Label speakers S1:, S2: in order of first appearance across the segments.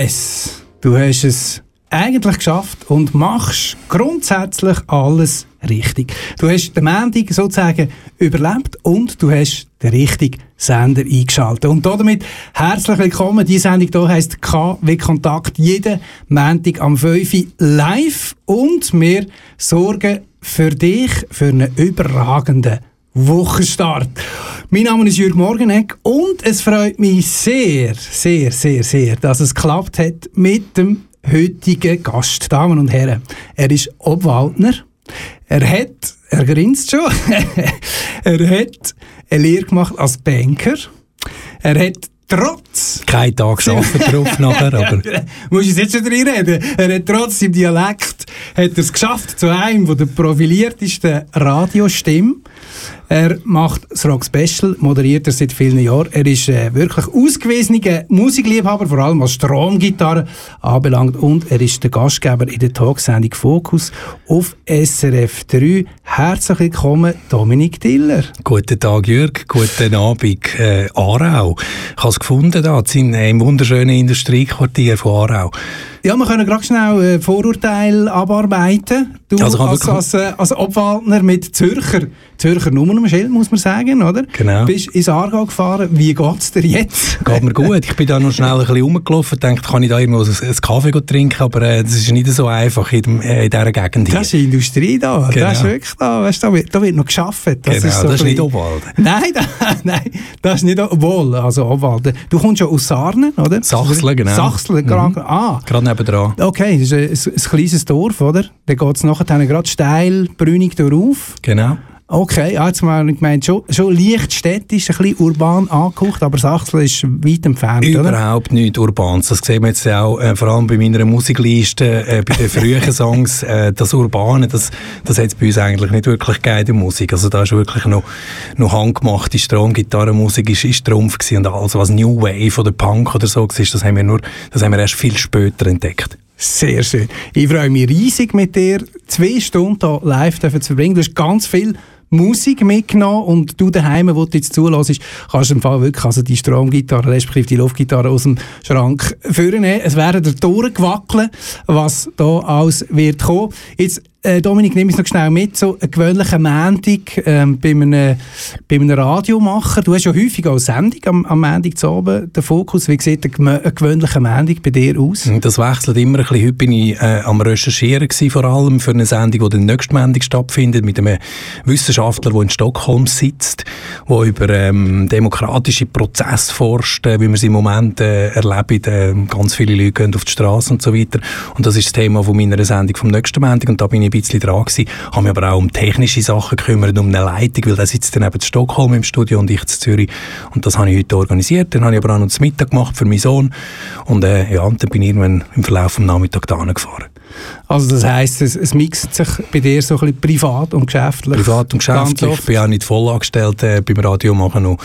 S1: Yes, du hast es eigentlich geschafft und machst grundsätzlich alles richtig. Du hast den Montag sozusagen überlebt und du hast den richtigen Sender eingeschaltet. Und damit herzlich willkommen. Die Sendung hier heisst KW Kontakt. Jeden Montag am 5 Uhr live und wir sorgen für dich für einen überragenden Wochenstart. Mein Name ist Jürg Morgenegg und es freut mich sehr, sehr, sehr, sehr, dass es geklappt hat mit dem heutigen Gast, Damen und Herren. Er ist Obwaldner. Er hat, er grinst schon, er hat eine Lehre gemacht als Banker. Er hat trotz...
S2: Kein Tag gearbeitet drauf nachher, aber...
S1: Muss ich jetzt schon drin reden? Er hat trotz im Dialekt hat er es geschafft zu einem der profiliertesten Radiostimmen. Er macht das Rock Special, moderiert er seit vielen Jahren. Er ist äh, wirklich ausgewiesener Musikliebhaber, vor allem was Stromgitarre anbelangt. Und er ist der Gastgeber in der Talksendung Fokus auf SRF 3. Herzlich willkommen, Dominik Diller.
S2: Guten Tag, Jürg. Guten Abend, äh, Aarau. Ich habe es gefunden, da, im wunderschönen Industriequartier von Aarau.
S1: Ja, wir können gerade schnell äh, Vorurteile abarbeiten. Du also als, als, äh, als Obwaldner mit Zürcher, Zürcher Nummernschild, muss man sagen, oder?
S2: Genau.
S1: Bist ins Aargau gefahren. Wie geht es dir jetzt?
S2: Geht mir gut. Ich bin da noch schnell ein bisschen rumgelaufen, dachte, kann ich da irgendwo ein, ein Kaffee trinken, aber äh, das ist nicht so einfach in, äh, in dieser Gegend
S1: hier. Das ist Industrie da. Genau. Das ist wirklich da. Weißt, da, wird, da wird noch geschafft. Das
S2: genau,
S1: ist,
S2: so das ist nicht Obwalden.
S1: Nein, da, nein, das ist nicht Obwohl, also Obwalden. Du kommst ja aus Sarnen, oder?
S2: Sachsen, genau.
S1: Sachsen, mhm. gerade, ah.
S2: Gerade nebenan.
S1: Okay, das ist ein, ein, ein kleines Dorf, oder? Dann geht es nachher gerade steil, brünig durch.
S2: Genau.
S1: Okay, ja, jetzt mal gemeint, schon, schon leicht städtisch, ein bisschen urban angehaucht, aber Sachsen ist weit entfernt,
S2: Überhaupt
S1: oder?
S2: nicht urban. Das sehen wir jetzt auch, äh, vor allem bei meiner Musikliste, äh, bei den frühen Songs, äh, das Urbane, das, das hat es bei uns eigentlich nicht wirklich gegeben, die Musik. Also da ist wirklich noch, noch handgemachte Stromgitarrenmusik ist, ist Trumpf gewesen und alles, was New Wave oder Punk oder so war, das haben wir nur, das haben wir erst viel später entdeckt.
S1: Sehr schön. Ich freue mich riesig mit dir, zwei Stunden hier live zu verbringen. Du hast ganz viel Musik mitgenommen und du daheim, wo du jetzt zulässt, kannst im Fall wirklich also die Stromgitarre, respektive die Luftgitarre aus dem Schrank führen. Es werden da durchgewackelt, was da alles wird kommen. Jetzt äh, Dominik, nimm es noch schnell mit, so einen gewöhnlichen Montag ähm, bei, einem, bei einem Radiomacher. Du hast ja häufig auch Sendung am, am Montag zu oben, den Fokus. Wie sieht ein, ein gewöhnlicher Montag bei dir aus?
S2: Das wechselt immer ein bisschen. Heute bin ich äh, am Recherchieren gewesen, vor allem für eine Sendung, die den nächsten Montag stattfindet, mit einem Wissenschaftler, der in Stockholm sitzt, der über ähm, demokratische Prozesse forscht, äh, wie wir sie im Moment äh, erleben. Äh, ganz viele Leute gehen auf die Straße und so weiter. Und das ist das Thema von meiner Sendung vom nächsten Montag und da bin ich ein bisschen dran gewesen, habe mich aber auch um technische Sachen gekümmert, um eine Leitung, weil der sitzt dann eben in Stockholm im Studio und ich in Zürich und das habe ich heute organisiert. Dann habe ich aber auch noch das Mittag gemacht für meinen Sohn und äh, ja, und dann bin ich irgendwann im Verlauf des Nachmittags da gefahren.
S1: Also das heisst, es, es mixt sich bei dir so ein bisschen privat und geschäftlich?
S2: Privat und geschäftlich. Ich bin auch nicht voll angestellt äh, beim Radio, mache noch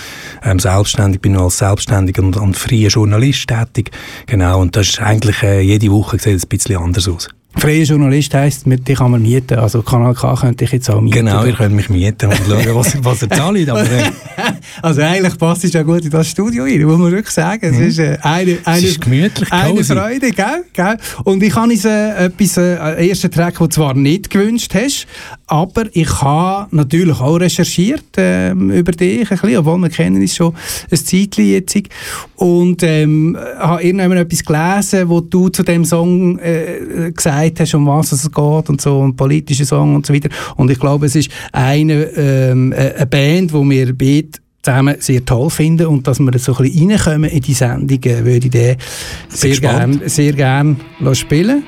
S2: ähm, selbstständig, bin noch als selbstständig und, und freier Journalist tätig. Genau, und das ist eigentlich äh, jede Woche sieht es ein bisschen anders aus.
S1: Freier Journalist heisst, mit dich kann man mieten. Also Kanal K könnte ich jetzt auch mieten.
S2: Genau, ihr könnt mich mieten und schauen, was, was ihr zahlt. Aber, äh.
S1: also eigentlich passt es ja gut in das Studio rein, muss man wirklich sagen. Es mhm. ist äh, eine, eine,
S2: es ist gemütlich,
S1: eine Freude, gell? gell? Und ich habe uns äh, etwas, äh, einen ersten Track, den du zwar nicht gewünscht hast, aber ich habe natürlich auch recherchiert äh, über dich ein bisschen, obwohl wir kennen uns schon ein Zeitchen jetzt. Und ähm, habe irgendwann etwas gelesen, wo du zu dem Song äh, gesagt gesagt hast, um was es geht und so, und politische Song und so weiter. Und ich glaube, es ist eine, ähm, eine Band, die wir beide zusammen sehr toll finden und dass wir so ein bisschen reinkommen in die Sendungen, würde ich den sehr gerne sehr gern spielen.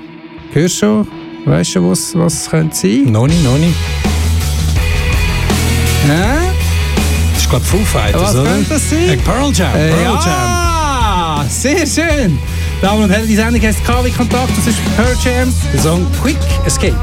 S1: Hörst du schon? Weißt du, was, was könnte sein?
S2: Noch nicht, noch nicht.
S1: Ja?
S2: Das ist gerade Foo Fighters,
S1: was
S2: oder?
S1: Was könnte das sein?
S2: Äh, Pearl Jam, Pearl
S1: äh,
S2: Jam.
S1: Ja, sehr schön. Damen und Herren, die Sendung heißt KW Kontakt, das ist Pearl Jam, der Song Quick Escape.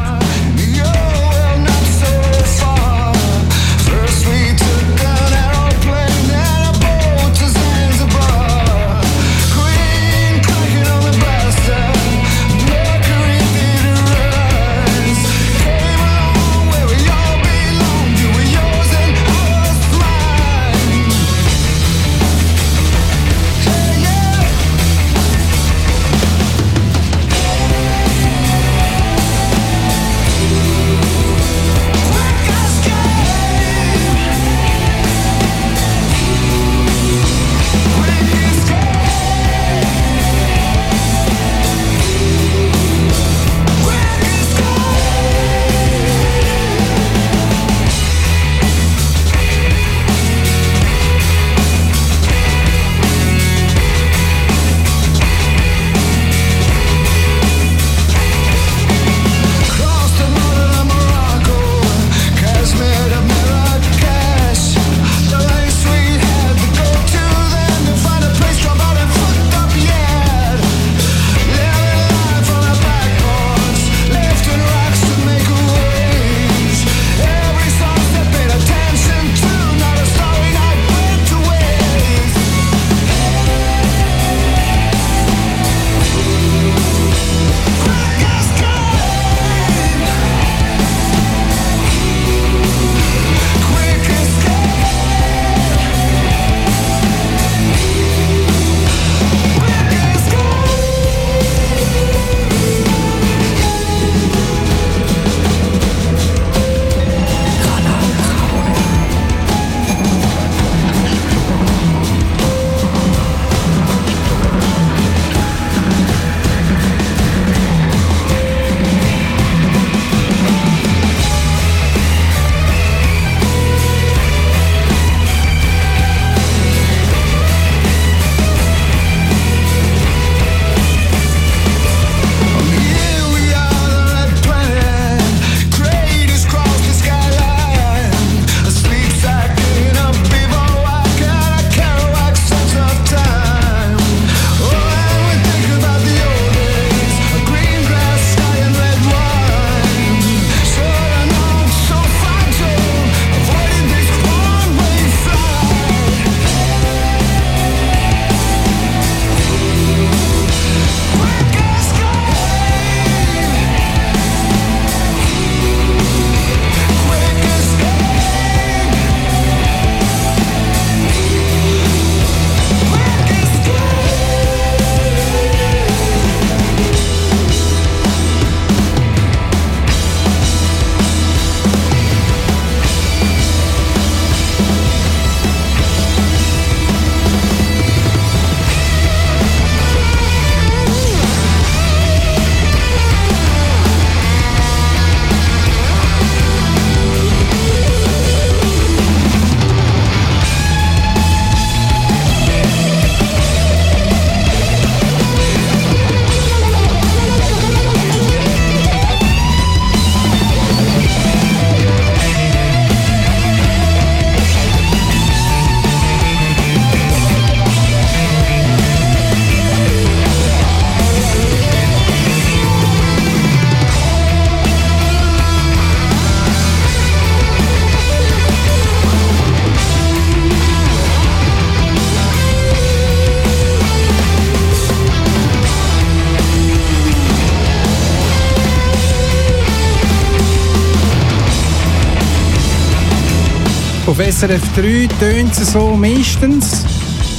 S1: SRF 3 tönt es so meistens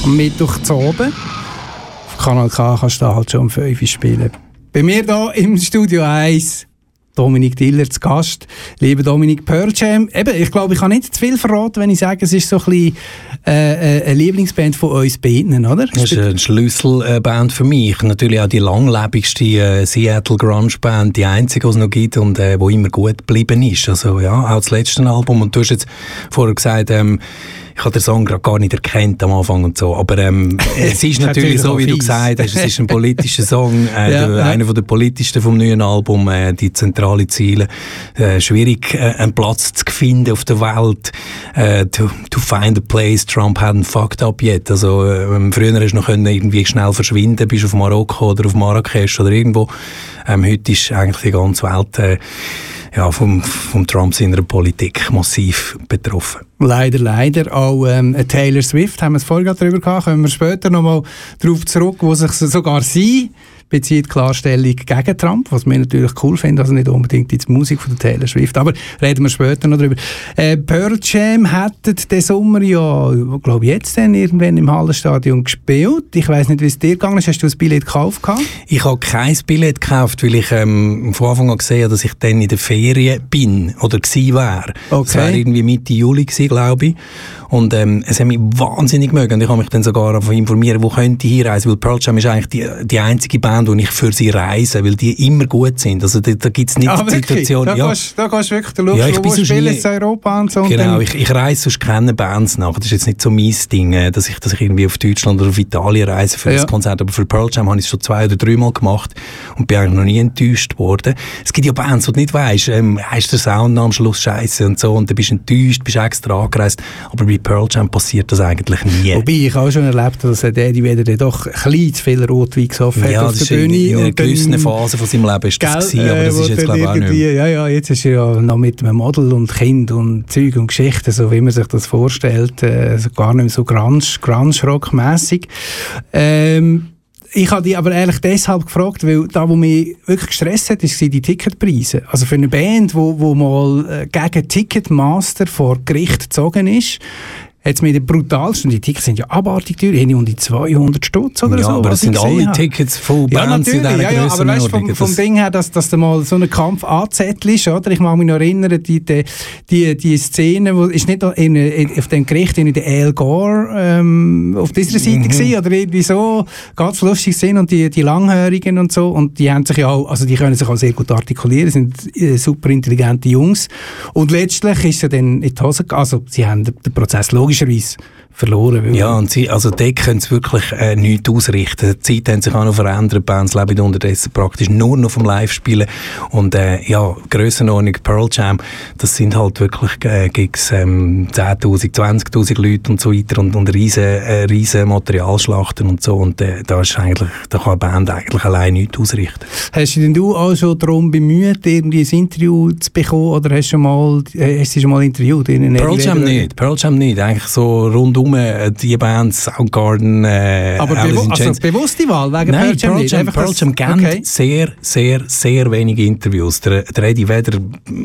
S1: am Mittwoch zu oben. Auf Kanal K kannst du halt schon um 5 spielen. Bei mir hier im Studio 1 Dominik Diller zu Gast. Lieber Dominik Pearl Eben, ich glaube, ich kann nicht zu viel verraten, wenn ich sage, es ist so ein bisschen äh, äh, eine Lieblingsband von uns beiden, oder?
S2: Das ist eine Schlüsselband für mich. Natürlich auch die langlebigste äh, Seattle Grunge Band, die einzige, die es noch gibt und äh, wo immer gut geblieben ist. Also ja, auch das letzte Album. Und du hast jetzt vorher gesagt, ähm, ich habe den Song gerade gar nicht erkannt am Anfang und so. Aber ähm, es ist natürlich so, wie du gesagt hast, es ist ein politischer Song, äh, ja, der, ja. einer der politischsten vom neuen Album, äh, die zentrale Ziele. Äh, schwierig, äh, einen Platz zu finden auf der Welt, äh, to, to find a place Trump hadn't fucked up yet. Also äh, früher hast du noch können irgendwie schnell verschwinden, bist auf Marokko oder auf Marrakesch oder irgendwo. Ähm, heute ist eigentlich die ganze Welt äh, ja, vom, vom Trump seiner Politik massiv betroffen.
S1: Leider, leider. Auch ähm, Taylor Swift, haben wir es vorher darüber gehabt, kommen wir später nochmal darauf zurück, wo sich sogar sie bezieht Klarstellung gegen Trump, was wir natürlich cool finden, also nicht unbedingt die Musik von der Taylor Swift, aber reden wir später noch darüber. Äh, Pearl Jam hätten den Sommer ja, glaube jetzt dann irgendwann im Hallenstadion gespielt. Ich weiß nicht, wie es dir gegangen ist. Hast du ein Billett gekauft?
S2: Ich habe kein Billett gekauft, weil ich ähm, von Anfang an gesehen habe, dass ich dann in der Ferien bin oder gewesen wäre. Okay. Es wäre irgendwie Mitte Juli gewesen, glaube ich. Und ähm, es hat mich wahnsinnig mögen. Und ich habe mich dann sogar informiert, wo könnte ich hinreisen, weil Pearl Jam ist eigentlich die, die einzige Band, wo ich für sie reise, weil die immer gut sind. Also da, da gibt es nicht ah, die Situation...
S1: Da,
S2: ja.
S1: gehst, da gehst du wirklich, du ja, ich wo spielen in Europa und so.
S2: Genau, und ich, ich reise sonst keine Bands nach. Das ist jetzt nicht so mein Ding, äh, dass ich, dass ich irgendwie auf Deutschland oder auf Italien reise für ja. das Konzert. Aber für Pearl Jam habe ich es schon zwei oder dreimal gemacht und bin eigentlich noch nie enttäuscht worden. Es gibt ja Bands, wo du nicht weißt, ähm, heißt der Sound am Schluss scheiße und so und dann bist du enttäuscht, bist extra angereist. Aber bei Pearl Jam passiert das eigentlich nie.
S1: Wobei ich auch schon erlebt habe, dass der Eddie wieder doch ein bisschen zu viel Rotwein gesoffen
S2: ja,
S1: hat
S2: auf der Bühne. In, in einer gewissen Phase von seinem Leben ist das gewesen, aber das äh, ist jetzt glaube ich auch nicht mehr.
S1: Ja, ja, jetzt ist er ja noch mit einem Model und Kind und Zeug und Geschichten, so wie man sich das vorstellt, also gar nicht mehr so Grunge-Rock-mässig. Ähm, ich habe dich aber ehrlich deshalb gefragt, weil da, wo mich wirklich gestresst hat, waren die Ticketpreise. Also für eine Band, wo, wo mal äh, gegen Ticketmaster vor Gericht gezogen ist, Jetzt mit den brutalsten, die Tickets sind ja abartig teuer, ich um die 200 Stutz oder
S2: ja,
S1: so.
S2: aber das sind alle habe. Tickets von
S1: ja, Bands in dieser ja, ja, aber weißt, vom, vom Ding her, dass, dass da mal so ein Kampf anzettelst, oder? Ich mag mich noch erinnern, die, die, die, die Szene, wo, ist nicht in, in, auf dem Gericht in der Al Gore ähm, auf dieser Seite mhm. gewesen, oder irgendwie so, ganz lustig sind und die, die Langhörigen und so, und die haben sich ja auch, also die können sich auch sehr gut artikulieren, sind äh, super intelligente Jungs. Und letztlich ist sie dann in die Hose, also sie haben den Prozess logisch serviço. Verloren.
S2: Ja, und sie, also dort können sie wirklich äh, nichts ausrichten. Die Zeit haben sich auch noch verändert. Bands leben unterdessen praktisch nur noch vom Live-Spielen. Und äh, ja, Grössenordnung Pearl Jam, das sind halt wirklich äh, Gigs, ähm, 10'000, 20'000 Leute und so weiter und, und riesen, äh, riesen Materialschlachten und so. Und äh, da, ist eigentlich, da kann eine Band eigentlich allein nichts ausrichten.
S1: Hast du denn du auch schon darum bemüht, irgendwie ein Interview zu bekommen oder hast du schon mal, äh, hast du schon mal interviewt? In
S2: Pearl Jam nicht, Pearl Jam nicht. Eigentlich so rundum herum, äh, die Bands, Soundgarden, äh,
S1: Aber bewu also bewusste Wahl wegen
S2: Nein, Pearl Jam, Pearl Jam, Pearl Jam kennt okay. sehr, sehr, sehr wenige Interviews. Der, der Eddie Vedder,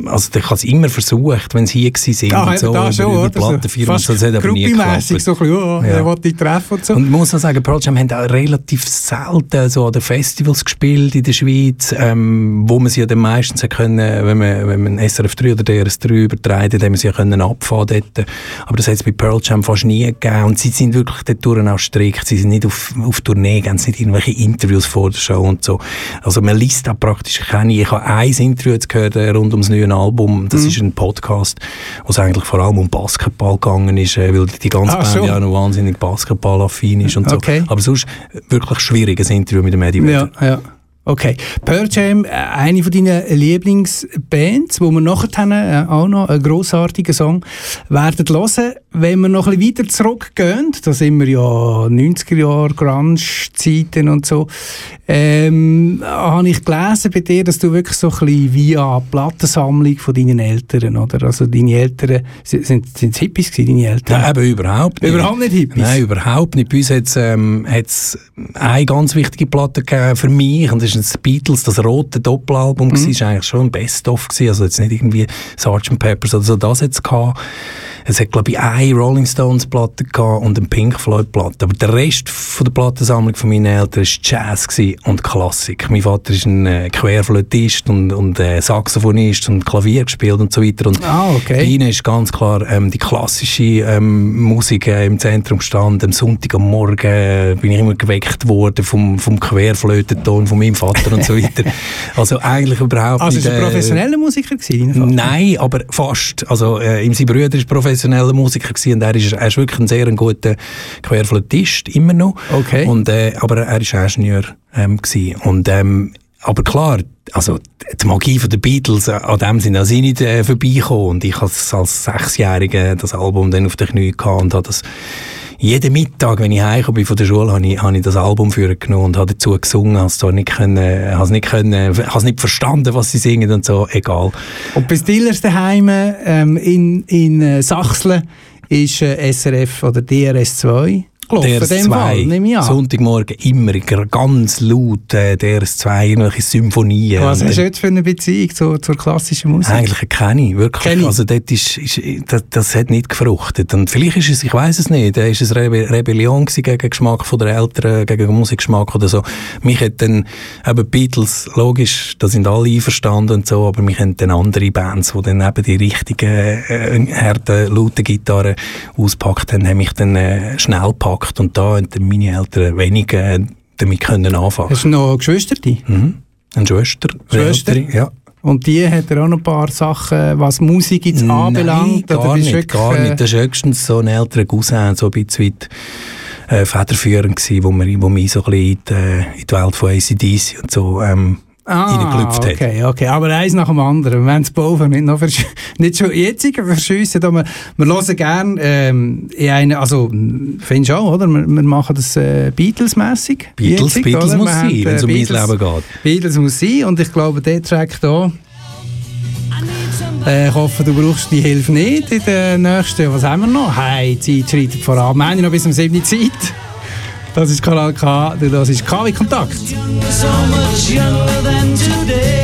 S2: also der hat es immer versucht, wenn sie hier waren
S1: ah,
S2: und so,
S1: da schon,
S2: über, über Plattenfirmen,
S1: so, das hat aber nie geklappt. so ein bisschen, oh, ja. wollte ich treffen und so.
S2: Und muss auch sagen, Pearl Jam haben auch relativ selten so an den Festivals gespielt in der Schweiz, ähm, wo man sie ja dann meistens können, wenn man, wenn man SRF 3 oder DRS 3 übertreibt, dann haben sie ja können abfahren dort. Aber das hat es bei Pearl Jam fast nie gegeben. Und sie sind wirklich dort auch strikt. Sie sind nicht auf, auf Tournee, geben nicht irgendwelche Interviews vor der Show und so. Also man liest da praktisch keine. Ich habe ein Interview jetzt gehört äh, rund ums neue Album. Das mhm. ist ein Podcast, wo es eigentlich vor allem um Basketball gegangen ist, äh, weil die ganze Ach, Band so. ja noch wahnsinnig Basketball-affin ist und
S1: okay.
S2: so. Aber sonst wirklich schwieriges Interview mit dem Eddie
S1: Ja, ja. Okay. Pearl Jam, äh, eine von deinen Lieblingsbands, wo wir nachher äh, auch noch einen grossartigen Song werden hören. Wenn wir noch ein bisschen weiter zurückgehen, da sind wir ja 90er Jahre, Grunge-Zeiten und so, ähm, habe ich gelesen bei dir, dass du wirklich so ein bisschen via Plattensammlung von deinen Eltern, oder? Also deine Eltern, sind, sind es Hippies gewesen, deine Eltern?
S2: Nein, eben überhaupt
S1: nicht. Überhaupt nicht Hippies?
S2: Nein, überhaupt nicht. Bei uns hat es ähm, eine ganz wichtige Platte für mich, und das ist das Beatles, das rote Doppelalbum, mhm. war eigentlich schon ein Best-of Also jetzt nicht irgendwie Sgt. Peppers oder so, das jetzt gehabt. Es hat, glaube ich, eine Rolling Stones Platte gehabt und eine Pink Floyd Platte. Aber der Rest von der Plattensammlung von meinen Eltern war Jazz und Klassik. Mein Vater ist ein äh, Querflötist und, und äh, Saxophonist und Klavier gespielt und so weiter. Und
S3: ah, okay.
S2: Ihnen ist ganz klar ähm, die klassische ähm, Musik äh, im Zentrum gestanden. Am Sonntag am Morgen äh, bin ich immer geweckt worden vom, vom Querflötenton von meinem Vater und so weiter. Also eigentlich überhaupt
S3: also
S2: nicht...
S3: Also ein professioneller Musiker
S2: gewesen, Nein, aber fast. Also äh, sein Bruder ist professionell professioneller Musiker gewesen und er ist, er ist wirklich ein sehr guter Querflötist, immer noch.
S3: Okay.
S2: Und, äh, aber er ist Ingenieur ähm, gewesen. Und, ähm, aber klar, also die Magie von den Beatles, äh, an dem sind sie nicht äh, vorbeigekommen. Und ich habe als Sechsjähriger das Album dann auf den Knie gehabt und habe das jeden Mittag, wenn ich heimgekommen bin von der Schule, habe ich, habe ich das Album für genommen und habe dazu gesungen, habe es nicht können, habe es nicht können, habe nicht verstanden, was sie singen und so, egal.
S3: Und bis Dillers daheim ähm, in, in äh, Sachsen ist äh, SRF oder DRS2
S2: gelaufen, der zwei, an. Sonntagmorgen immer ganz laut, äh, der zwei, irgendwelche Symphonien.
S3: Was hast du jetzt für eine Beziehung zur, zur klassischen Musik?
S2: Eigentlich keine, wirklich. Keine. Also dort ist, ist, das, das hat nicht gefruchtet. Und vielleicht ist es, ich weiß es nicht, äh, ist es Rebe Rebellion gegen den Geschmack von der Eltern, gegen den Musikgeschmack oder so. Mich hat dann, eben Beatles, logisch, da sind alle einverstanden und so, aber mich haben dann andere Bands, die dann eben die richtigen, äh, harten, lauten Gitarren auspackt haben, haben mich dann äh, schnell gepackt gepackt und da haben meine Eltern wenig äh, damit können anfangen.
S3: Hast du noch Geschwister?
S2: Mhm. Eine Schwester.
S3: Schwester?
S2: ja.
S3: Und die hat er auch noch ein paar Sachen, was Musik jetzt Nein, anbelangt?
S2: gar nicht, wirklich, gar nicht. Das ist höchstens so ein älterer Cousin, so ein bisschen weit äh, federführend gewesen, wo, wir, wo mich so ein bisschen in die, äh, in die Welt von ACDC und so ähm,
S3: ah, okay, okay. Aber eins nach dem anderen. Wir haben es Boven nicht, noch nicht schon jetzt verschiessen. Wir, wir hören gerne ähm, in eine, also findest du auch, oder? Wir, wir machen das äh, Beatles-mässig.
S2: Beatles, jetzig, Beatles muss sein, wenn es um mein Leben geht.
S3: Beatles muss sein und ich glaube, der Track hier äh, ich hoffe, du brauchst die Hilfe nicht in der nächsten. Was haben wir noch? Hey, die Zeit schreitet voran. Wir haben noch bis um 7 Zeit. Das ist Kanal K, das ist KW Kontakt. So much younger than today.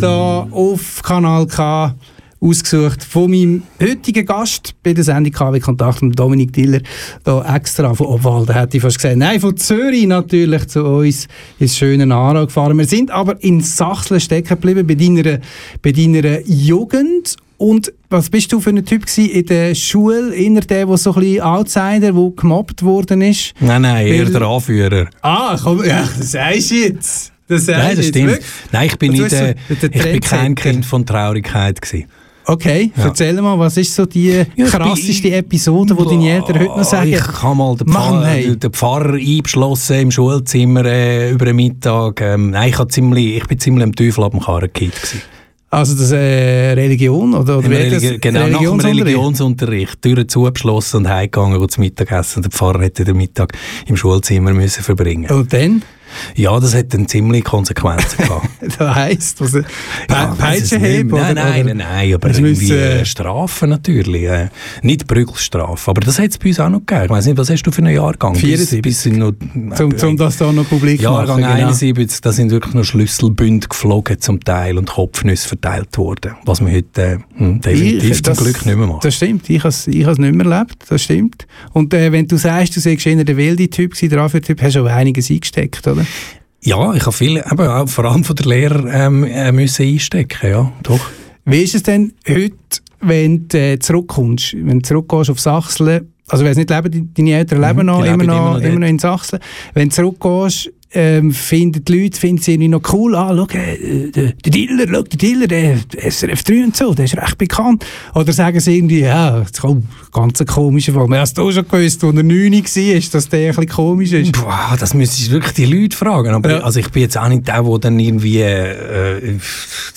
S3: Beatles da auf Kanal K ausgesucht von meinem heutigen Gast bei der Sendung KW Kontakt mit Dominik Diller da extra von Obwalden hätte ich fast gesagt. Nein, von Zürich natürlich zu uns ins schöne Aarau gefahren. Wir sind aber in Sachsen stecken geblieben bei deiner, bei deiner Jugend und was bist du für ein Typ in der Schule, inner der, der so ein bisschen Outsider, der gemobbt worden ist?
S2: Nein, nein, eher Weil, der Anführer.
S3: Ah, komm, ja, das sagst du jetzt.
S1: Das
S2: Nein, das stimmt.
S1: Wirklich?
S2: Nein, ich bin, nicht, äh,
S1: so
S2: ich bin kein. Kind von Traurigkeit gewesen.
S1: Okay,
S2: Ja.
S1: erzähl mal, was ist so die
S2: ich
S1: krasseste
S2: bin-
S1: Episode, die deine Eltern heute noch sagen?
S2: Ich habe mal den
S1: Mann,
S2: Pfarrer,
S1: hey.
S2: den Pfarrer eingeschlossen im Schulzimmer äh, über den Mittag. Ähm, nein, ich, ziemlich, ich bin ziemlich am Teufel ab dem Karren gewesen.
S1: Also das äh, Religion oder, oder
S2: Im? Religi genau, nach dem
S1: Religionsunterricht?
S2: Religionsunterricht. Türen zugeschlossen und heimgegangen, zu Mittag essen. Und der Pfarrer hätte den Mittag im Schulzimmer müssen verbringen
S1: Und dann?
S2: Ja, das hat dann ziemlich Konsequenzen gehabt.
S1: Das heisst, was, Pe
S2: Ja, ich weiss es
S1: Peitsche
S2: nicht
S1: heben?
S2: mehr.
S1: oder-
S2: Nein, nein, nein, nein, aber irgendwie
S1: müssen, äh,
S2: äh, Strafen natürlich. Äh, nicht Prügelstrafe, aber das hat es bei uns auch noch gegeben. Ich weiss nicht, was hast du für einen Jahrgang?
S1: 74.
S2: Bis, bis sind noch,
S1: Zum, zum das da noch publik
S2: Jahrgang
S1: machen. genau.
S2: 71, da sind wirklich noch Schlüsselbünde geflogen zum Teil und Kopfnüsse verteilt worden. Was man heute äh, hm, definitiv
S1: Ich-
S2: zum
S1: das-
S2: Glück nicht mehr macht.
S1: Das stimmt, ich habe es ich has nicht mehr erlebt, das stimmt. Und äh, wenn du sagst, du seist eher der wilde Typ, der Anführtyp, hast du auch einiges eingesteckt, oder?
S2: Ja, ich habe viel, eben, auch vor allem von der Lehrer ähm, äh, müssen einstecken, ja, doch.
S1: Wie ist es denn heute, wenn du äh, zurückkommst, wenn du zurückgehst auf Sachsen, also wenn es nicht leben, deine Eltern leben
S2: Mhm,
S1: noch, immer noch
S2: immer noch
S1: in Sachsen, wenn du zurückgehst, ähm, finden die Leute finden sie irgendwie noch cool an, schau, äh, der, Diller, schau, der Diller, der SRF 3 und so, der ist recht bekannt. Oder sagen sie irgendwie, ja, das ist ganz ein komischer Fall. Man hast du auch schon gewusst, als er 9 war, dass der ein bisschen komisch ist.
S2: Boah, das müsstest du wirklich die Leute fragen. Aber
S1: Ja.
S2: also ich bin jetzt auch nicht der, der dann irgendwie äh, den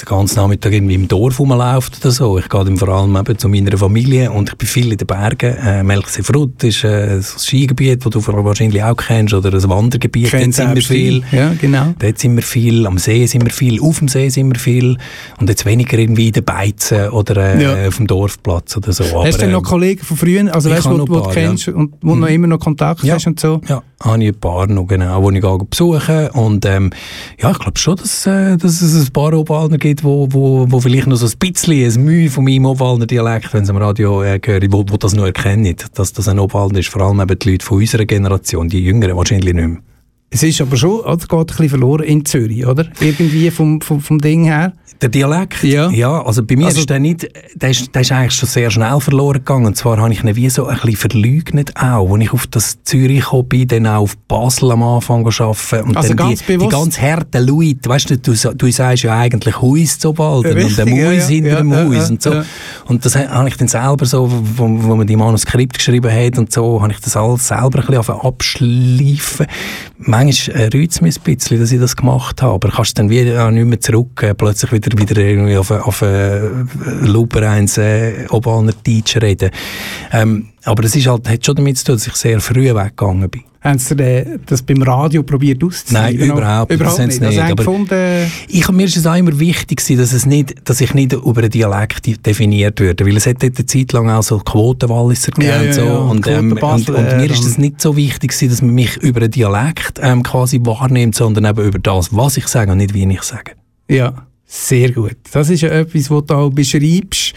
S2: ganzen Nachmittag irgendwie im Dorf rumläuft oder so. Ich gehe dann vor allem eben zu meiner Familie und ich bin viel in den Bergen. Äh, Melchsefrut ist äh, ein Skigebiet, das du wahrscheinlich auch kennst, oder ein Wandergebiet. Dort Viel.
S1: Ja, genau.
S2: Dort sind wir viel, am See sind wir viel, auf dem See sind wir viel und jetzt weniger irgendwie in den Beizen oder äh,
S1: Ja.
S2: auf dem Dorfplatz oder so.
S1: hast du denn
S2: ähm,
S1: noch Kollegen von früher, also weißt, wo, wo du kennst und wo du noch immer noch Kontakt
S2: Ja.
S1: hast und so?
S2: Ja, habe ich ein paar noch, genau, die ich gehe besuchen Und ähm, ja, ich glaube schon, dass, äh, dass es ein paar Oberwaldner gibt, wo, wo, wo vielleicht noch so ein bisschen ein Mühe von meinem Oberwaldner Dialekt, wenn sie am Radio äh, hören, wo, wo das noch erkennen, dass das ein Oberwaldner ist. Vor allem eben die Leute von unserer Generation, die Jüngeren wahrscheinlich nicht mehr.
S1: Es ist aber schon, oder, geht ein bisschen verloren in Zürich, oder? Irgendwie vom, vom, vom Ding her.
S2: Der Dialekt?
S1: Ja.
S2: ja also bei mir
S1: Also-
S2: ist der nicht, der ist, der ist eigentlich schon sehr schnell verloren gegangen. Und zwar habe ich ihn wie so ein bisschen verleugnet auch. Als ich auf das Zürich bin, dann auch auf Basel am Anfang arbeiten. Und
S1: Also
S2: dann
S1: ganz
S2: die, die
S1: bewusst?
S2: ganz harten Leute, weißt du, du, du sagst ja eigentlich Huis zu bald und
S1: Richtig,
S2: der
S1: ja,
S2: Muis
S1: ja,
S2: hinter
S1: ja,
S2: dem
S1: ja,
S2: Huis
S1: ja,
S2: und so. Und das ha- habe ich dann selber so, wo, wo man die Manuskript geschrieben hat und so, habe ich das alles selber ein bisschen abschleifen. Manchmal äh, reut es mich ein bisschen, dass ich das gemacht habe, aber kannst dann wieder nicht mehr zurück, äh, plötzlich wieder, wieder irgendwie auf, auf äh, Luper 1 äh, Oberalner Deutsch reden. Ähm, aber das ist halt, hat schon damit zu tun, dass ich sehr früh weggegangen bin.
S1: Haben Sie äh, das beim Radio probiert auszuziehen?
S2: Nein, überhaupt nicht.
S1: Überhaupt
S2: Das
S1: nicht. Also
S2: nicht, aber-
S1: gefunden,
S2: Ich, mir ist es auch immer wichtig dass, es nicht, dass ich nicht über einen Dialekt di- definiert würde, weil es hat eine Zeit lang auch so Quotenwalliser gegeben
S1: Ja,
S2: und
S1: ja,
S2: so.
S1: ja,
S2: Und, ähm, und, und mir ist es nicht so wichtig dass man mich über einen Dialekt ähm, quasi wahrnimmt, sondern eben über das, was ich sage und nicht wie ich sage.
S1: ja, sehr gut. Das ist ja etwas, was du auch beschreibst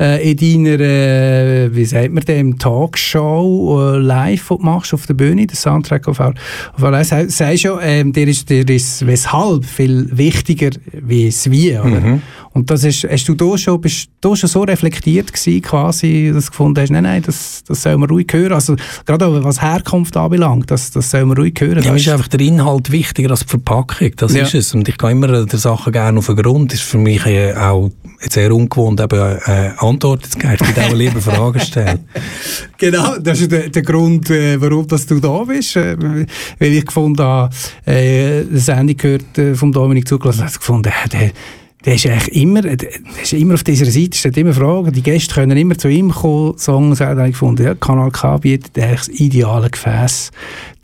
S1: äh, in deiner, äh, wie sagt man dem, Talkshow äh, live, die du machst auf der Bühne, der Soundtrack auf auf alles. Sagst ja, ähm, dir ist, dir ist weshalb viel wichtiger wie das Wie, oder?
S2: Mhm.
S1: Und das ist, hast du da schon, bist du schon so reflektiert gewesen, quasi, dass du gefunden hast, nein, nein, das, das soll man ruhig hören. Also, gerade auch was Herkunft anbelangt, das, das soll man ruhig hören.
S2: Ja, ist einfach der Inhalt wichtiger als die Verpackung, das
S1: Ja.
S2: ist es. Und ich gehe immer der Sache gerne auf den Grund. Das ist für mich äh, auch sehr ungewohnt, eben äh, Antworten zu geben. Ich würde auch lieber Fragen stellen.
S1: Genau, das ist der, der Grund, äh, warum dass du da bist. Äh, weil ich gefunden habe, äh, eine Sendung gehört äh, vom Dominik zugelassen, habe ich gefunden, äh, der, der ist eigentlich immer, der, ist immer auf dieser Seite, stellt immer Fragen, die Gäste können immer zu ihm kommen, Songs, habe ich gefunden, ja, Kanal K bietet eigentlich das ideale Gefäß,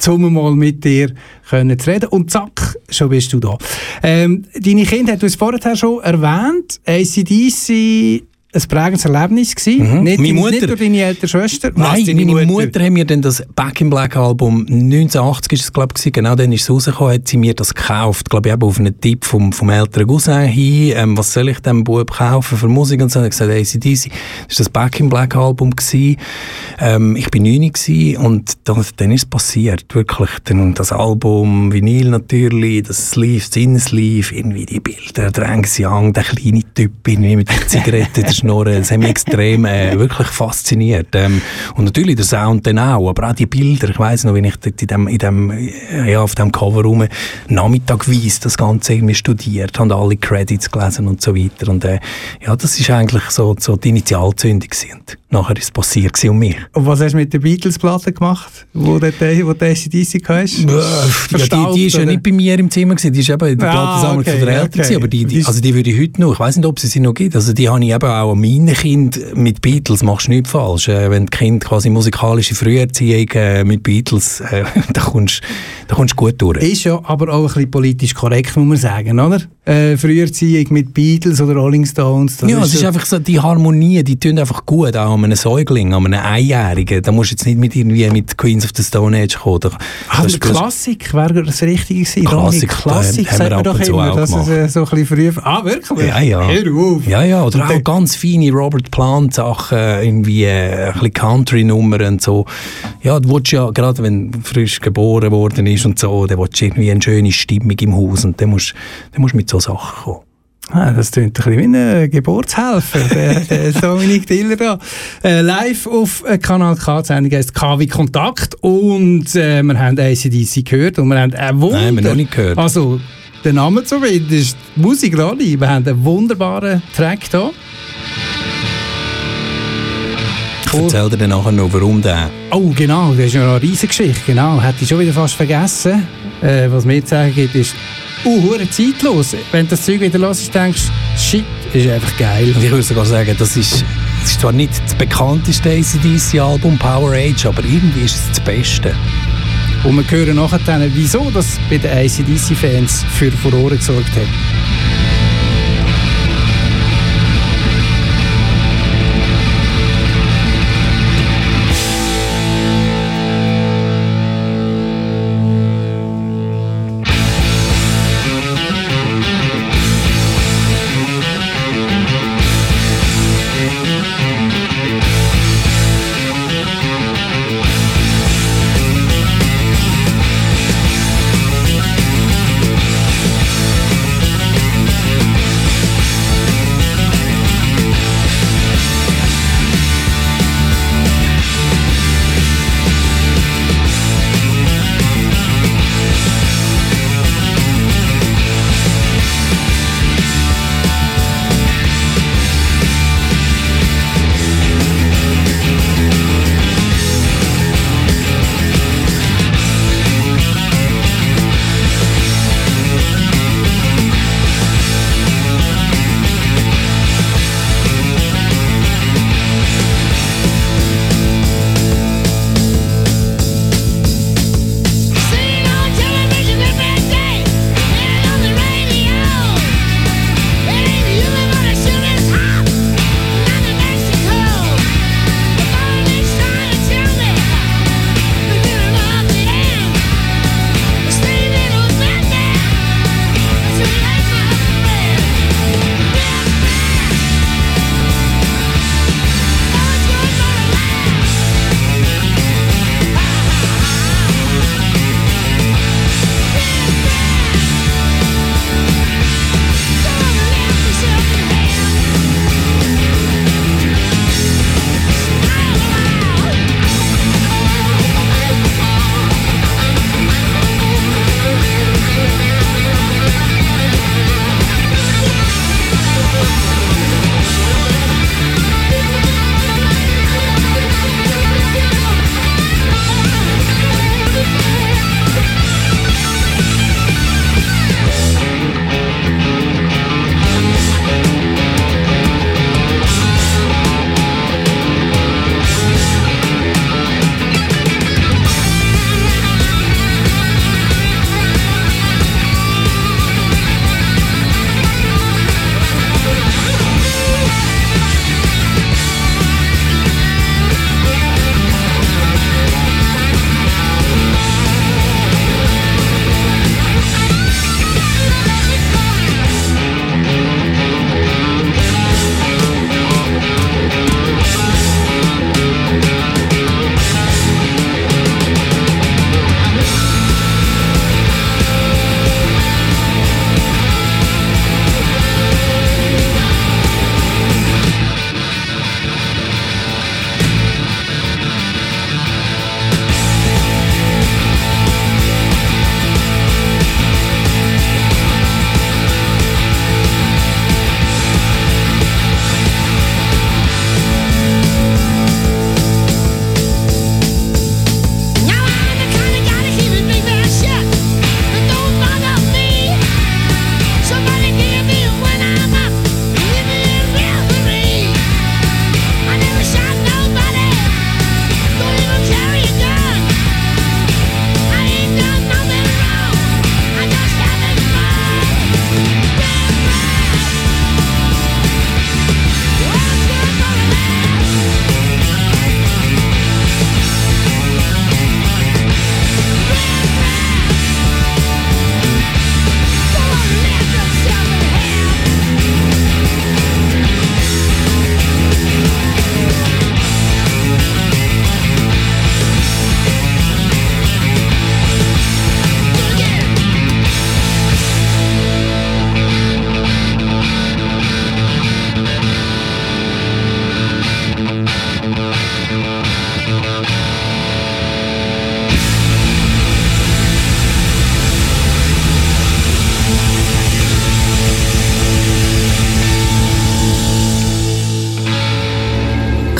S1: um mal mit dir können zu reden. Und zack, schon bist du da. Ähm, deine Kinder, du hast es vorher schon erwähnt, ACDC, ein prägendes Erlebnis gewesen.
S2: Mhm.
S1: Nicht,
S2: Meine
S1: nicht
S2: Mutter-
S1: durch deine ältere Schwester.
S2: Nein, meine Mutter? hat mir dann das Back in Black Album 1980 ist es glaube ich, genau dann ist es rausgekommen, hat sie mir das gekauft, glaube ich eben auf einen Tipp vom, vom älteren Cousin hin, ähm, was soll ich dem Bub kaufen für Musik und so, hat gesagt, ACDC, das war das Back in Black Album gewesen. Ähm, ich bin 9 gewesen und dann, dann ist es passiert, wirklich, dann das Album, Vinyl natürlich, das Sleeve, das Innersleeve, irgendwie die Bilder, der Angus Young, der kleine Typ irgendwie mit der Zigarette Schnurren, das hat mich extrem äh, wirklich fasziniert. Ähm, und natürlich der Sound dann auch, aber auch die Bilder. Ich weiss noch, wenn ich in dem, in dem, äh, ja, auf dem Cover rum nachmittagweise das Ganze irgendwie studiert, habe alle Credits gelesen und so weiter. Und äh, ja, das ist eigentlich so, so die Initialzündung. Und nachher ist es passiert um mich.
S1: Und was hast du mit der Beatles-Platte gemacht, wo du wo die ACDC hast?
S2: Ja, die, die ist ja nicht bei mir im Zimmer gewesen, die ist eben in der ah, Plattensammlung okay, von der Eltern okay. aber die, die, also die würde ich heute noch, ich weiß nicht, ob sie sie noch gibt, also die habe ich eben auch an meinen Kind mit Beatles, machst du nichts falsch. Äh, wenn die Kind quasi musikalische Früherziehung äh, mit Beatles, äh, da kommst da kommst gut durch.
S1: Ist ja aber auch ein bisschen politisch korrekt, muss man sagen, oder? Äh, Früherziehung mit Beatles oder Rolling Stones.
S2: ja, es ist einfach so, die Harmonie, die tun einfach gut, auch an einem Säugling, an einem Einjährigen. Da musst du jetzt nicht mit irgendwie mit Queens of the Stone Age kommen. Da,
S1: aber Klassik wäre das Richtige gewesen.
S2: Klassik,
S1: Klassik
S2: haben wir doch immer,
S1: dass es äh, so ein bisschen früh... Ah, wirklich?
S2: Ja, ja. Hör auf. Ja, ja, oder auch ganz feine Robert Plant-Sachen, irgendwie äh, ein bisschen Country-Nummern und so. Ja, du willst ja, gerade wenn frisch geboren worden ist und so, dann willst du irgendwie eine schöne Stimmung im Haus und dann musst du mit so Sachen kommen.
S1: Ah, das klingt ein bisschen wie ein Geburtshelfer, der, der Dominik Diller da. Äh, live auf äh, Kanal K, die Sendung heisst KW Kontakt und äh, wir haben ACDC gehört und wir haben ein Wunder...
S2: Nein, wir haben noch nicht gehört.
S1: Also, der Name zumindest, die Musik nicht. Wir haben einen wunderbaren Track hier.
S2: Ich erzähle dir dann nachher noch, warum der...
S1: Oh, genau, das ist ja eine riesige Geschichte, genau. Hätte ich schon wieder fast vergessen. Äh, was mir zu sagen gibt, ist uh, zeitlos. Wenn du das Zeug wieder hörst, denkst du, shit, ist einfach geil.
S2: Und ich würde sogar sagen, das ist, das ist zwar nicht das bekannteste ACDC-Album Power Age, aber irgendwie ist es das Beste.
S1: Und wir hören nachher wieso das bei den ACDC-Fans für Furore gesorgt hat.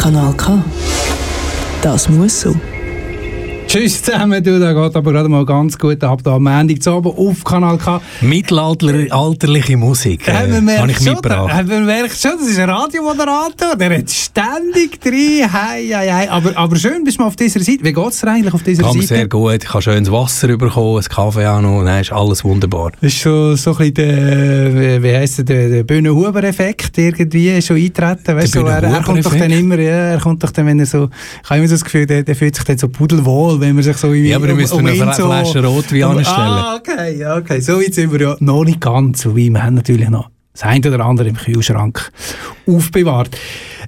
S4: Kanal K. Das muss so.
S1: Tschüss zusammen, du, da geht aber gerade mal ganz gut ab, da am Ende zu oben auf Kanal K.
S2: Mittelalterliche Musik, äh, habe ich mitgebracht.
S1: Schon, man merkt schon, das ist ein Radiomoderator, der hat ständig drin, hei, hei, hei. Aber, aber schön bist du mal auf dieser Seite. Wie geht es dir eigentlich auf dieser
S2: Kann
S1: Seite?
S2: sehr gut, ich habe schönes Wasser bekommen, einen Kaffee auch noch, nein, ist alles wunderbar.
S1: Das ist schon so ein bisschen der, wie heisst der, der Bühnenhuber-Effekt irgendwie schon eintreten, weißt du, so, er, er kommt doch dann immer, ja, er kommt doch dann, wenn er so, ich habe immer so das Gefühl, der, der fühlt sich dann so pudelwohl, wenn man sich so
S2: Ja, aber du müsst um, eine
S1: so,
S2: Flasche Rotwein
S1: um,
S2: anstellen.
S1: Ah, okay, okay. So weit sind wir ja noch nicht ganz. So wie wir haben natürlich noch das eine oder andere im Kühlschrank aufbewahrt.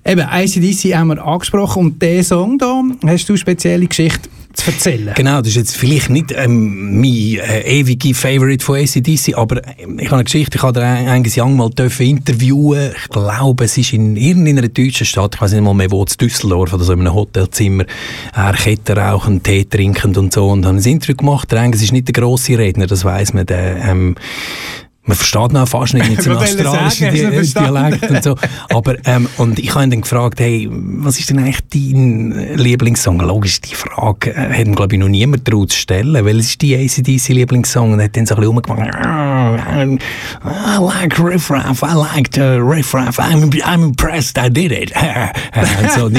S1: Eben, ICDC haben wir angesprochen und diesen Song da, hast du eine spezielle Geschichte zu erzählen?
S2: Genau, das ist jetzt vielleicht nicht ähm, mein äh, ewige Favorite von ACDC, aber ähm, ich habe eine Geschichte, ich habe Angus Young mal interviewen Ich glaube, es ist in irgendeiner deutschen Stadt, ich weiß nicht mal mehr wo, in Düsseldorf oder so, in einem Hotelzimmer, er Kette rauchend, Tee trinkend und so und habe ein Interview gemacht. Der Angus ist nicht der grosse Redner, das weiß man. Der, ähm, man versteht noch fast nicht mit so einem australischen Di Dialekt und so. Aber, ähm, und ich habe ihn dann gefragt, hey, was ist denn eigentlich dein Lieblingssong? Logisch, die Frage äh, hat glaube ich, noch niemand traut zu stellen, weil es ist die ACDC-Lieblingssong und er hat dann so ein bisschen rumgemacht, I like Riff Raff, I like the Riff Raff, I'm, I'm impressed, I did it. also,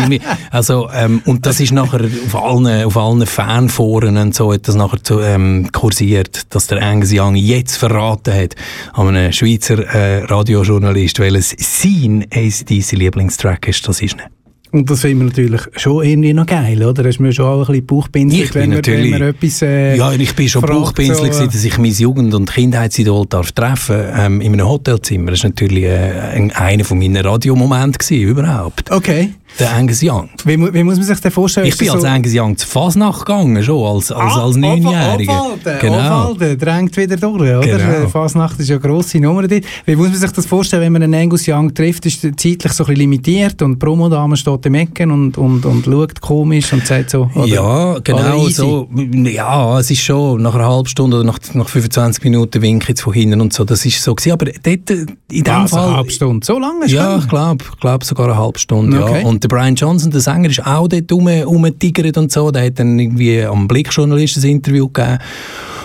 S2: also ähm, und das ist nachher auf allen, auf allen Fanforen und so, hat das nachher zu, ähm, kursiert, dass der Angus Young jetzt verraten hat, an einem Schweizer äh, Radiojournalist, weil es sein ACDC-Lieblingstrack ist, das ist nicht.
S1: Und das finden wir natürlich schon irgendwie noch geil, oder? Hast du mir schon auch ein bisschen Bauchpinselt, wenn,
S2: natürlich,
S1: wenn wir etwas äh,
S2: Ja, ich bin schon Bauchpinsel, so, dass ich mein Jugend- und Kindheitsidol darf treffen ähm, in einem Hotelzimmer. Das war natürlich äh, einer von meinen Radiomomente überhaupt.
S1: Okay.
S2: Der Angus Young.
S1: Wie, wie, muss man sich das vorstellen?
S2: Ich bin als so Angus Young zu Fasnacht gegangen, schon, als, als, ah, als Neunjähriger.
S1: Genau. drängt wieder durch, oder? Genau. Fasnacht ist ja eine grosse Nummer dort. Wie muss man sich das vorstellen, wenn man einen Angus Young trifft? Ist zeitlich so ein bisschen limitiert und die Promodame steht im Ecken und, und, und schaut komisch und sagt so, oder?
S2: Ja, genau so. Ja, es ist schon nach einer halben Stunde oder nach, nach 25 Minuten winke ich von hinten und so. Das ist so gewesen. Aber dort, in dem
S1: Was,
S2: Fall...
S1: eine halbe Stunde? So lange?
S2: Ja, ich glaube glaub sogar eine halbe Stunde, okay. ja. Und der Brian Johnson, der Sänger, ist auch dort rum, rumgetigert und so. Der hat dann irgendwie am Blickjournalist ein Interview gegeben.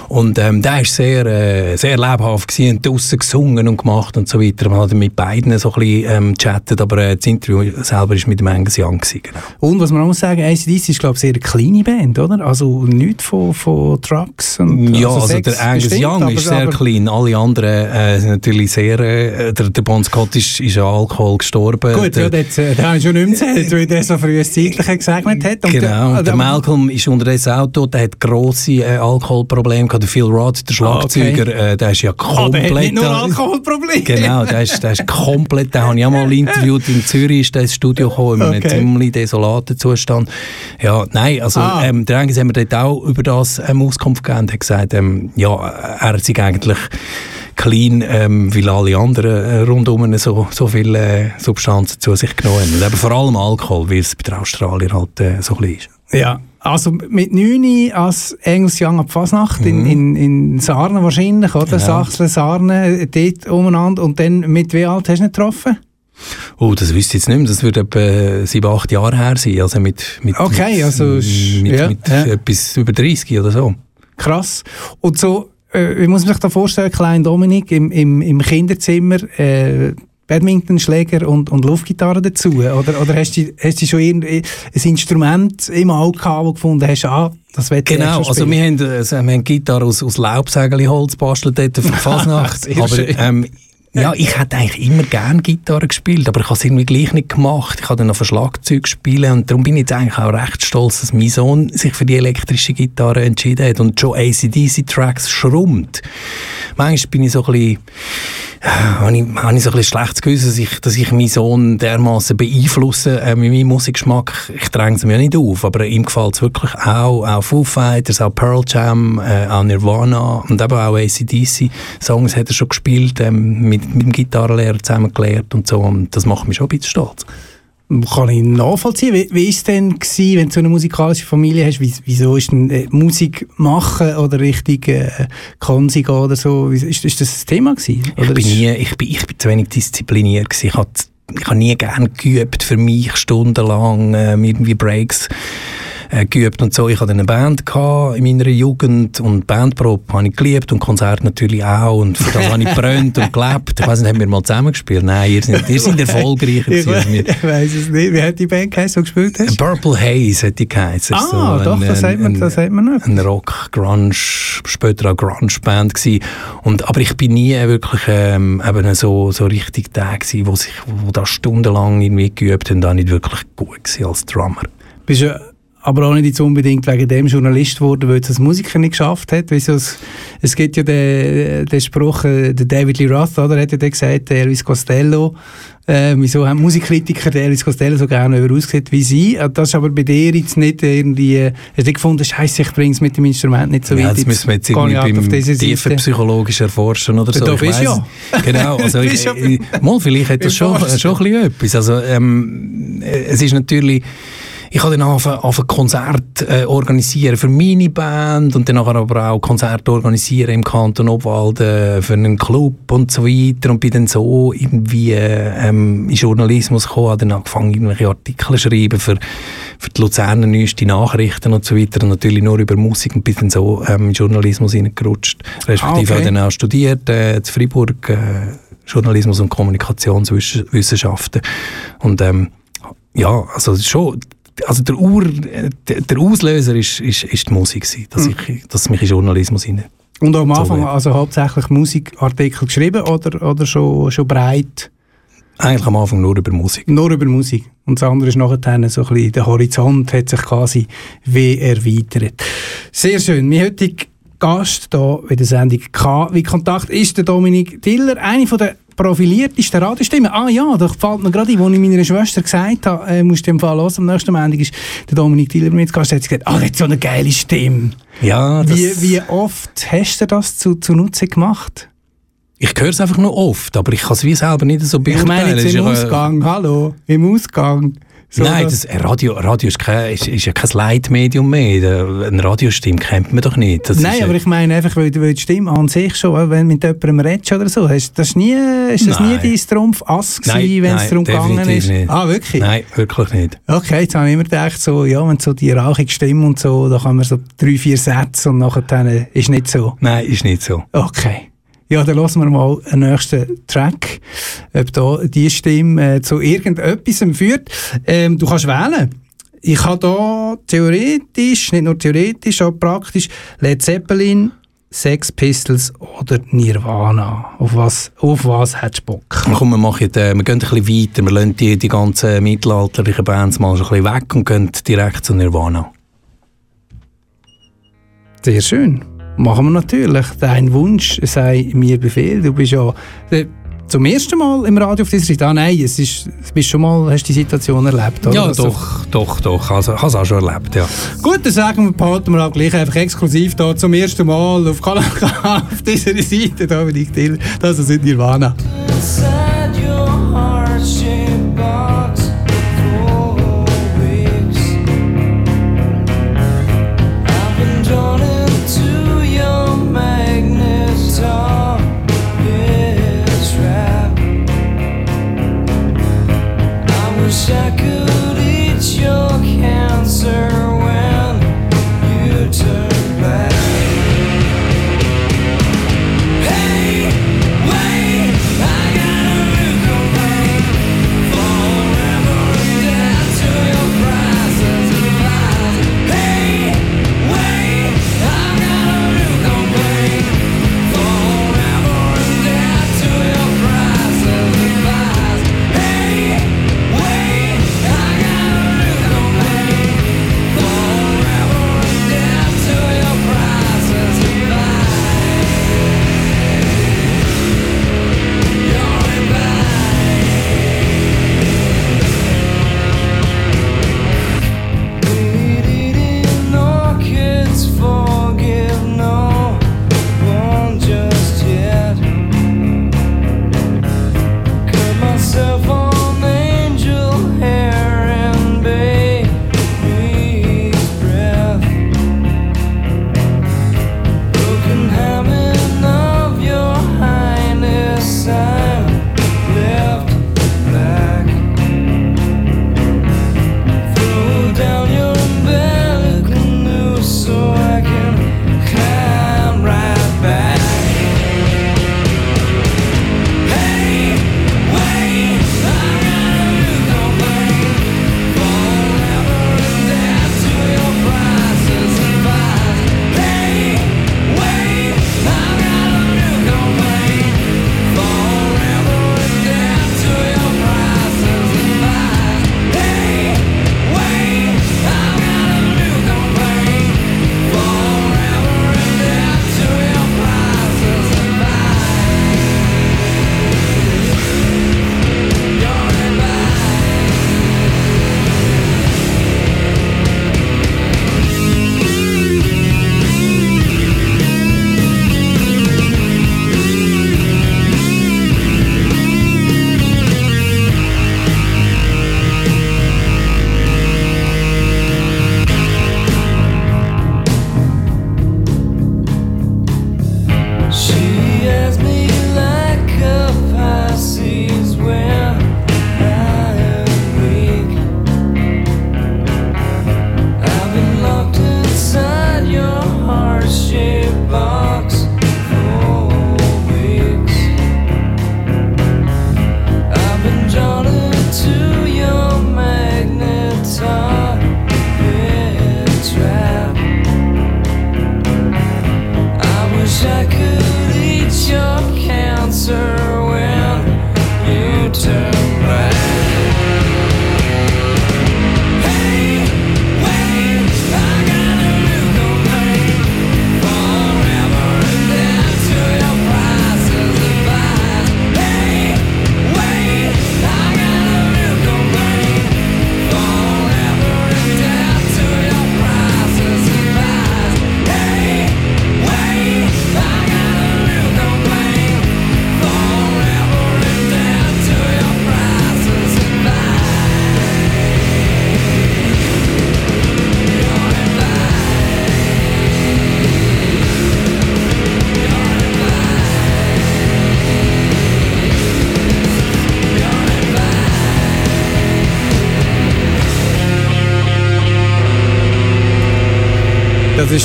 S2: Und ähm, der war sehr, äh, sehr lebhaft gewesen, und draussen gesungen und gemacht und so weiter. Man hat mit beiden so ein bisschen ähm, chattet, aber äh, das Interview selber war mit dem Angus Young. Gewesen, genau.
S1: Und was man auch muss sagen, ACDC ist glaube ich sehr eine kleine Band, oder? Also nichts von, von Trucks und
S2: Ja, also, also der Angus bestimmt, Young ist sehr klein. Alle anderen äh, sind natürlich sehr... Äh, der, der Bon Scott ist, ist an Alkohol gestorben.
S1: Gut,
S2: der,
S1: ja, das, äh, habe ich schon nicht mehr erzählt, weil der so früh das Zeitliche gesegnet hat.
S2: Und genau, der, der Malcolm ist unterdessen auch tot, der hat grosse äh, Alkoholprobleme gehabt. Phil Roth, der Schlagzeuger, okay. äh, der ist ja komplett... Oh, der hat
S1: nicht nur Alkoholprobleme.
S2: Genau, der ist, der ist komplett... Den habe ich auch mal interviewt. In Zürich ist der ins Studio gekommen, in einem okay. ziemlich desolaten Zustand. Ja, nein, also ah. ähm, der Engels haben wir dort auch über das ähm, Auskunft gegeben und hat gesagt, ähm, ja, er hat sich eigentlich clean, ähm, weil alle anderen äh, rundum so, so viele äh, Substanzen zu sich genommen haben. Und eben vor allem Alkohol, weil es bei den Australiern halt äh, so klein ist.
S1: Ja, also mit 9 als Engels Young ab Fasnacht mhm. in, in, in Sarnen wahrscheinlich, oder? Genau. Sachsen, Sarnen, dort umeinander. Und dann mit wie alt hast du ihn getroffen?
S2: Oh, das wüsste ich jetzt nicht mehr. Das würde etwa sieben, acht Jahre her sein. Also mit, mit,
S1: okay, also
S2: mit,
S1: ja,
S2: mit ja. etwas über 30 oder so.
S1: Krass. Und so, wie muss man sich da vorstellen, klein Dominik im, im, im Kinderzimmer, äh, Badmintonschläger und, und Luftgitarre dazu? Oder, oder hast, du, hast du schon ein Instrument im Auge gehabt, wo du gefunden hast, ah, das wird
S2: Genau, also wir haben, also wir haben Gitarre aus, aus Laubsägeli-Holz bastelt dort für Fasnacht. aber ähm, ja, ich hätte eigentlich immer gerne Gitarre gespielt, aber ich habe es irgendwie gleich nicht gemacht. Ich habe dann auf ein Schlagzeug spielen und darum bin ich jetzt eigentlich auch recht stolz, dass mein Sohn sich für die elektrische Gitarre entschieden hat und schon ACDC-Tracks schrummt. Manchmal bin ich so ein bisschen habe ich, habe ich so ein bisschen schlechtes Gewissen, dass ich, meinen Sohn dermaßen beeinflusse äh, mit meinem Musikgeschmack. Ich dränge es mir nicht auf, aber ihm gefällt es wirklich auch, auch Foo Fighters, auch Pearl Jam, äh, auch Nirvana und eben auch ACDC. Songs hat er schon gespielt, ähm, mit, mit dem Gitarrenlehrer zusammen gelernt und so und das macht mich schon ein bisschen stolz.
S1: Kann ich nachvollziehen. Wie, wie ist es denn gewesen, wenn du so eine musikalische Familie hast? Wie, wieso ist denn äh, Musik machen oder richtig äh, Konsi gehen oder so? Ist, ist das das Thema gewesen?
S2: Oder ich bin nie, ich bin, ich bin zu wenig diszipliniert gewesen. Ich hatte ich habe nie gern geübt für mich stundenlang äh, irgendwie Breaks äh, geübt und so. Ich hatte eine Band in meiner Jugend und Bandprobe habe ich geliebt und Konzert natürlich auch und für das habe ich brennt und gelebt. Ich weiß nicht, haben wir mal zusammengespielt? Nein, ihr seid, ihr seid erfolgreicher
S1: ich, als wir. Ich weiß es nicht. Wie hat die Band geheißen, die gespielt hast?
S2: Purple Haze hat die geheißen.
S1: Ah, so doch, ein, das sagt man, das sagt man noch.
S2: Ein Rock, Grunge, später auch Grunge-Band gewesen. Und, aber ich bin nie wirklich ähm, eben so, so richtig der gewesen, wo, sich, wo da stundenlang irgendwie geübt haben, da nicht wirklich gut gewesen als Drummer.
S1: Bist du aber auch nicht unbedingt wegen dem Journalist geworden, weil es als Musiker nicht geschafft hat. Weißt es, es gibt ja den, den Spruch, äh, der David Lee Roth, oder, hat ja gesagt, Elvis Costello, äh, wieso haben Musikkritiker den Elvis Costello so gerne über aussieht wie sie. Äh, das ist aber bei dir jetzt nicht irgendwie, hast du gefunden, scheiße, ich bringe es mit dem Instrument nicht so
S2: ja,
S1: weit.
S2: das müssen wir jetzt irgendwie tiefen psychologisch erforschen oder so.
S1: Du bist ja.
S2: Genau, also ich, ich, mal, vielleicht hat das schon, schon ein bisschen etwas. Also ähm, es ist natürlich ich habe dann angefangen, Konzerte äh, organisieren für meine Band und dann aber auch Konzerte organisieren im Kanton Obwalden für einen Club und so weiter und bin dann so irgendwie äh, ähm, in Journalismus gekommen, habe dann angefangen, irgendwelche Artikel zu schreiben für, für die Luzerner neuesten Nachrichten und so weiter und natürlich nur über Musik und bin dann so ähm, in Journalismus hineingerutscht. Respektive ah, okay. habe dann auch studiert äh, in Freiburg äh, Journalismus und Kommunikationswissenschaften und ähm, ja, also schon also der, Ur, der, der Auslöser ist, ist, ist die Musik gewesen, dass, mhm. ich, dass mich in Journalismus hinein
S1: Und am Anfang so also hauptsächlich Musikartikel geschrieben oder, oder schon, schon breit?
S2: Eigentlich am Anfang nur über Musik.
S1: Nur über Musik. Und das andere ist nachher so ein bisschen, der Horizont hat sich quasi wie erweitert. Sehr schön. Mein heutiger Gast hier bei der Sendung K wie Kontakt ist der Dominik Tiller, eine von der profilierteste Radiostimme. Ah ja, da fällt mir gerade ein, als ich meiner Schwester gesagt habe, äh, musst du im Fall los, am nächsten Montag ist der Dominik Thieler mit Gast, hat gesagt, ah, der hat so eine geile Stimme.
S2: Ja,
S1: das wie, wie oft hast du das zu, zunutze gemacht?
S2: Ich höre es einfach nur oft, aber ich kann es wie selber nicht so beurteilen.
S1: Ich meine jetzt im Ausgang, hallo, im Ausgang.
S2: So Nein, das, Radio, Radio ist, kein, ist, ist ja kein Leitmedium mehr. Eine Radiostimme kennt man doch nicht.
S1: Das Nein, aber ich meine einfach, weil, weil die Stimme an sich schon, wenn mit jemandem redest oder so, ist das nie, ist das nie dein Trumpf-Ass gewesen, wenn es darum gegangen ist?
S2: Nicht.
S1: Ah, wirklich?
S2: Nein, wirklich nicht.
S1: Okay, jetzt habe ich immer gedacht, so, ja, wenn so die rauchige Stimme und so, da kann man so drei, vier Sätze und nachher dann, äh, ist nicht so.
S2: Nein, ist nicht so.
S1: Okay. Ja, dann lassen wir mal einen nächsten Track, ob da die Stimme äh, zu irgendetwas führt. Ähm, du kannst wählen. Ich habe da theoretisch, nicht nur theoretisch, auch praktisch Led Zeppelin, Sex Pistols oder Nirvana. Auf was, auf was hättest du Bock?
S2: Komm, wir, machen, äh, wir gehen ein bisschen weiter. Wir lassen die, die ganzen mittelalterlichen Bands mal ein bisschen weg und gehen direkt zu Nirvana.
S1: Sehr schön. Machen wir natürlich. Dein Wunsch sei mir Befehl. Du bist ja äh, zum ersten Mal im Radio auf dieser Seite. Ah nein, es ist, bist schon mal, hast du die Situation erlebt, oder?
S2: Ja, also, doch, doch, doch. Also, ich habe es auch schon erlebt, ja.
S1: Gut, dann sagen wir, behalten wir auch gleich einfach exklusiv da zum ersten Mal auf Kanal auf dieser Seite. Da bin ich Till. Das ist Nirvana. Das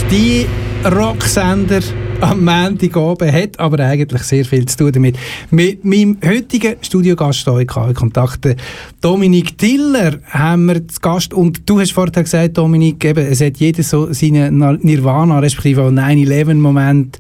S1: ist die Rocksender am Montagabend, hat aber eigentlich sehr viel zu tun damit. Mit meinem heutigen Studiogast hier in Kontakt, Dominik Tiller, haben wir zu Gast. Und du hast vorher gesagt, Dominik, eben, es hat jeder so seinen Nirvana, respektive auch 9-11-Moment,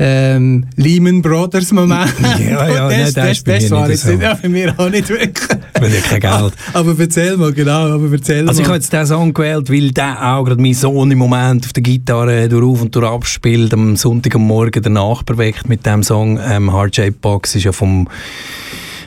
S1: ähm, Lehman Brothers-Moment.
S2: Ja, ja, das, nein, das, das, das war jetzt so.
S1: ja, für mich auch nicht wirklich.
S2: Weil ich kein Geld.
S1: aber erzähl mal, genau, aber erzähl
S2: Also
S1: mal.
S2: ich habe jetzt diesen Song gewählt, weil der auch gerade mein Sohn im Moment auf der Gitarre durch auf und durch abspielt, am Sonntag am Morgen der Nachbar weckt mit dem Song. Ähm, Hard Shape Box ist ja vom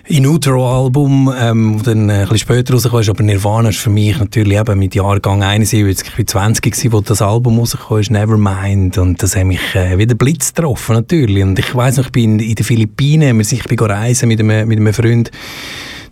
S2: In Utero-Album, ähm, dann äh, ein bisschen später rausgekommen ist, aber Nirvana ist für mich natürlich eben mit Jahrgang 71, ich war 20 gewesen, wo das Album rausgekommen ist, Nevermind, und das hat mich äh, wieder Blitz getroffen, natürlich. Und ich weiss noch, ich bin in den Philippinen, ich bin reisen mit einem, mit einem Freund,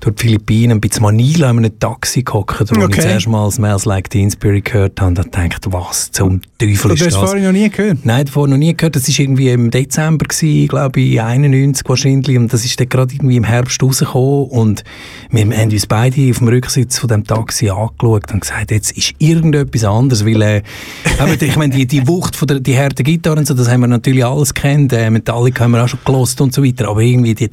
S2: durch die Philippinen, ein bisschen Manila in einem Taxi gehockt, wo
S1: Okay.
S2: ich zuerst mal «Smells Like Teen Spirit» gehört habe und dann gedacht, was zum Teufel
S1: du
S2: ist
S1: hast
S2: das?
S1: vorhin noch nie gehört.
S2: Nein, davon noch nie gehört. Das war irgendwie im Dezember, gewesen, glaube ich, 91 wahrscheinlich. Und das ist dann gerade irgendwie im Herbst rausgekommen. Und wir haben uns beide auf dem Rücksitz von dem Taxi angeschaut und gesagt, jetzt ist irgendetwas anderes. Weil, äh, ich meine, die, die Wucht von der, die harten Gitarren, und so, das haben wir natürlich alles kennt. Äh, Metallica haben wir auch schon gelost und so weiter. Aber irgendwie die,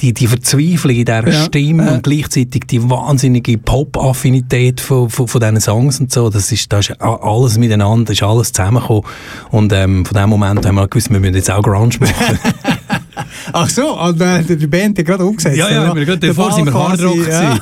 S2: die, die Verzweiflung in dieser
S1: Ja.
S2: Stimme und gleichzeitig die wahnsinnige Pop-Affinität von, von, von diesen Songs und so, das ist, da ist alles miteinander, ist alles zusammengekommen. Und ähm, von dem Moment haben wir gewusst, wir müssen jetzt auch Grunge machen.
S1: Ach so, und äh, die Band hat gerade umgesetzt.
S2: Ja, ja,
S1: oder?
S2: wir gerade davor sind wir
S1: quasi, ja.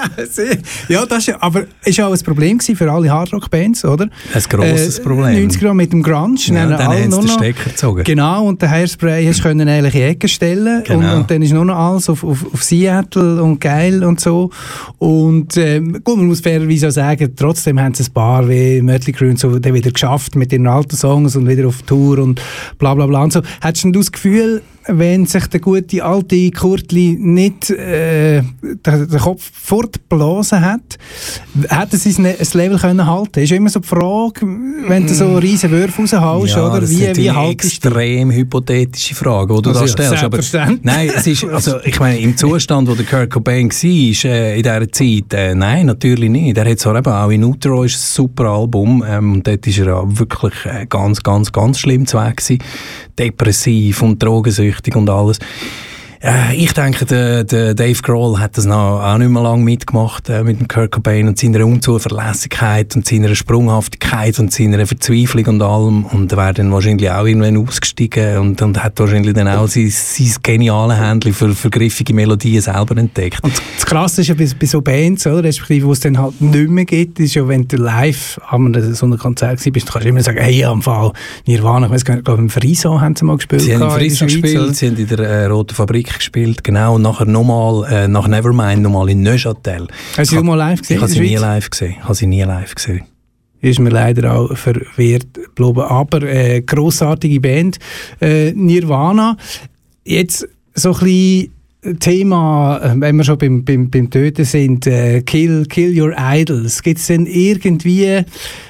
S1: Ja, das ist aber ist ja auch ein Problem für alle Hardrock-Bands, oder?
S2: Ein grosses Problem.
S1: 90 Jahre mit dem Grunge.
S2: Ja, dann
S1: alle
S2: haben sie den Stecker gezogen.
S1: Genau, und den Hairspray hast können eigentlich in die Ecke stellen
S2: Genau.
S1: und, und dann ist nur noch alles auf, auf, auf Seattle und geil und so. Und ähm, gut, man muss fairerweise auch sagen, trotzdem haben sie ein paar wie Mötley Crüe und so dann wieder geschafft mit ihren alten Songs und wieder auf Tour und bla bla bla und so. Hättest du das Gefühl, wenn sich der gute alte Kurtli nicht äh, den, den Kopf fortblasen hat, hätte sie ein Level können halten Ist ja immer so die Frage, wenn du so riesen Würfe raushaust,
S2: Ja,
S1: oder?
S2: das
S1: Wie, wie du
S2: extrem hypothetische Fragen, die du
S1: Also
S2: da stellst. Aber, nein, es ist, also, ich meine, im Zustand, wo der Kurt Cobain war, äh, in dieser Zeit, äh, nein, natürlich nicht. Er hat zwar eben auch in Utero ist ein super Album, ähm, und dort ist er wirklich äh, ganz, ganz, ganz schlimm zu Weg gewesen. Depressiv und drogensüchtig und alles. Äh, ich denke, der, der Dave Grohl hat das noch, auch nicht mehr lange mitgemacht äh, mit dem Kurt Cobain und seiner Unzuverlässigkeit und seiner Sprunghaftigkeit und seiner Verzweiflung und allem. Und er wäre dann wahrscheinlich auch irgendwann ausgestiegen und, und hat wahrscheinlich dann auch sein, sein geniales Händchen für, für griffige Melodien selber entdeckt.
S1: Und das Krasse ist ja bei, bei so Bands, oder, respektive, wo es dann halt nicht mehr gibt, ist ja, wenn du live an so einem Konzert bist, du kannst immer sagen, hey, am Fall Nirvana, ich weiß gar nicht, ich glaube, im Friso haben sie mal gespielt.
S2: Sie haben Friesen
S1: Schweiz,
S2: gespielt, sie haben in der äh, Roten Fabrik gespielt, genau, und nachher nochmal, äh, nach Nevermind nochmal in Neuchâtel.
S1: Hast du sie mal live gesehen?
S2: Ich habe sie nie live gesehen. Habe sie nie live gesehen.
S1: ist mir leider auch verwehrt geblieben. Aber äh, grossartige Band. Äh, Nirvana. Jetzt so ein bisschen Thema, äh, wenn wir schon beim, beim, beim Töten sind, äh, kill, kill Your Idols. Gibt es denn irgendwie eine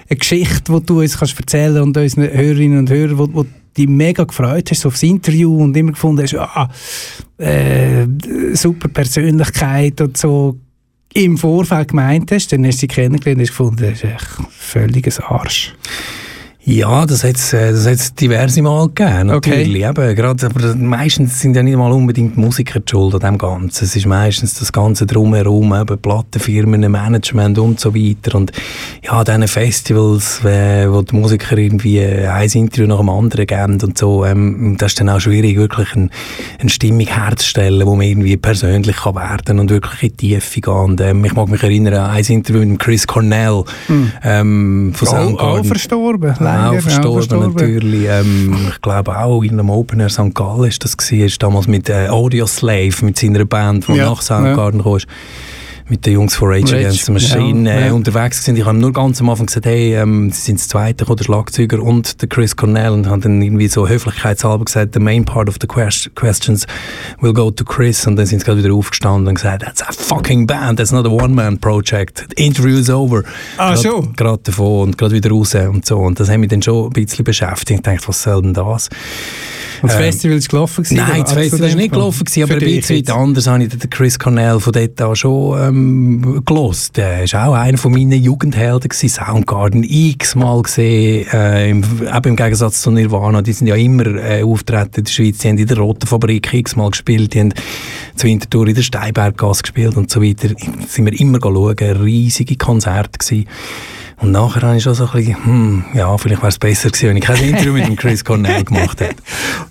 S1: Geschichte, die du uns kannst erzählen und unseren Hörerinnen und Hörern, wo, wo dich mega gefreut hast, so aufs Interview und immer gefunden hast, ah, äh, super Persönlichkeit und so im Vorfeld gemeint hast, dann hast du sie kennengelernt und hast gefunden, das ist echt völliges Arsch.
S2: Ja, das hat es äh, das hat's diverse Mal gegeben,
S1: Okay.
S2: natürlich. Eben, gerade, aber meistens sind ja nicht mal unbedingt Musiker die schuld an dem Ganzen. Es ist meistens das Ganze drumherum, eben Plattenfirmen, Management und so weiter. Und ja, diese Festivals, äh, wo die Musiker irgendwie äh, ein Interview nach dem anderen geben und so, ähm, das ist dann auch schwierig, wirklich ein, eine Stimmung herzustellen, wo man irgendwie persönlich kann werden und wirklich in die Tiefe gehen. Und, ähm, ich mag mich erinnern an ein Interview mit Chris Cornell ähm, von
S1: Auch, auch
S2: Soundgarden.
S1: verstorben, leider.
S2: Auch
S1: ja,
S2: verstorben, natürlich. Ähm, ich glaube auch in einem Open Air St. Gallen ist das gewesen, ist damals mit äh, Audio Slave, mit seiner Band, die
S1: Ja,
S2: nach Soundgarden kam. Mit den Jungs von Rage
S1: Rage,
S2: Against the Machine
S1: ja,
S2: äh,
S1: ja.
S2: unterwegs sind. Ich habe nur ganz am Anfang gesagt, hey, ähm, sie sind das Zweite, der Schlagzeuger und der Chris Cornell und haben dann irgendwie so höflichkeitshalber gesagt, the main part of the quest questions will go to Chris und dann sind sie gerade wieder aufgestanden und gesagt, that's a fucking band, that's not a one-man-project. The interview is over.
S1: Ah,
S2: Grad-
S1: schon?
S2: Gerade davon und gerade wieder raus und so. Und das hat mich dann schon ein bisschen beschäftigt. Ich dachte, was soll denn das?
S1: Und das
S2: Ähm,
S1: Festival ist gelaufen gewesen,
S2: Nein, das
S1: Also
S2: Festival ist nicht gelaufen, gewesen, aber ein bisschen weit anders habe ich den Chris Cornell von dort an schon ähm, gelost. Der ist auch einer von meinen Jugendhelden gewesen. Soundgarden x-mal gesehen. Äh, im, im Gegensatz zu Nirvana. Die sind ja immer äh, auftreten in der Schweiz. Die haben in der Roten Fabrik x-mal gespielt. Die haben zu Winterthur in der Steinberggasse gespielt und so weiter. Da sind wir immer schauen. Riesige Konzerte gewesen. Und nachher habe ich schon so ein bisschen, hm, ja, vielleicht wäre es besser gewesen, wenn ich kein Interview mit dem Chris Cornell gemacht hätte.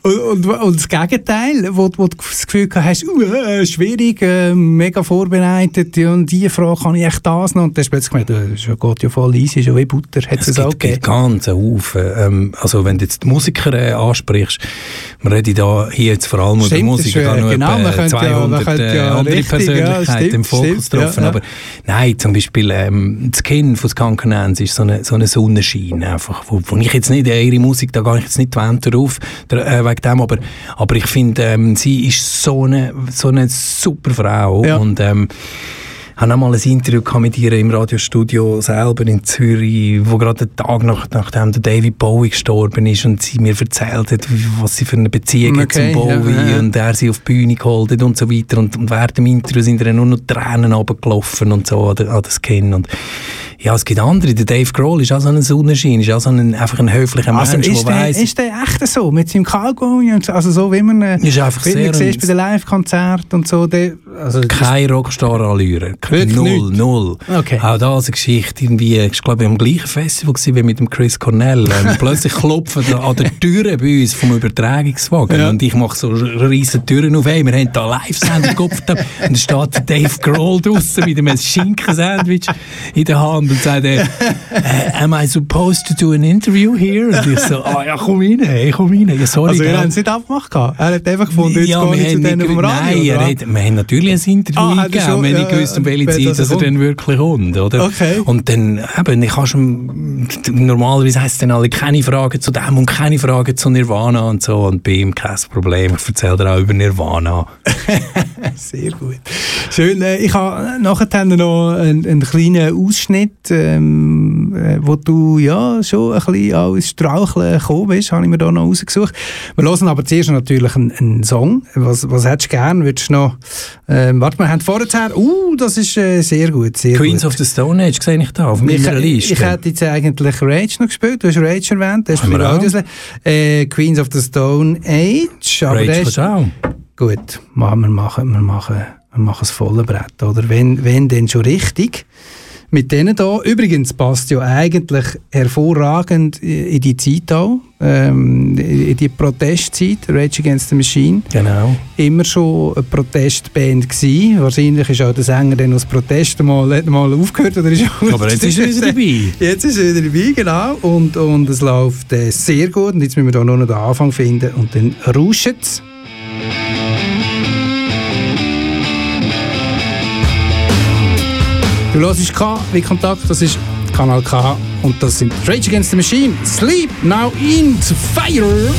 S1: Und, und, und, das Gegenteil, wo, wo du das Gefühl hast, uh, äh, schwierig, äh, mega vorbereitet, und diese Frage kann ich echt das noch, und dann hast du plötzlich gemerkt, das geht ja voll easy, schon wie Butter, hat es,
S2: es
S1: auch
S2: gibt, gibt ganz Haufen. Ähm, also wenn du jetzt die Musiker äh, ansprichst, wir reden da hier jetzt vor allem über Musiker, da noch
S1: genau,
S2: etwa 200
S1: ja,
S2: äh,
S1: ja
S2: andere
S1: richtig,
S2: Persönlichkeiten
S1: ja, stimmt,
S2: im Fokus
S1: stimmt,
S2: getroffen, aber nein, zum Beispiel ähm, das Kind von Skankenens ist so eine, so eine Sonnenschein, einfach, wo, wo ich jetzt nicht, äh, ihre Musik, da gehe ich jetzt nicht die Wände drauf, äh, wegen dem, aber, aber ich finde, ähm, sie ist so eine, so eine super Frau
S1: Ja.
S2: und ähm, habe auch mal ein Interview mit ihr im Radiostudio selber in Zürich, wo gerade den Tag nach, nachdem der David Bowie gestorben ist und sie mir erzählt hat, was sie für eine Beziehung
S1: Okay,
S2: zum Bowie
S1: ja, ja.
S2: und er sie auf die Bühne geholt hat und so weiter und, und während dem Interview sind ihr nur noch Tränen runtergelaufen und so an, das Kind und ja, es gibt andere. Der Dave Grohl ist auch so ein Sonnenschein, ist auch so ein, einfach ein höflicher
S1: Also
S2: Mensch,
S1: ist,
S2: der weiss,
S1: ist der echt so, mit seinem Cowboy und so, also so wie man,
S2: Ist einfach
S1: wie
S2: sehr
S1: man siehst bei den Live-Konzerten und so, der, also,
S2: Keine Rockstar-Allüre. Null,
S1: nicht?
S2: null.
S1: Okay.
S2: Auch da eine Geschichte, irgendwie, ich glaube, am gleichen Festival gewesen wie mit dem Chris Cornell. Ähm, plötzlich klopfen da an der Tür bei uns vom Übertragungswagen
S1: Ja.
S2: und ich mache so riesen Türen auf. Hey, wir haben da Live-Sendung gekopft und dann steht Dave Grohl draussen mit einem Schinken-Sandwich in der Hand und sagt, äh, äh, am I supposed to do an interview here? Und ich so, ah ja, komm rein, hey, komm rein. Ja, sorry,
S1: also ihr habt es nicht abgemacht. Er hat einfach gefunden, jetzt
S2: ja,
S1: gehe
S2: wir
S1: ich zu denen vom Radio.
S2: Nein, er hat, wir haben natürlich ein Interview
S1: Ah,
S2: eingegeben,
S1: schon,
S2: wenn
S1: ja,
S2: ich gewusst, um welche Zeit
S1: das
S2: dass er dann wirklich kommt, oder?
S1: Okay.
S2: Und dann, eben, ich habe schon, normalerweise heisst es dann alle, keine Fragen zu dem und keine Fragen zu Nirvana und so, und bei ihm kein Problem, ich erzähle dir auch über Nirvana.
S1: Sehr gut. Schön. Äh, ich habe nachher noch einen, einen kleinen Ausschnitt, ähm, äh, wo du ja schon ein bisschen als Straucheln gekommen bist, habe ich mir da noch rausgesucht. Wir hören aber zuerst natürlich einen, einen Song. Was, was hättest du gern? Würdest du noch, ähm, warte, wir haben vorher, uh, das ist äh, sehr gut, sehr
S2: Queens
S1: gut.
S2: of the Stone Age sehe ich da auf meiner Liste.
S1: ich hätte jetzt eigentlich Rage noch gespielt. Du hast Rage erwähnt. Das ist. Äh, Queens of the Stone Age. Aber
S2: Rage
S1: ist,
S2: auch.
S1: Gut, wir machen, wir machen, wir machen das volle Brett, oder? Wenn, wenn denn schon richtig. Mit denen da, übrigens passt ja eigentlich hervorragend in die Zeit auch, ähm, in die Protestzeit, Rage Against the Machine.
S2: Genau.
S1: Immer schon eine Protestband gewesen. Wahrscheinlich ist auch der Sänger dann aus Protest mal, mal aufgehört. Oder ist auch
S2: Aber jetzt ist er wieder dabei.
S1: Jetzt ist er wieder dabei, genau. Und, und es läuft äh, sehr gut. Und jetzt müssen wir da nur noch den Anfang finden. Und dann rauscht es. Du hörst K wie Kontakt, das ist Kanal K. Und das sind Rage Against the Machine. Sleep now into fire.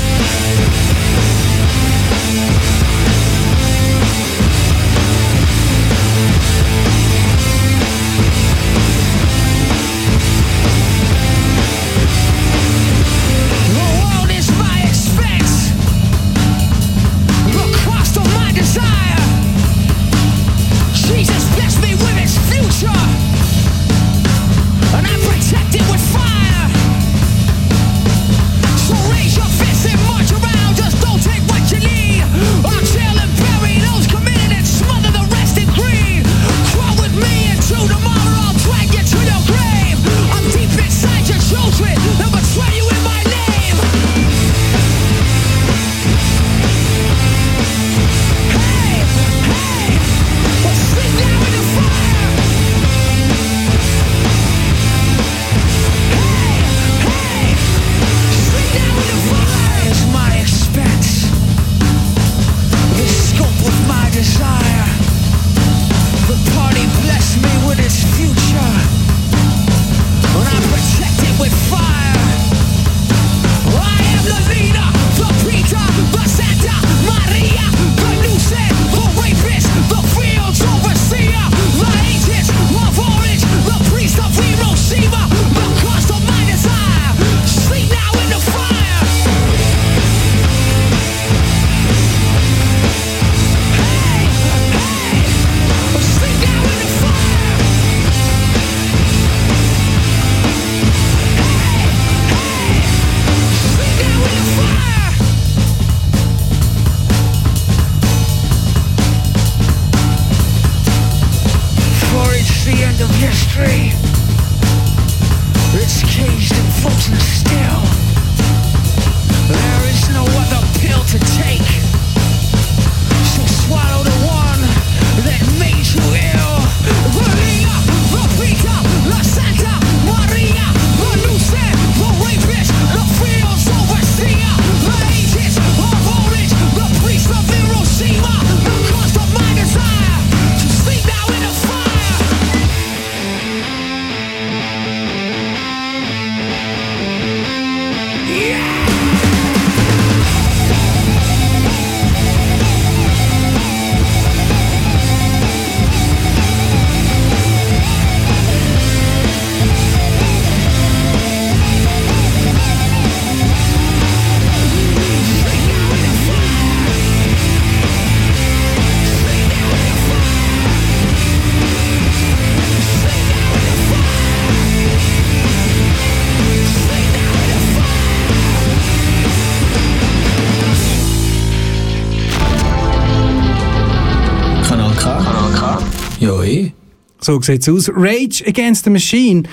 S3: So
S1: sieht es aus. Rage Against the Machine.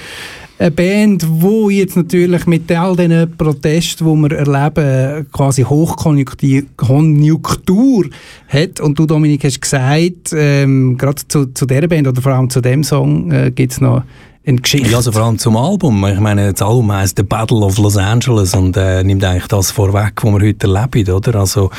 S1: Eine Band, die jetzt natürlich mit all diesen Protesten, die wir erleben, quasi Hochkonjunktur Konjunktur hat. Und du, Dominik, hast gesagt, ähm, gerade zu, zu dieser Band oder vor allem zu dem Song äh, gibt es noch eine Geschichte.
S2: Ja, also vor allem zum Album. Ich meine, das Album heisst The Battle of Los Angeles und äh, nimmt eigentlich das vorweg, was wir heute erleben, oder? Also,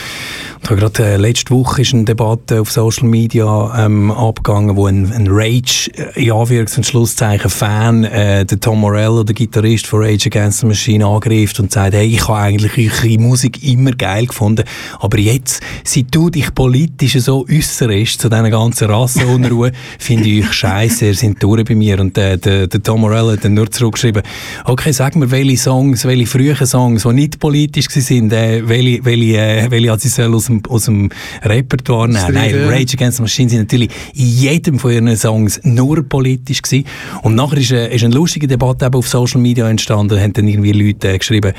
S2: und gerade äh, letzte Woche ist eine Debatte auf Social Media ähm, abgegangen, wo ein, ein Rage, äh, in Anführungs- und Schlusszeichen, Fan, äh, der Tom Morello, der Gitarrist von Rage Against the Machine, angreift und sagt, hey, ich habe eigentlich eure Musik immer geil gefunden, aber jetzt, seit du dich politisch so äußerst zu diesen ganzen Rassenunruhe, finde ich euch scheiße, ihr seid durch bei mir. Und äh, der, der Tom Morello hat dann nur zurückgeschrieben, okay, sag mir, welche Songs, welche frühen Songs, die nicht politisch waren, äh, welche, welche, äh, welche hat sie soll aus dem, aus dem Repertoire nehmen. Nein. Rage Against the Machine sind natürlich in jedem von ihren Songs nur politisch gewesen. Und nachher ist, äh, ist eine lustige Debatte eben auf Social Media entstanden, da haben dann irgendwie Leute äh, geschrieben,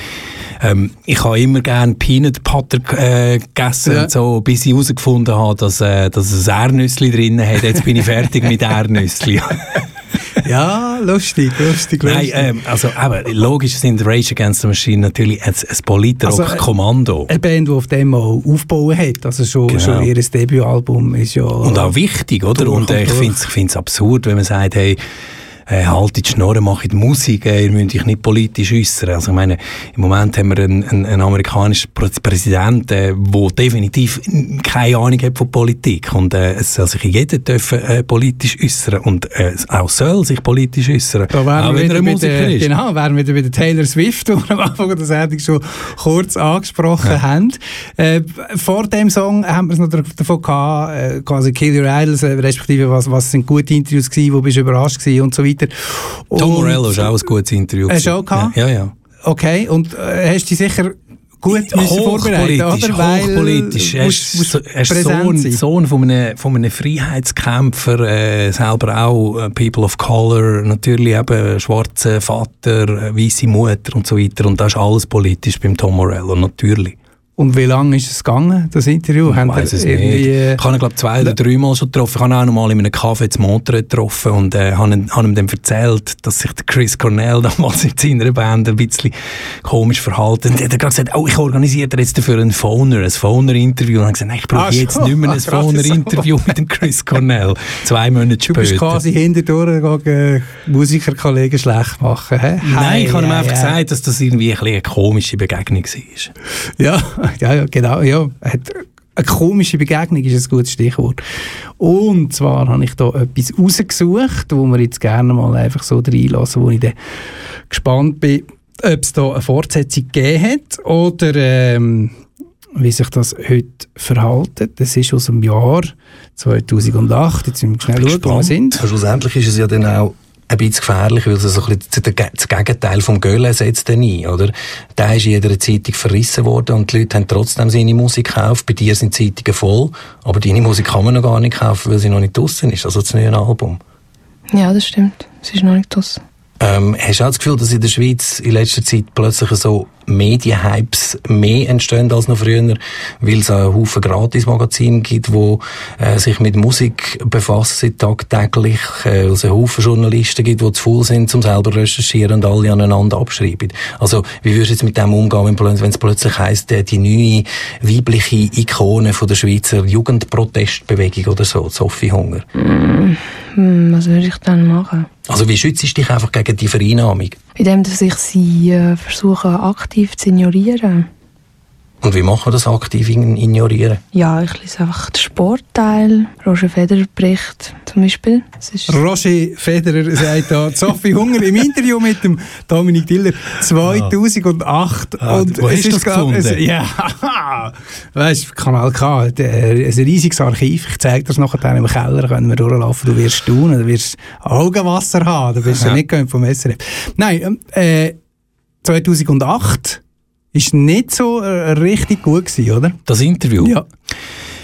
S2: ähm, ich habe immer gerne Peanut Butter äh, gegessen
S1: Ja.
S2: und so, bis ich herausgefunden habe, dass, äh, dass es Erdnüssli drin hat. Jetzt bin ich fertig mit Erdnüssli.
S1: Ja, lustig, lustig,
S2: Nein,
S1: lustig.
S2: ähm, also eben, logisch sind Rage Against the Machine natürlich ein, ein Politrock-Kommando.
S1: Eine Band, die auf dem auch aufbauen hat. Also schon,
S2: Genau.
S1: schon ihr Debütalbum ist ja...
S2: Und auch wichtig, oder?
S1: Durch
S2: Und äh,
S1: und
S2: ich finde es absurd, wenn man sagt, hey, äh, haltet die Schnurren, macht Musik, äh, ihr müsst euch nicht politisch äußern. Also ich meine, im Moment haben wir einen, einen, einen amerikanischen Prä- Präsidenten, der definitiv keine Ahnung hat von Politik. Und äh, es soll sich jeder dürfen, äh, politisch äußern und äh, auch soll sich politisch äußern.
S1: Da wären
S2: auch
S1: wir
S2: wenn er
S1: wieder
S2: ein Musiker
S1: der,
S2: ist.
S1: genau, wären wir wieder bei Taylor Swift, die wir am Anfang der Sendung schon kurz angesprochen haben. Äh, vor dem Song haben wir es noch davon gehabt, äh, quasi Kill Your Idols, äh, respektive was, was sind gute Interviews gewesen, wo bist du überrascht gewesen und so weiter.
S2: Tom
S1: Und-
S2: Morello ist auch ein gutes Interview.
S1: Hast du auch gehabt?
S2: Ja, ja. ja.
S1: Okay, und äh, hast du dich sicher gut
S2: Hochpolitisch,
S1: oder? Weil
S2: hochpolitisch. Er ist, er Sohn. Sohn von einem, von einem Freiheitskämpfer, äh, selber auch äh, People of Color, natürlich eben schwarzer Vater, äh, weiße Mutter und so weiter. Und das ist alles politisch beim Tom Morello, natürlich.
S1: Und wie lange ist es gegangen, das Interview?
S2: Ich
S1: Haben ihr
S2: es nicht.
S1: äh,
S2: Ich habe ihn, glaube zwei oder dreimal schon getroffen. Ich habe ihn auch noch mal in einem Café zu Montreux getroffen und äh, habe, ihn- habe ihm dann erzählt, dass sich der Chris Cornell damals in seiner Band ein bisschen komisch verhalten. Und er hat gesagt, oh, ich organisiere jetzt dafür ein Phoner, ein Phoner-Interview. Und ich gesagt, nein, ich brauche
S1: Ah,
S2: jetzt
S1: so.
S2: nicht mehr ein Phoner-Interview mit dem Chris Cornell. Zwei Monate
S1: Du
S2: später.
S1: bist quasi hinterdurch gegangen, Musikerkollegen schlecht machen. Hä?
S2: Nein, ich habe ihm
S1: Hei,
S2: einfach
S1: hei.
S2: gesagt, dass das irgendwie ein eine komische Begegnung war.
S1: Ja, ja, ja genau. Ja. Eine komische Begegnung ist ein gutes Stichwort. Und zwar habe ich da etwas rausgesucht, wo wir jetzt gerne mal einfach so reinlassen, wo ich dann gespannt bin, ob es da eine Fortsetzung gegeben hat oder ähm, wie sich das heute verhalten. Das ist aus dem Jahr 2008. Jetzt müssen wir schnell schauen, wo wir sind.
S5: Schlussendlich ist es ja dann auch ein bisschen gefährlich, weil es so ein bisschen das Gegenteil vom Göhle setzt dann ein, oder? Der ist in jeder Zeitung verrissen worden und die Leute haben trotzdem seine Musik gekauft. Bei dir sind Zeitungen voll, aber deine Musik kann man noch gar nicht kaufen, weil sie noch nicht draussen ist, also das neue Album.
S6: Ja, das stimmt. Es ist noch nicht draussen.
S5: Ähm, hast du auch das Gefühl, dass in der Schweiz in letzter Zeit plötzlich so Medienhypes mehr entstehen als noch früher, weil es einen Haufen Gratis-Magazine gibt, wo äh, sich mit Musik befassen tagtäglich, äh, es einen Haufen Journalisten gibt, die zu faul sind, um selber recherchieren und alle aneinander abschreiben. Also, wie würdest du jetzt mit dem umgehen, wenn es plötzlich heisst, äh, die neue weibliche Ikone von der Schweizer Jugendprotestbewegung oder so, Sophie Hunger?
S6: Hm, was würde ich dann machen?
S5: Also, wie schützt du dich einfach gegen die Vereinnahmung?
S6: Indem dass ich sie äh, versuche aktiv zu ignorieren.
S5: Und wie machen wir das aktiv ignorieren?
S6: Ja, ich lese einfach den Sportteil, Roger Federer Bericht zum Beispiel.
S1: Roger Federer sagt da, Sophie Hunger im Interview mit dem Dominik Diller 2008.
S2: Ah,
S1: und
S2: wo
S1: es
S2: hast du
S1: ist
S2: das gefunden?
S1: Es, ja, weißt du, Kanal K, der, ein riesiges Archiv. Ich zeige das nachher im Keller, können wir durchlaufen. Du wirst staunen, du wirst Augenwasser haben, du bist ja,
S2: Ja.
S1: nicht vom SRF. Nein, ähm, äh, 2008 ist nicht so äh, richtig gut gewesen, oder?
S2: Das Interview?
S1: Ja.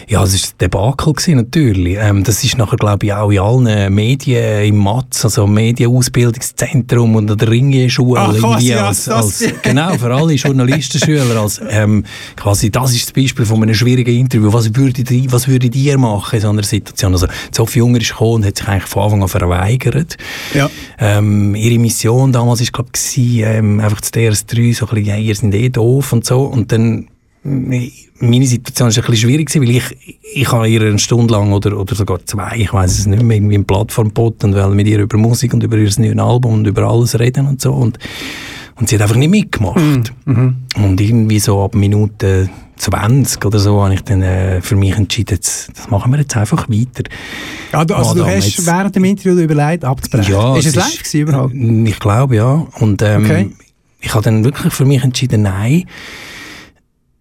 S2: Ja, es war ein Debakel gewesen, natürlich. Ähm, das ist nachher, glaube ich, auch in allen Medien im MATS, also Medienausbildungszentrum und an der Ringier-Schule.
S1: Ach, quasi als
S2: als, genau, für alle Journalistenschüler. Als, ähm, quasi, das ist das Beispiel von einem schwierigen Interview. Was würdet ihr, was würdet ihr machen in so einer Situation? Also, Sophie Junger ist gekommen und hat sich eigentlich von Anfang an verweigert.
S1: Ja.
S2: Ähm, ihre Mission damals war, glaube ich, ähm, einfach zu DS3 so ein bisschen, ja, ihr seid eh doof und so. Und dann, meine Situation war ein bisschen schwierig, gewesen, weil ich, ich habe ihr eine Stunde lang oder, oder sogar zwei, ich weiß es nicht mehr, irgendwie eine Plattform und wollte mit ihr über Musik und über ihr neues Album und über alles reden und so. Und, und sie hat einfach nicht mitgemacht. Und irgendwie so ab Minute 20 oder so habe ich dann äh, für mich entschieden, jetzt, das machen wir jetzt einfach weiter.
S1: Ja, du, also du
S2: Madame,
S1: hast
S2: jetzt-
S1: während dem Interview überlegt, abzubrechen.
S2: Ja,
S1: ist es live
S2: ist-
S1: gewesen überhaupt?
S2: Ich glaube, ja. Und ähm,
S1: Okay.
S2: ich habe dann wirklich für mich entschieden, nein,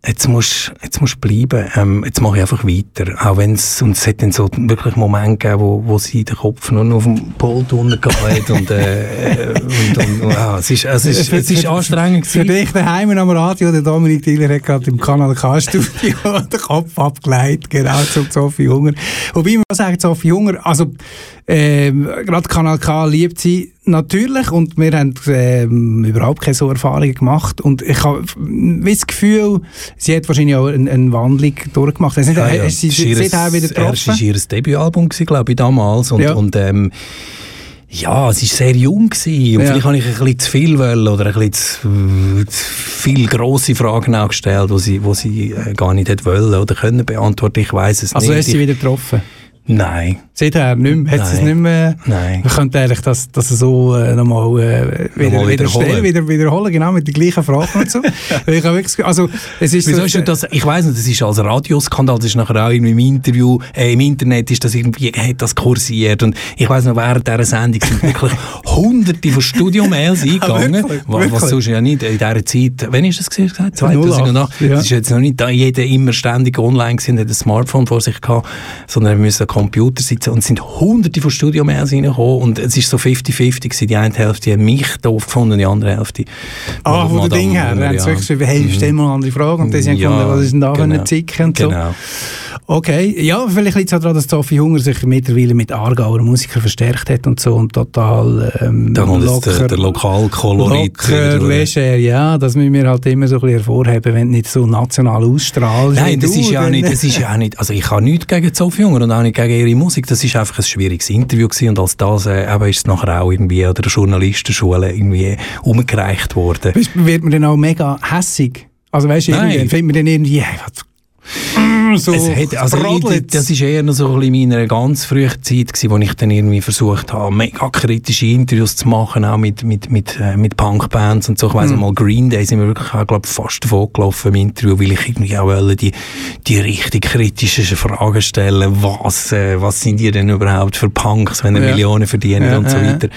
S2: jetzt musst jetzt musst bleiben. Ähm, jetzt mache ich einfach weiter. Auch wenn es, und es hat dann so wirklich Momente gegeben, wo, wo sie den Kopf nur noch auf dem Pult runtergehauen hat und, äh, und, und, ja, es ist, es ist, es ist anstrengend
S1: Für
S2: gewesen.
S1: dich daheim am Radio, der Dominik Diller hat gerade im Kanal K-Studio den Kopf abgeleitet, genau zum Sophie Hunger. Wobei man sagt, Sophie Hunger, also ähm, gerade Kanal K liebt sie natürlich und wir haben ähm, überhaupt keine so Erfahrungen gemacht und ich habe das Gefühl, sie hat wahrscheinlich auch eine, eine Wandlung durchgemacht. Nicht-
S2: Ja, ja. Es
S1: sie
S2: ist
S1: seither wieder
S2: Es war
S1: getroffen?
S2: ihr Debütalbum, glaube ich, damals. Und,
S1: Ja.
S2: und ähm, ja, es war sehr jung. Gewesen. Und
S1: Ja.
S2: vielleicht habe ich ein bisschen zu viel wollen oder ein bisschen zu, zu viele grosse Fragen auch gestellt, die sie, wo sie äh, gar nicht hätte wollen oder können beantworten. Ich weiß es
S1: Also
S2: nicht.
S1: hast du sie
S2: Ich-
S1: wieder getroffen?
S2: Nein,
S1: Seither nicht mehr? Hat es nicht mehr...
S2: nein.
S1: Wir könnten eigentlich das, das so äh, nochmal äh, wieder,
S2: Nochmal
S1: wieder,
S2: wiederholen.
S1: stellen, wieder wiederholen, genau, mit den gleichen Fragen und so. Ich wirklich, also, es ist
S2: Wieso
S1: so,
S2: ist denn das, ich weiss nicht, das ist als Radioskandal, das ist nachher auch irgendwie im Interview, äh, im Internet ist das irgendwie, hat das kursiert und ich weiss noch, während dieser Sendung sind wirklich hunderte von Studiomails eingegangen,
S1: wirklich?
S2: wa-
S1: Wirklich?
S2: was sonst ja nicht in dieser Zeit, wann ist das gesagt? 2008?
S1: 08, ja.
S2: Das ist jetzt noch nicht da jeder immer ständig online gewesen, hat ein Smartphone vor sich gehabt, sondern wir müssen Computer sitzen und es sind hunderte von Studiomails reingekommen und es ist so 50-50 gewesen, die eine Hälfte hat mich doof gefunden, die andere Hälfte
S1: Ah, von der Ding her.
S2: Hunger,
S1: Dann haben sie hey, stell mal eine andere Frage. Und dann haben sie
S2: Ja,
S1: gefunden, was ist denn da für
S2: genau.
S1: eine Zicke und so.
S2: Genau.
S1: Okay, ja, vielleicht liegt es auch daran, dass Sophie Hunger sich mittlerweile mit Aargauer Musikern verstärkt hat und so und total ähm,
S2: Da jetzt der, der Lokalkolorit.
S1: locker, leger, ja, das müssen wir halt immer so ein bisschen hervorheben, wenn du nicht so national ausstrahlst.
S2: Nein, das
S1: du,
S2: ist, ja nicht, das ist ja auch nicht, also ich habe nichts gegen Sophie Junger und auch nicht gegen ihre Musik, das ist einfach ein schwieriges Interview gewesen und als das äh, eben ist es nachher auch irgendwie an der Journalistenschule irgendwie umgereicht worden.
S1: Weißt, wird man dann auch mega hässig? Also weißt du, findet man dann irgendwie, hey, was, so
S2: es hat, also ich, das ist eher noch so in meiner ganz frühen Zeit gewesen, wo ich dann irgendwie versucht habe, mega kritische Interviews zu machen, auch mit, mit, mit, äh, mit Punkbands und so. Ich weiss
S1: Mhm.
S2: mal, Green Day sind wir wirklich auch, glaub, fast davon gelaufen im Interview, weil ich irgendwie auch wollte, die, die richtig kritischen Fragen stellen. Was, äh, was sind ihr denn überhaupt für Punks, wenn ihr
S1: Ja.
S2: Millionen verdient
S1: Ja,
S2: und so weiter.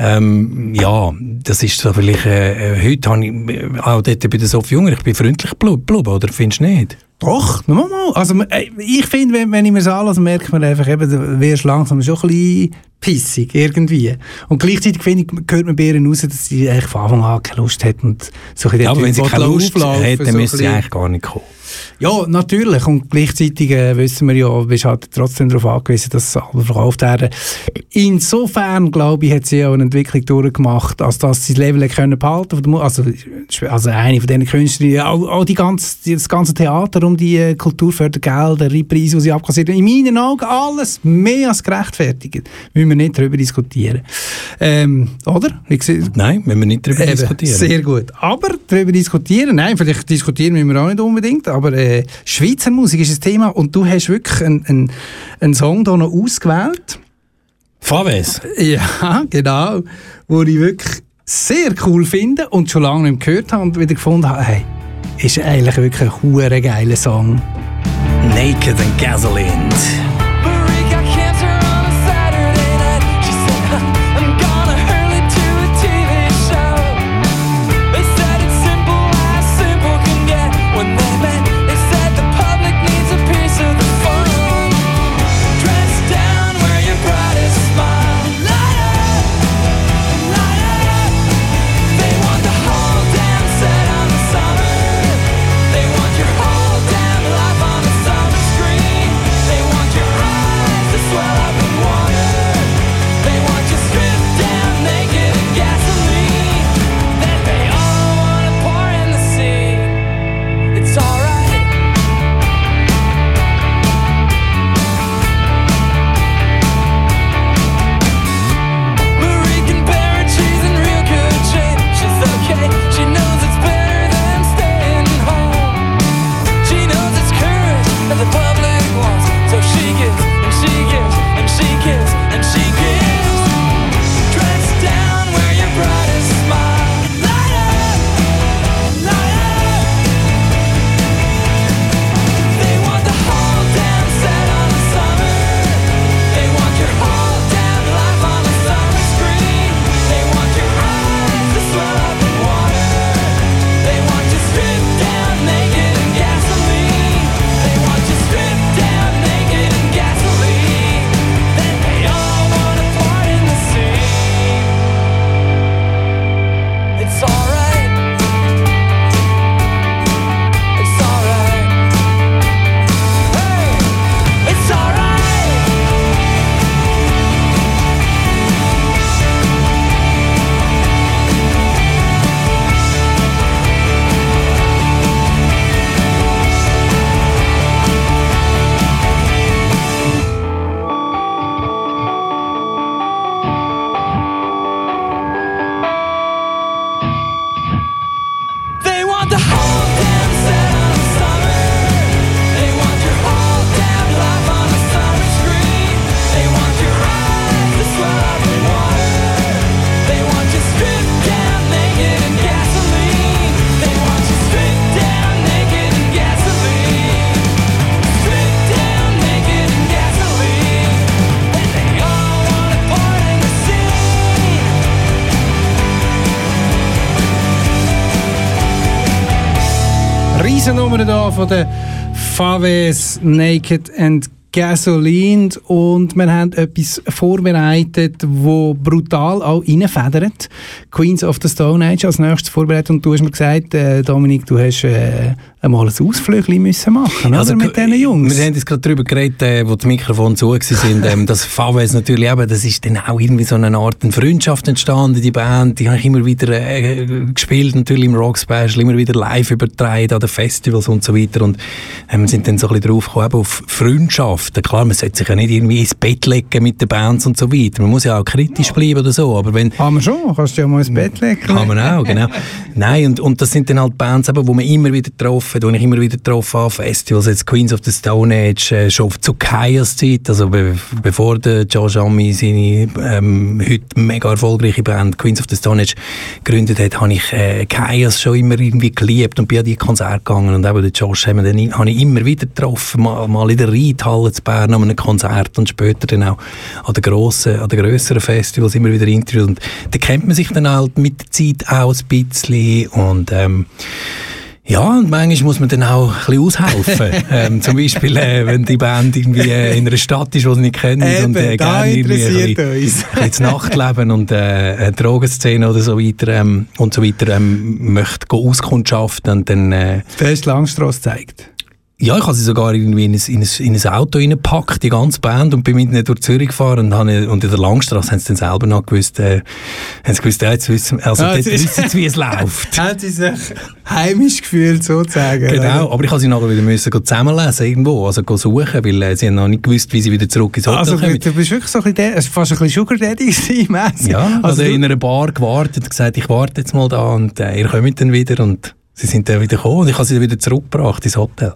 S2: Ähm, ja, das ist so vielleicht, äh, äh, heute habe ich, äh, auch dort bei der Sophie Junger, ich bin freundlich geblieben, oder findest du nicht?
S1: Doch, mal, mal. Also, ich finde, wenn, wenn ich mir das anlasse, merkt man einfach, eben, du wirst langsam schon ein bisschen pissig irgendwie. Und gleichzeitig finde ich, hört man bei ihr raus, dass sie eigentlich von Anfang an keine Lust hat und so
S3: Ja, aber wenn sie keine Lust hat, dann
S1: so
S3: müsste sie eigentlich gar nicht kommen.
S1: Ja, natürlich. Und gleichzeitig äh, wissen wir ja, bist halt trotzdem darauf angewiesen, dass Alben verkauft werden. Insofern, glaube ich, hat sie ja eine Entwicklung durchgemacht, als dass sie das Level können behalten also, also eine von diesen Künstlerinnen, auch, auch die ganze, das ganze Theater um die äh, Kulturfördergelder, die Preise, die sie abkassiert haben. In meinen Augen alles mehr als gerechtfertigt. Müssen wir nicht darüber diskutieren. Ähm, oder?
S3: Nein, wenn wir nicht darüber
S1: Eben,
S3: diskutieren.
S1: Sehr gut. Aber darüber diskutieren, nein, vielleicht diskutieren müssen wir auch nicht unbedingt, aber äh, Schweizer Musik ist ein Thema und du hast wirklich einen, einen, einen Song hier noch ausgewählt.
S3: Faves.
S1: Ja, genau. Wo ich wirklich sehr cool finde und schon lange nicht gehört habe und wieder gefunden habe, hey, ist eigentlich wirklich ein geiler Song.
S3: Naked and Gasoline.
S1: Riesennummer da von den Faves Naked and Gasoline und wir haben etwas vorbereitet, wo brutal auch reinfedert. Queens of the Stone Age als nächstes vorbereitet und du hast mir gesagt, äh, Dominik, du hast äh, einmal ein Ausflügel müssen machen,
S3: Also,
S1: oder, mit diesen Jungs?
S3: Wir haben jetzt gerade darüber geredet, äh, wo die Mikrofone zu waren, ähm, dass Faves natürlich eben, das ist dann auch irgendwie so eine Art eine Freundschaft entstanden, die Band, die habe ich immer wieder äh, gespielt, natürlich im Rock Special, immer wieder live übertragen an den Festivals und so weiter und ähm, wir sind dann so ein bisschen drauf gekommen, auf Freundschaften. Klar, man sollte sich ja nicht irgendwie ins Bett legen mit den Bands und so weiter, man muss ja auch kritisch bleiben oder so, aber wenn
S1: Kann man schon, kannst du ja mal ins Bett legen.
S3: kann man auch, genau. Nein, und, und das sind dann halt Bands, wo man immer wieder getroffen, wo ich immer wieder getroffen habe, Festivals, jetzt Queens of the Stone Age, äh, schon zu Kaias Zeit, also be bevor der Josh Homme seine ähm, heute mega erfolgreiche Band Queens of the Stone Age gegründet hat, habe ich äh, Kaias schon immer irgendwie geliebt und bin an die Konzerte gegangen und eben den Josh habe ich immer wieder getroffen, mal, mal in der Reithalle zu Bern an einem Konzert und später dann auch an den grossen, an den grösseren Festivals immer wieder Interviews und da kennt man sich dann halt mit der Zeit auch ein bisschen und ähm,
S2: Ja, und manchmal muss man dann auch ein bisschen aushelfen. ähm, zum Beispiel, äh, wenn die Band irgendwie äh, in einer Stadt ist, die sie nicht kennen
S1: Eben,
S2: und äh, gerne irgendwie ein
S1: interessiert
S2: bisschen, ein bisschen das Nachtleben und äh, eine Drogenszene oder so weiter ähm, und so weiter ähm, möchte auskundschaften und dann äh,
S1: die Langstrasse gezeigt.
S2: Ja, ich habe sie sogar irgendwie in ein, in ein, in ein Auto reingepackt, die ganze Band, und bin mit ihnen durch Zürich gefahren und, habe, und in der Langstrasse haben sie dann selber noch gewusst, äh, haben sie gewusst, ja, jetzt wissen, also dort
S1: jetzt-
S2: wissen sie, wie es läuft.
S1: Haben sie sich heimisch gefühlt, sozusagen?
S2: Genau, aber ich habe sie nachher wieder müssen zusammenlesen irgendwo, also suchen, weil äh, sie haben noch nicht gewusst, wie sie wieder zurück ins Hotel
S1: Also,
S2: kommen.
S1: du bist wirklich so ein bisschen, also fast ein bisschen Sugar Daddy gewesen.
S2: Ja, also,
S1: du-
S2: in einer Bar gewartet und gesagt, ich warte jetzt mal da und äh, ihr kommt dann wieder und sie sind dann wieder gekommen und ich habe sie wieder zurückgebracht ins Hotel.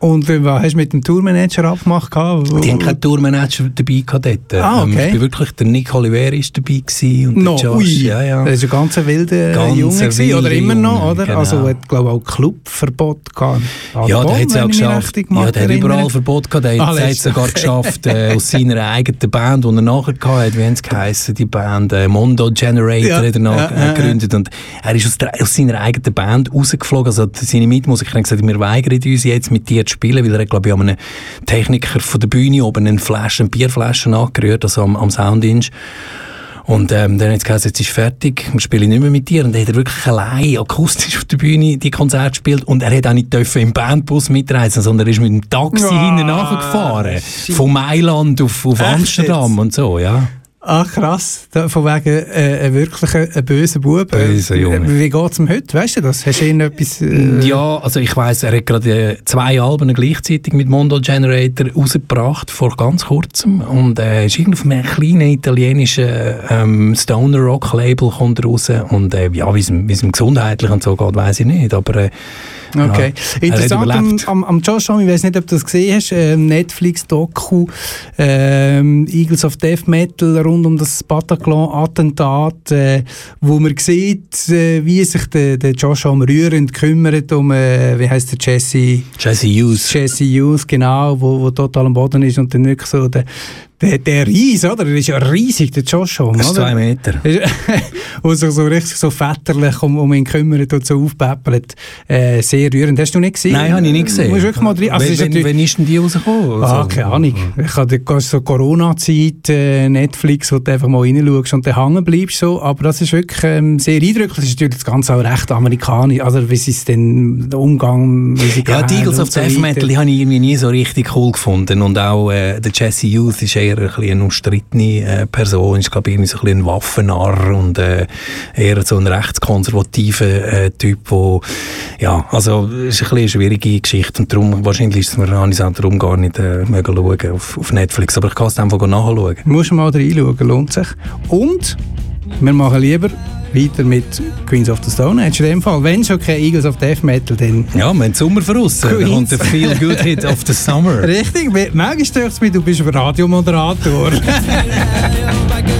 S1: Und äh, was hast du mit dem Tourmanager abgemacht?
S2: Die haben keinen Tourmanager dabei gehabt dort.
S1: Ah, okay.
S2: Ähm, ich bin wirklich, der Nick Oliver ist dabei gewesen und
S1: No,
S2: der Josh.
S1: ui.
S2: Ja, ja.
S1: Das ist ein ganz wilder
S2: Ganz
S1: Junge gewesen, oder immer noch,
S2: Junge,
S1: oder?
S2: genau.
S1: Also hat, glaube ich, auch Clubverbot gehabt.
S2: Ja, der hat es auch geschafft. Ja, der hat überall Verbot gehabt. Der hat es sogar
S1: okay.
S2: geschafft, äh, aus seiner eigenen Band, die er nachher gehabt hat, wie haben sie geheissen, die Band äh, Mondo Generator
S1: Ja,
S2: hat er noch
S1: ja,
S2: äh. Und er ist aus, der, aus seiner eigenen Band rausgeflogen. Also seine Mitmusiker haben gesagt, wir weigern uns jetzt mit dir zu spielen, weil er glaube ich, an einem Techniker von der Bühne oben einen Flaschen, Bierflaschen angerührt, also am, am Soundinch. Und ähm, dann hat es jetzt ist fertig, wir spielen nicht mehr mit dir. Und dann hat er wirklich allein akustisch auf der Bühne die Konzerte gespielt. Und er hat auch nicht dürfen im Bandbus mitreisen, sondern er ist mit dem Taxi
S1: Ah,
S2: hinten nachgefahren. Von Mailand auf, auf Amsterdam und so, ja.
S1: Ach krass, von wegen äh, ein wirklicher ein böser Bub.
S2: Böser Junge.
S1: Äh, Wie geht es ihm heute? Weißt du das? Hast du irgendetwas... Äh,
S2: Ja, also ich weiss, er hat gerade äh, zwei Alben gleichzeitig mit Mondo Generator rausgebracht, vor ganz kurzem. Und er äh, ist irgendwie auf einem kleinen italienischen ähm, Stoner Rock Label kommt raus. Und äh, ja, wie es ihm gesundheitlich und so geht, weiss ich nicht. Aber äh,
S1: Okay.
S2: Ja, er
S1: Interessant am, am, am Josh Homme, ich weiß nicht, ob du das gesehen hast, ähm, Netflix-Doku ähm, Eagles of Death Metal rund um das Bataclan-Attentat, äh, wo man sieht, äh, wie sich der, der Josh Homme rührend kümmert um, äh, wie heißt der Jesse,
S2: Jesse Hughes.
S1: Jesse Hughes, genau, wo, wo total am Boden ist und dann wirklich so der, der, der Ries, oder? Er ist ja riesig, der Josh Homme,
S2: ist
S1: oder?
S2: zwei Meter.
S1: wo sich so richtig so väterlich um, um ihn kümmert und so aufpäppelt. Äh, sehr rührend. Hast du nicht gesehen?
S2: Nein, habe ich nicht gesehen.
S1: Du musst wirklich mal drin. Also,
S2: wenn,
S1: ist natürlich-
S2: wenn ist denn die rausgekommen?
S1: Ah,
S2: Also,
S1: keine Ahnung. Ich die- so Corona-Zeit, äh, Netflix, wo du einfach mal reinschaust und dann hängen bleibst. So. Aber das ist wirklich ähm, sehr eindrücklich. Das ist natürlich das Ganze auch recht amerikanisch. Also wie sie es denn, der Umgang, wie sie
S2: Ja, die Eagles
S1: und
S2: of Death. Metal die habe ich irgendwie nie so richtig cool gefunden. Und auch äh, der Jesse Youth ist eher ein bisschen eine umstrittene äh, Person. Ist, glaube ich, ein, bisschen ein Waffennarr und äh, eher so ein rechtskonservativer äh, Typ, wo, ja, also, ist ein eine schwierige Geschichte. Und darum, wahrscheinlich ist es mir, auch darum gar nicht äh, mögen schauen auf, auf Netflix. Aber ich kann es einfach nachschauen.
S1: Musst du mal reinschauen, lohnt sich. Und wir machen lieber weiter mit Queens of the Stone Age. In dem Fall, wenn schon kein Eagles of Death Metal, dann
S2: Ja, wir haben Sommer voraus.
S1: Queens.
S2: Und der Feel Good Hit of the Summer.
S1: Richtig, manchmal stört es mich, du bist ein Radiomoderator.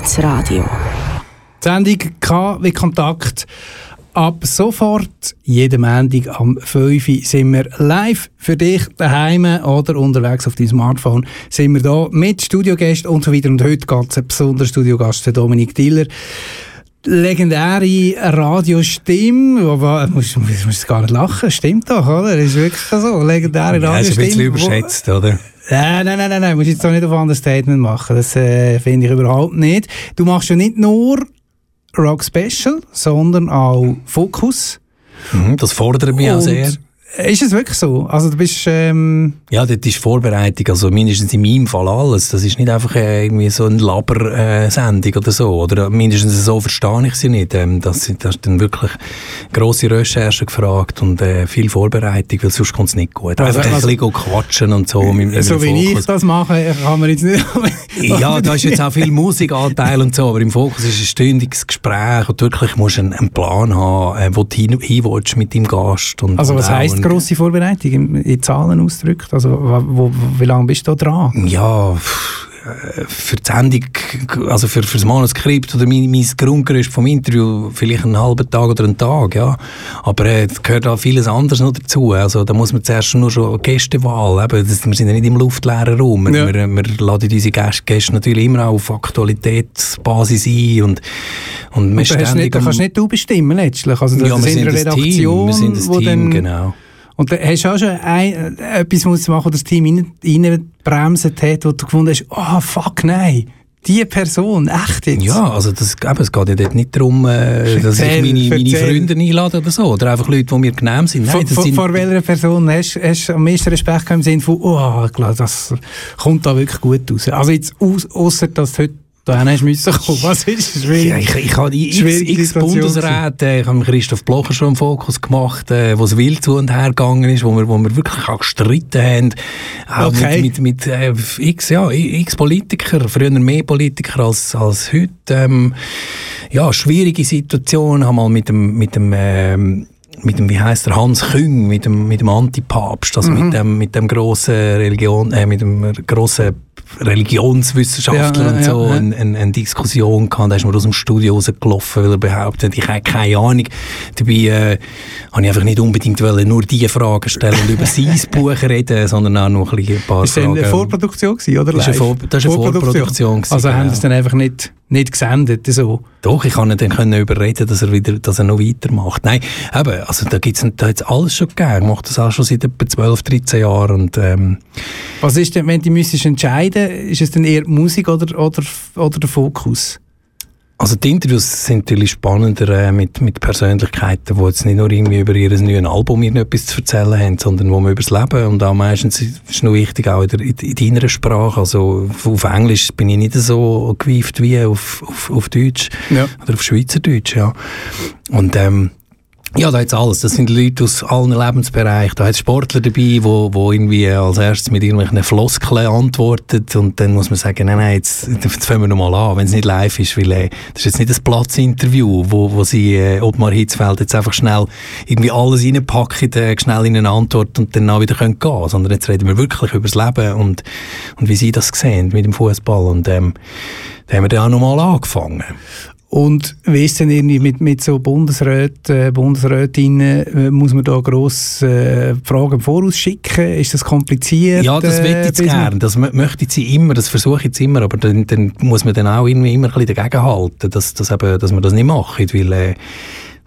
S4: gutes Radio.
S1: Die Sendung K wie Kontakt. Ab sofort, jeden Montag am 5 Uhr, sind wir live für dich daheim oder unterwegs auf deinem Smartphone. Sind wir da mit Studiogästen und so weiter. Und heute ganz ein besonderer Studiogast, der Dominik Diller. Legendäre Radiostimme, aber musst du musst, musst gar nicht lachen, stimmt doch, oder? Ist wirklich so, legendäre
S2: Ja, ist ein bisschen
S1: Radiostimme.
S2: überschätzt, oder?
S1: Nein, nein, nein, nein, nein, musst jetzt doch nicht auf ein Understatement machen. Das äh, finde ich überhaupt nicht. Du machst ja nicht nur Rock Special, sondern auch Fokus.
S2: Mhm, das fordert mich auch sehr.
S1: Ist es wirklich so? Also du bist, ähm,
S2: Ja, das ist Vorbereitung, also mindestens in meinem Fall alles. Das ist nicht einfach äh, irgendwie so eine Laber-Sendung oder so. Oder mindestens so verstehe ich sie nicht. Ähm, das, sind- das ist dann wirklich grosse Recherche gefragt und äh, viel Vorbereitung, weil sonst kommt es nicht gut.
S1: Also-
S2: Einfach
S1: also-
S2: ein bisschen quatschen und so. mit- mit
S1: so wie ich das mache, kann man jetzt nicht...
S2: Ja, da ist jetzt auch viel Musikanteil und so, aber im Fokus ist ein stündiges Gespräch und wirklich musst du einen, einen Plan haben, äh, wo du hin, willst mit deinem Gast. Und,
S1: Also was heisst
S2: ein-
S1: grosse Vorbereitung in, in Zahlen ausgedrückt? Also wo, wo, wie lange bist du da dran?
S2: Ja, für die Sendung, also für, für das Manuskript oder mein, mein Grundgerüst vom Interview vielleicht einen halben Tag oder einen Tag, ja. Aber äh, es gehört auch vieles anderes noch dazu. Also da muss man zuerst nur schon Gästewahl, eben, das, wir sind ja nicht im luftleeren Raum.
S1: Ja.
S2: Wir, wir laden unsere Gäste, Gäste natürlich immer auch auf Aktualitätsbasis ein und, und
S1: Und da, nicht, da kannst nicht du bestimmen letztlich. Also das
S2: ja, wir
S1: sind eine
S2: das Team,
S1: Redaktion,
S2: wir sind
S1: wo
S2: Team, genau.
S1: Und da hast du auch schon ein, äh, etwas du machen, wo das Team rein- reinbremsen hat, wo du gefunden hast, oh fuck, nein, die Person, echt jetzt?
S2: Ja, also das, eben, es geht ja dort nicht darum, äh, dass
S1: Erzähl,
S2: ich meine, meine. Freunde einlade oder so. Oder einfach Leute, die mir genehm sind. Nein,
S1: Vor,
S2: sind,
S1: vor welcher Person hast du am meisten Respekt gehabt im Sinne von, oh, das kommt da wirklich gut raus. Also jetzt, ausser dass heute da hast müssen kommen. Was ist schwierig?
S2: ja, ich, ich habe x, x Bundesräte, ich habe mit Christoph Blocher schon einen Fokus gemacht, äh, wo es wild zu und her gegangen ist, wo wir, wo wir wirklich auch gestritten haben. Auch
S1: Okay.
S2: mit, mit, mit äh, x, ja, x Politiker, früher mehr Politiker als, als heute. Ähm, ja, schwierige Situation, habe mal mit dem, mit dem ähm, mit dem, wie heißt der, Hans Küng, mit dem, mit dem Antipapst, also
S1: Mhm.
S2: mit dem, mit dem grossen Religion, äh, mit dem grossen Religionswissenschaftler
S1: Ja,
S2: und so,
S1: ja, ja.
S2: eine, eine, eine Diskussion gehabt, da ist mir aus dem Studio rausgelaufen, weil er behauptet, ich habe keine Ahnung. Dabei, äh, habe ich einfach nicht unbedingt wollen, nur diese Fragen stellen und über sein Buch reden, sondern auch noch ein, ein paar
S1: Ist das
S2: Fragen.
S1: eine Vorproduktion gewesen, oder?
S2: Das ist eine? Vor- eine Vorproduktion gewesen,
S1: Also haben
S2: genau.
S1: sie es dann einfach nicht, nicht gesendet, so.
S2: Doch, ich kann ihn dann können überreden, dass er wieder, dass er noch weitermacht. Nein, eben, also da gibt's, da hat's alles schon gegeben. Ich mache das auch schon seit etwa 12, 13 Jahren und, ähm,
S1: Was ist denn, wenn du müsstest entscheiden, ist es dann eher die Musik oder, oder, oder der Fokus?
S2: Also die Interviews sind natürlich spannender äh, mit, mit Persönlichkeiten, die jetzt nicht nur irgendwie über ihr neues Album etwas zu erzählen haben, sondern wo man über das Leben und auch meistens ist es noch wichtig auch in, der, in, in deiner Sprache. Also auf, auf Englisch bin ich nicht so gewieft wie auf, auf, auf Deutsch
S1: Ja.
S2: oder auf Schweizerdeutsch, ja. Und ähm, ja, da jetzt alles. Das sind Leute aus allen Lebensbereichen. Da hat Sportler dabei, wo, wo irgendwie als erstes mit irgendwelchen Floskeln antwortet und dann muss man sagen, nein, nein, jetzt, jetzt fangen wir noch mal an, wenn es nicht live ist, weil äh, das ist jetzt nicht ein Platzinterview, wo, wo sie äh, Ottmar Hitzfeld jetzt einfach schnell irgendwie alles reinpacken, äh, schnell in eine Antwort und dann auch wieder können gehen, sondern jetzt reden wir wirklich über das Leben und, und wie sie das sehen mit dem Fußball und ähm, da haben wir dann auch noch mal angefangen.
S1: Und wie ist denn irgendwie mit, mit so Bundesräten, äh, Bundesrätinnen, äh, muss man da gross äh, Fragen im Voraus schicken? Ist das kompliziert?
S2: Ja, das
S1: äh,
S2: möchte ich
S1: man-
S2: gerne. Das mö- möchte ich sie immer, das versuche ich jetzt immer, aber dann, dann muss man dann auch irgendwie immer ein bisschen dagegen halten, dass, dass, eben, dass man das nicht macht, weil äh,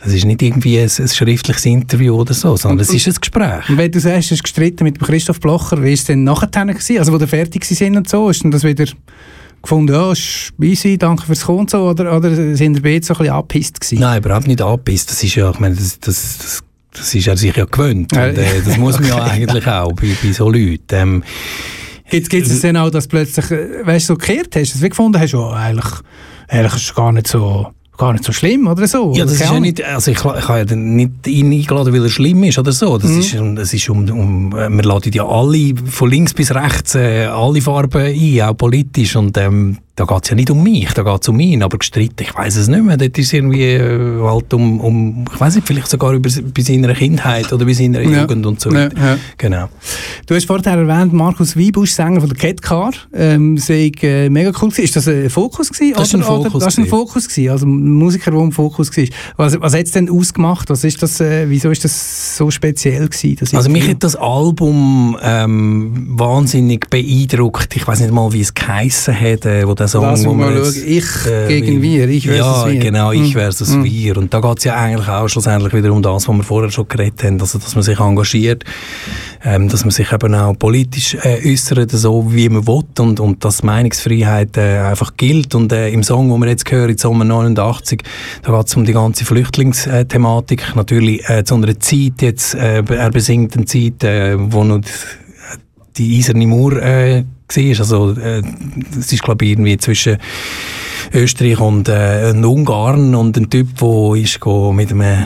S2: das ist nicht irgendwie ein, ein schriftliches Interview oder so, sondern es ist ein Gespräch.
S1: Und wenn du sagst, du hast gestritten mit Christoph Blocher, wie ist es denn nachher gewesen? Also, wo der fertig sind und so, ist denn das wieder gefunden, ja, ist easy, danke fürs Kommen so, oder, oder sind ihr beide so ein bisschen angepisst gewesen?
S2: Nein, überhaupt nicht angepisst. Das ist ja, ich meine, das, das, das, das ist er sich ja gewöhnt. Und, äh, das muss man ja eigentlich auch bei, bei so Leuten. Ähm,
S1: Gibt es denn auch, dass plötzlich, äh, weißt du, so gekehrt hast, dass du gefunden hast, oh, eigentlich, eigentlich ist es gar nicht so, gar nicht so schlimm, oder so?
S2: Ja, das ist ja nicht, also ich, ich habe ja nicht ihn eingeladen, weil er schlimm ist oder so.
S1: Mhm.
S2: Das ist, um- das ist um, um, äh, wir laden ja alle, von links bis rechts, äh, alle Farben ein, auch politisch und ähm, da geht es ja nicht um mich, da geht es um ihn, aber gestritten, ich weiß es nicht mehr. Dort ist es irgendwie äh, halt um, um, ich weiß nicht, vielleicht sogar über, bei seiner Kindheit oder bei seiner
S1: Ja.
S2: Jugend und so
S1: Ja,
S2: weiter.
S1: ja.
S2: Genau.
S1: Du hast vorher erwähnt, Markus Wiebusch, Sänger von der Cat Car, ähm, sei äh, mega cool gewesen. Ist das ein Fokus gewesen?
S2: Das ist ein Fokus
S1: Oder, das ist ein. Fokus gewesen, also ein Musiker, der im Fokus war. Was, was hat es denn ausgemacht? Was ist das, äh, wieso ist das so speziell gewesen? Das
S2: Also mich hat das Album ähm, wahnsinnig beeindruckt. Ich weiß nicht mal, wie es geheissen hat, äh, wo der Song...
S1: Lass
S2: wo
S1: mal schauen. Ich gegen wir, ich versus
S2: ja,
S1: wir.
S2: genau, ich versus
S1: Mm.
S2: wir. Und da geht es ja eigentlich auch schlussendlich wieder um das, was wir vorher schon geredet haben, also dass man sich engagiert, ähm, dass man sich eben auch politisch äh, äußert, so wie man will und, und dass Meinungsfreiheit äh, einfach gilt. Und äh, im Song, den wir jetzt hören, Sommer 89, da geht es um die ganze Flüchtlingsthematik. Natürlich äh, zu einer Zeit jetzt, äh, er besingt eine Zeit, äh, wo noch die eiserne Mauer äh, war. Also, äh, es ist, glaube ich, irgendwie zwischen Österreich und, äh, Ungarn und ein Typ, der ist mit einem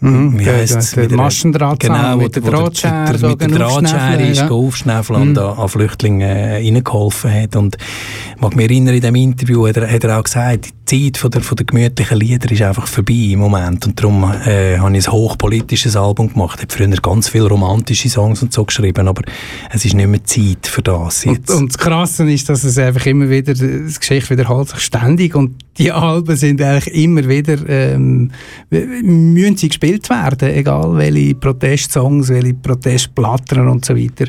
S1: Mhm,
S2: wie
S1: der-
S2: heisst's?
S1: der- der
S2: Mit einer-
S1: Maschendrahtzaun
S2: genau,
S1: mit
S2: wo
S1: der Drahtschere
S2: der, mit der Drahtschere ist
S1: ja.
S2: aufschnäfeln und
S1: Mhm.
S2: an, an Flüchtlinge äh, reingeholfen hat. Und ich mag mich erinnern, in dem Interview hat er, hat er auch gesagt, die Zeit von der, von der gemütlichen Lieder ist einfach vorbei im Moment. Und darum äh, habe ich ein hochpolitisches Album gemacht. Ich habe früher ganz viele romantische Songs und so geschrieben, aber es ist nicht mehr Zeit für das
S1: Und,
S2: jetzt.
S1: und das Krasse ist, dass es einfach immer wieder, das Geschichte wiederholt sich ständig und die Alben sind eigentlich immer wieder, ähm, müssen sie gespielt werden, egal welche Protestsongs, welche Protestplatten und so weiter.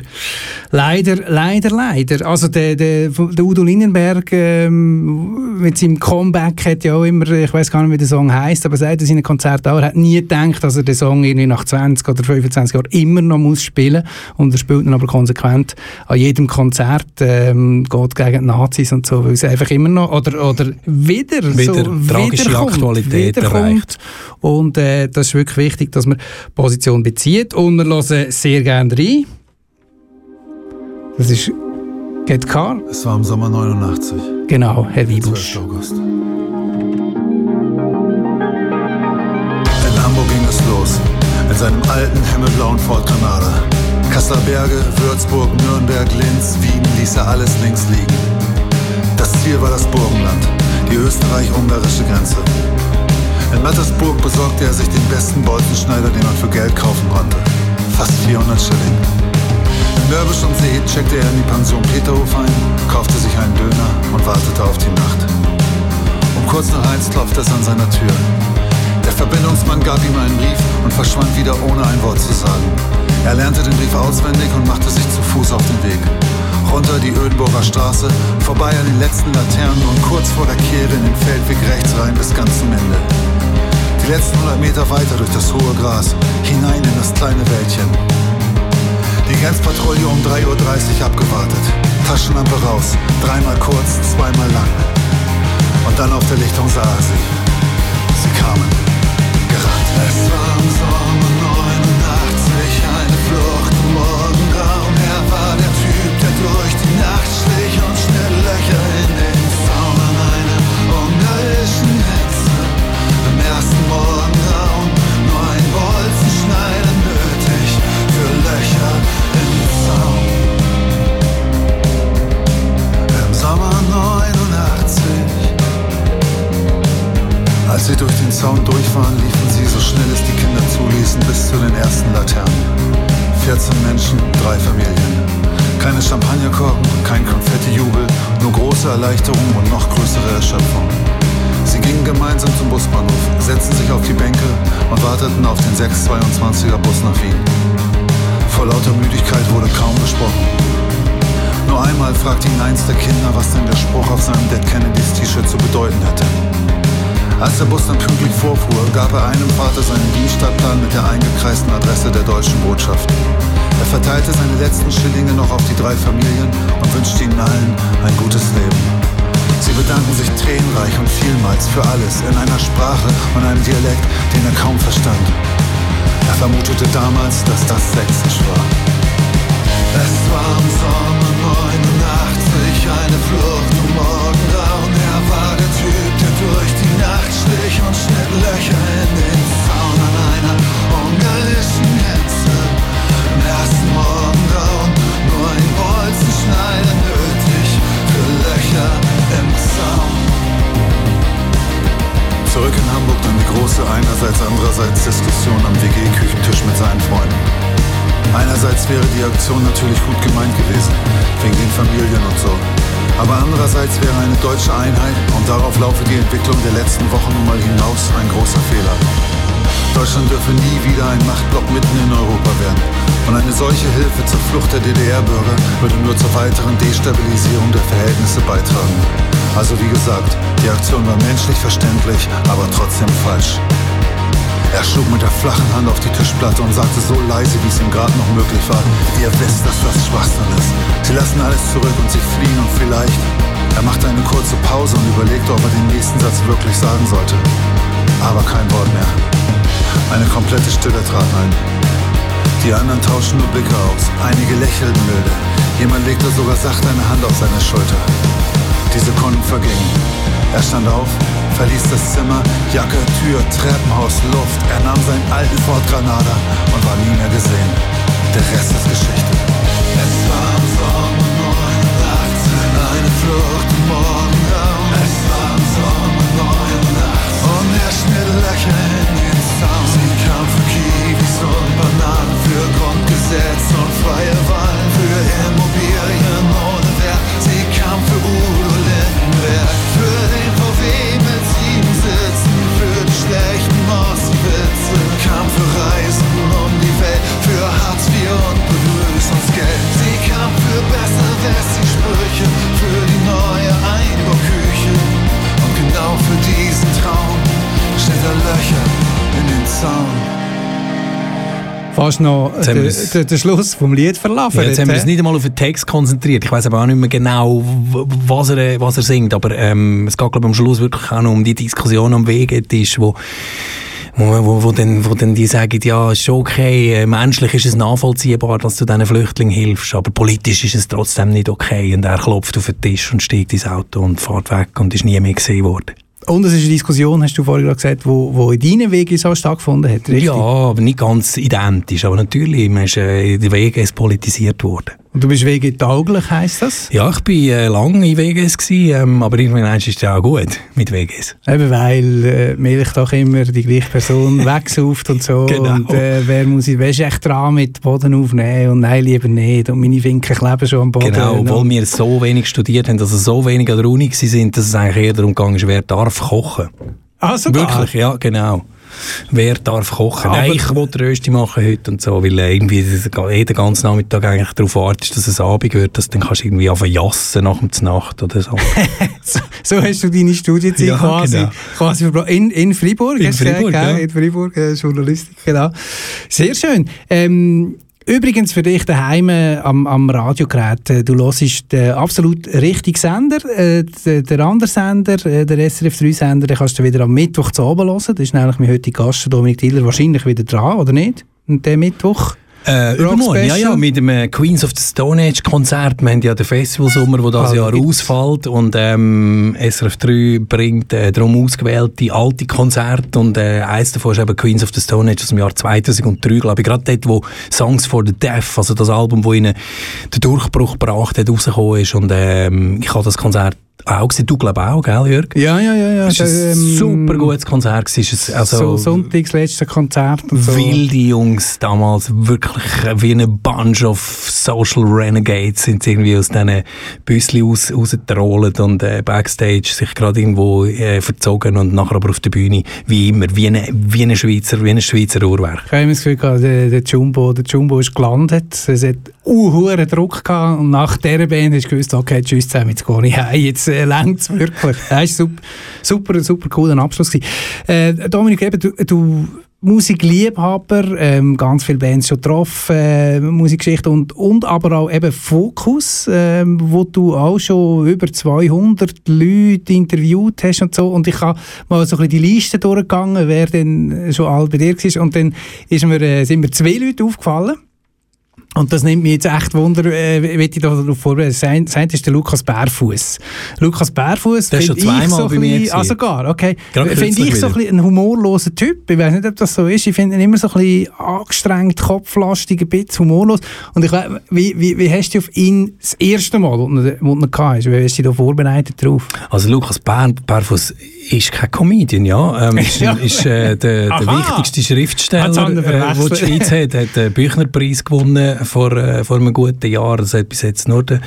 S1: Leider, leider, leider. Also der, der, der Udo Lindenberg ähm, mit seinem Comeback hat ja auch immer, ich weiß gar nicht, wie der Song heißt, aber seit seinen Konzert auch, er hat nie gedacht, dass er den Song irgendwie nach 20 oder 25 Jahren immer noch muss spielen und er spielt ihn aber konsequent an jedem Konzert, ähm, geht gegen die Nazis und so, weil es einfach immer noch, oder, oder wieder,
S2: Wieder
S1: so,
S2: tragische
S1: wiederkommt,
S2: Aktualität
S1: wiederkommt.
S2: erreicht.
S1: Und äh, das ist wirklich wichtig, dass man Position bezieht und wir hören sehr gerne rein. Das ist Get Car,
S7: Es war im Sommer 89,
S1: genau, Herr
S7: 12.
S1: Wiebusch.
S7: August. In Hamburg ging es los, in seinem alten himmelblauen Ford Granada. Kasseler Berge, Würzburg, Nürnberg, Linz, Wien ließ er alles links liegen. Das Ziel war das Burgenland, die österreich-ungarische Grenze. In Mattersburg besorgte er sich den besten Bolzenschneider, den man für Geld kaufen konnte. Fast 400 Schilling. In Mörbisch und See checkte er in die Pension Peterhof ein, kaufte sich einen Döner und wartete auf die Nacht. Um kurz nach eins klopfte es an seiner Tür. Der Verbindungsmann gab ihm einen Brief und verschwand wieder ohne ein Wort zu sagen. Er lernte den Brief auswendig und machte sich zu Fuß auf den Weg. Runter die Ödenburger Straße, vorbei an den letzten Laternen und kurz vor der Kehre in den Feldweg rechts rein bis ganz zum Ende. Die letzten 100 Meter weiter durch das hohe Gras, hinein in das kleine Wäldchen. Die Grenzpatrouille um 3.30 Uhr abgewartet. Taschenlampe raus, dreimal kurz, zweimal lang. Und dann auf der Lichtung sah er sie. Sie kamen. Gerannt. Es war im Sommer als sie durch den Zaun durch waren, liefen sie so schnell es die Kinder zuließen bis zu den ersten Laternen. 14 Menschen, drei Familien. Keine Champagnerkorken, kein Konfettijubel, nur große Erleichterung und noch größere Erschöpfung. Sie gingen gemeinsam zum Busbahnhof, setzten sich auf die Bänke und warteten auf den 622er Bus nach Wien. Vor lauter Müdigkeit wurde kaum gesprochen. Nur einmal fragte ihn eins der Kinder, was denn der Spruch auf seinem Dead Kennedys T-Shirt zu bedeuten hätte. Als der Bus dann pünktlich vorfuhr, gab er einem Vater seinen Dienststadtplan mit der eingekreisten Adresse der deutschen Botschaft. Er verteilte seine letzten Schillinge noch auf die drei Familien und wünschte ihnen allen ein gutes Leben. Sie bedanken sich tränenreich und vielmals für alles in einer Sprache und einem Dialekt, den er kaum verstand. Er vermutete damals, dass das Sächsisch war. Es war im Sommer 89, eine Flucht und schnitt Löcher in den Zaun an einer ungarischen Grenze. Im ersten Morgengrauen nur ein Bolzenschneider nötig für Löcher im Zaun. Zurück in Hamburg dann die große einerseits andererseits Diskussion am WG-Küchentisch mit seinen Freunden. Einerseits wäre die Aktion natürlich gut gemeint gewesen, wegen den Familien und so. Aber andererseits wäre eine deutsche Einheit und darauf laufe die Entwicklung der letzten Wochen nun mal hinaus ein großer Fehler. Deutschland dürfe nie wieder ein Machtblock mitten in Europa werden. Und eine solche Hilfe zur Flucht der DDR-Bürger würde nur zur weiteren Destabilisierung der Verhältnisse beitragen. Also wie gesagt, die Aktion war menschlich verständlich, aber trotzdem falsch. Er schlug mit der flachen Hand auf die Tischplatte und sagte so leise, wie es ihm gerade noch möglich war, ihr wisst, dass das Schwachsinn ist. Sie lassen alles zurück und sie fliehen und vielleicht... Er machte eine kurze Pause und überlegte, ob er den nächsten Satz wirklich sagen sollte. Aber kein Wort mehr. Eine komplette Stille trat ein. Die anderen tauschten nur Blicke aus. Einige lächelten milde. Jemand legte sogar sachte eine Hand auf seine Schulter. Die Sekunden vergingen. Er stand auf, verließ das Zimmer, Jacke, Tür, Treppenhaus, Luft. Er nahm seinen alten Ford Granada und war nie mehr gesehen. Der Rest ist Geschichte. Es war im Sommer 89, eine Flucht im Morgenraum. Es war im Sommer 89 und er schnitt Löcher in den Zaun. Sie kam für Kiwis und Bananen, für Grundgesetz und freie Wahlen, für Immobilien für besser Wessi-Sprüche, für die neue Einbauküche. Und genau für diesen Traum steht er Löcher in den Zaun.
S1: Fast noch
S2: Jetzt haben
S1: der,
S2: wir es-
S1: der, der Schluss vom Lied verlaufen.
S2: Ja, jetzt haben wir uns nicht einmal auf den Text konzentriert. Ich weiß aber auch nicht mehr genau, was er, was er singt. Aber ähm, es geht, glaube ich, am Schluss wirklich auch noch um die Diskussion am Wegetisch, wo wo, wo, wo, dann, wo dann die sagen, ja, ist schon okay, äh, menschlich ist es nachvollziehbar, dass du diesen Flüchtlingen hilfst, aber politisch ist es trotzdem nicht okay. Und er klopft auf den Tisch und steigt ins Auto und fährt weg und ist nie mehr gesehen worden.
S1: Und es ist eine Diskussion, hast du vorhin gerade gesagt, wo, wo in deinen Wegen so stattgefunden hat, richtig?
S2: Ja, aber nicht ganz identisch. Aber natürlich, man ist, äh, der Weg ist politisiert worden.
S1: Und du bist wegetauglich, heisst das?
S2: Ja, ich bin äh, lange in WGS gewesen, ähm, aber irgendwann ist es ja auch gut mit WGS.
S1: Eben weil äh, Milch doch immer die gleiche Person wegsauft und so.
S2: Genau.
S1: Und äh, wer muss ich, wer ist echt dran mit Boden aufnehmen und nein, lieber nicht. Und meine Winkel kleben schon am Boden.
S2: Genau, obwohl
S1: und,
S2: wir so wenig studiert haben, dass es so wenig an der Uni sind, dass es eigentlich eher darum ging, wer darf kochen.
S1: ah, sogar.
S2: Wirklich, ja, genau. Wer darf kochen?
S1: Aber-
S2: Nein, ich will Rösti machen heute und so, weil äh, irgendwie das- jeder ganzen Nachmittag eigentlich darauf wartet, dass es Abend wird, dass dann kannst du irgendwie anfangen jassen nach dem Nacht oder so.
S1: So, so hast du deine Studienzeit
S2: Ja,
S1: quasi,
S2: genau.
S1: quasi in, in Freiburg.
S2: In
S1: du gesagt,
S2: ja.
S1: In Freiburg, äh, Journalistik, genau. Sehr schön. Ähm, Übrigens für dich daheim äh, am, am Radiogerät, äh, du hörst den absolut richtigen Sender, äh, der andere Sender, äh, der SRF3-Sender, den kannst du wieder am Mittwoch zu oben hören. Das ist nämlich mein heutiger Gast, Dominik Diller, wahrscheinlich wieder dran, oder nicht? Und der Mittwoch?
S2: Äh, übermorgen, ja, ja, mit dem Queens of the Stone Age Konzert. Wir haben ja den Festivalsommer, der das
S1: Ah,
S2: Jahr
S1: gibt's.
S2: ausfällt. Und ähm, SRF 3 bringt äh, darum ausgewählte alte Konzerte. Und äh, eins davon ist eben Queens of the Stone Age aus dem Jahr 2003, glaube ich. Gerade dort, wo Songs for the Deaf, also das Album, wo ihnen den Durchbruch gebracht hat, rausgekommen ist. Und ähm, ich habe das Konzert auch gesehen. Du glaube auch, gell, Jörg?
S1: Ja, ja, ja. ja.
S2: Es war ein
S1: Ähm,
S2: super gutes Konzert. gewesen. Also,
S1: so Sonntags letzte Konzert und so.
S2: wilde Jungs damals, wirklich wie eine Bunch of Social Renegades sind sie irgendwie aus diesen Büsschen raus, rausgetrollt und äh, Backstage sich gerade irgendwo äh, verzogen und nachher aber auf der Bühne wie immer, wie eine, wie eine Schweizer, wie ein Schweizer Uhrwerk.
S1: Ich habe immer das Gefühl, gehabt, der, der, Jumbo, der Jumbo ist gelandet. Es hat einen Druck gehabt. Und nach dieser Band hast du gewusst, okay, tschüss zusammen, jetzt gehe ich heim. Jetzt äh, längt es wirklich. Das war super, super, super cooler Abschluss. Äh, Dominik, eben, du, du Musikliebhaber, ähm, ganz viele Bands schon getroffen, äh, Musikgeschichte und, und aber auch eben Fokus, ähm, wo du auch schon über 200 Leute interviewt hast und so. Und ich habe mal so ein bisschen die Liste durchgegangen, wer denn schon all bei dir war. Und dann ist mir, äh, sind mir zwei Leute aufgefallen. Und das nimmt mich jetzt echt Wunder, äh, ich da darauf vorbereiten. Sein, sein ist der Lukas Bärfuß. Lukas Bärfuß
S2: Der ist schon
S1: finde ich
S2: zweimal
S1: so
S2: bei
S1: ein
S2: mir
S1: bisschen-
S2: gewesen.
S1: Ah, sogar, okay. Finde ich so ein, bisschen ein humorloser Typ. Ich weiß nicht, ob das so ist. Ich finde ihn immer so ein bisschen angestrengt, kopflastig, ein bisschen humorlos. Und ich weiss, wie, wie, wie hast du auf ihn das erste Mal, wo du ihn- gehabt wie hast du dich da vorbereitet drauf?
S2: Also Lukas Bär, Bärfuss ist kein Comedian, ja. Ähm, ist
S1: Ja.
S2: ist äh, der, der wichtigste Schriftsteller, äh, den die. Schweiz hat. hat den Büchnerpreis gewonnen vor, äh, vor einem guten Jahr. Das hat bis jetzt nur der,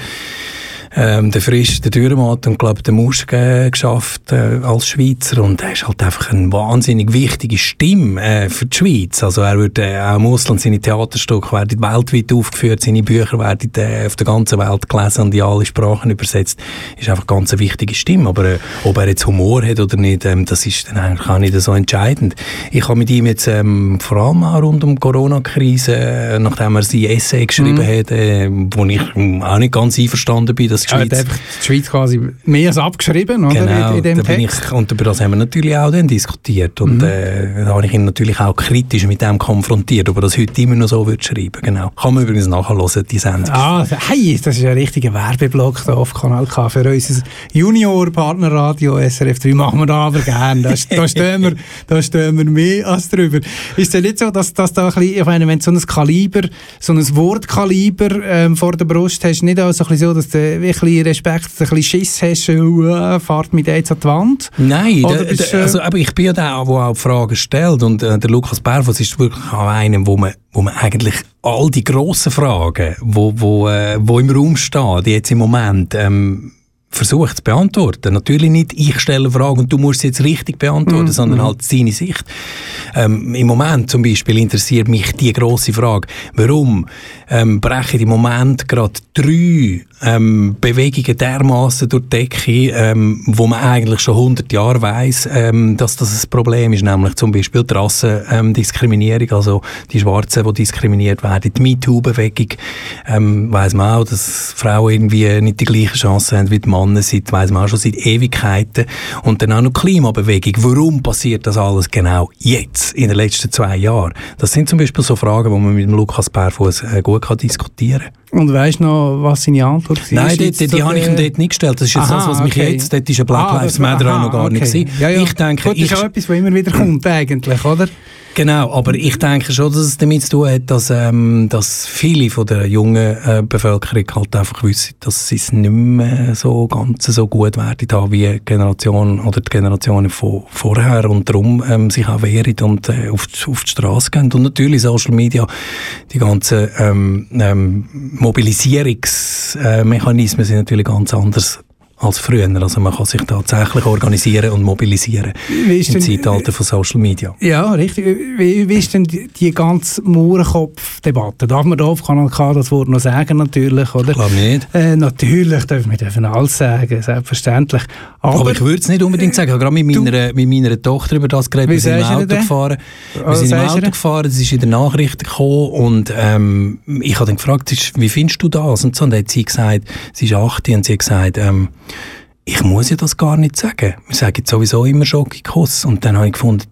S2: ähm, der Frisch, der Dürrematt und glaube der Musch äh, geschafft äh, als Schweizer und er ist halt einfach eine wahnsinnig wichtige Stimme äh, für die Schweiz. Also er wird äh, auch im Ausland seine Theaterstücke werden weltweit aufgeführt, seine Bücher werden äh, auf der ganzen Welt gelesen und in alle Sprachen übersetzt. Ist einfach ganz eine wichtige Stimme. Aber äh, ob er jetzt Humor hat oder nicht, ähm, das ist dann eigentlich auch nicht so entscheidend. Ich habe mit ihm jetzt ähm, vor allem auch rund um die Corona-Krise, äh, nachdem er sein Essay geschrieben hat, äh, wo ich ähm, auch nicht ganz einverstanden bin, dass die
S1: Er hat
S2: Schweiz
S1: einfach die Schweiz quasi mehr als abgeschrieben, oder?
S2: Genau,
S1: in, in dem Text.
S2: ich, und über das haben wir natürlich auch dann diskutiert. Und äh, da habe ich ihn natürlich auch kritisch mit dem konfrontiert, ob er das heute immer noch so würde schreiben genau. Kann man übrigens nachhören, die Sendung.
S1: Ah, hey, das ist ein richtiger Werbeblock da auf Kanal K für unser Junior-Partnerradio SRF 3. Machen wir da aber gerne. Da, da, stehen wir, da stehen wir mehr als drüber. Ist es nicht so, dass, dass da ein bisschen, ich meine, wenn du so ein Kaliber, so ein Wortkaliber ähm, vor der Brust hast, nicht auch so ein bisschen so, dass du ein bisschen Respekt, ein bisschen Schiss hast, uh, fahrt mit jetzt an die Wand?
S2: Nein,
S1: Oder
S2: der,
S1: äh,
S2: also, aber ich bin ja der, der auch Fragen stellt. Und äh, der Lukas Berfuss ist wirklich auch einer, wo man, wo man eigentlich all die grossen Fragen, wo, wo, äh, wo im Raum stehen, die jetzt im Moment, ähm, versucht zu beantworten. Natürlich nicht, ich stelle eine Frage und du musst sie jetzt richtig beantworten,
S1: Mhm.
S2: sondern halt seine Sicht. Ähm, Im Moment zum Beispiel interessiert mich die grosse Frage, warum ähm, brechen im Moment gerade drei ähm, Bewegungen dermaßen durch die Decke, ähm, wo man eigentlich schon 100 Jahre weiss, ähm, dass das ein Problem ist, nämlich zum Beispiel die Rassendiskriminierung, also die Schwarzen, die diskriminiert werden, die MeToo-Bewegung, ähm, weiss man auch, dass Frauen irgendwie nicht die gleichen Chancen haben wie die Männer, seit, weiss man auch schon seit Ewigkeiten. Und dann auch noch Klimabewegung. Warum passiert das alles genau jetzt, in den letzten zwei Jahren? Das sind zum Beispiel so Fragen, die man mit dem Lukas Bärfuss äh, gut kann diskutieren kann.
S1: Und weißt du noch, was seine Antwort war?
S2: Nein, die, die, die habe ich ihm dort nicht gestellt. Das ist jetzt
S1: Aha,
S2: das, was mich
S1: okay.
S2: jetzt, dort ist ein Black
S1: Ah,
S2: Lives
S1: das-
S2: Matter auch noch gar nicht
S1: okay.
S2: gewesen.
S1: Ja, ja.
S2: Ich denke,
S1: Gut, das
S2: ich,
S1: ist auch etwas, was immer wieder kommt, eigentlich, oder?
S2: Genau, aber ich denke schon, dass es damit zu tun hat, dass, ähm, dass viele von der jungen äh, Bevölkerung halt einfach wissen, dass sie es nicht mehr so ganz so gut werden da wie die Generation oder die Generationen von vorher und darum ähm, sich auch wehren und äh, auf, die, auf die Straße gehen. Und natürlich Social Media, die ganzen ähm, ähm, Mobilisierungsmechanismen sind natürlich ganz anders als früher. Also man kann sich tatsächlich organisieren und mobilisieren
S1: Wie
S2: im
S1: denn-
S2: Zeitalter von Social Media.
S1: Ja, richtig. Wie, wie ist denn die, die ganze Mohrenkopf-Debatte? Darf man da auf Kanal K das Wort noch sagen, natürlich, oder?
S2: Glaube nicht.
S1: Äh, natürlich dürfen wir dürfen alles sagen, selbstverständlich. Aber,
S2: Aber, ich würde es nicht unbedingt sagen. Ich habe gerade mit meiner, mit meiner Tochter über das geredet. Wir sind im Auto gefahren. Wir
S1: Was
S2: sind im Auto gefahren, sie ist in den Nachrichten gekommen und ähm, ich habe dann gefragt, wie findest du das? Und so, und dann hat sie gesagt, sie ist 18 und sie hat gesagt, ähm, ich muss ja das gar nicht sagen. Wir sagen sowieso immer Schockikuss. Und dann habe ich gefunden,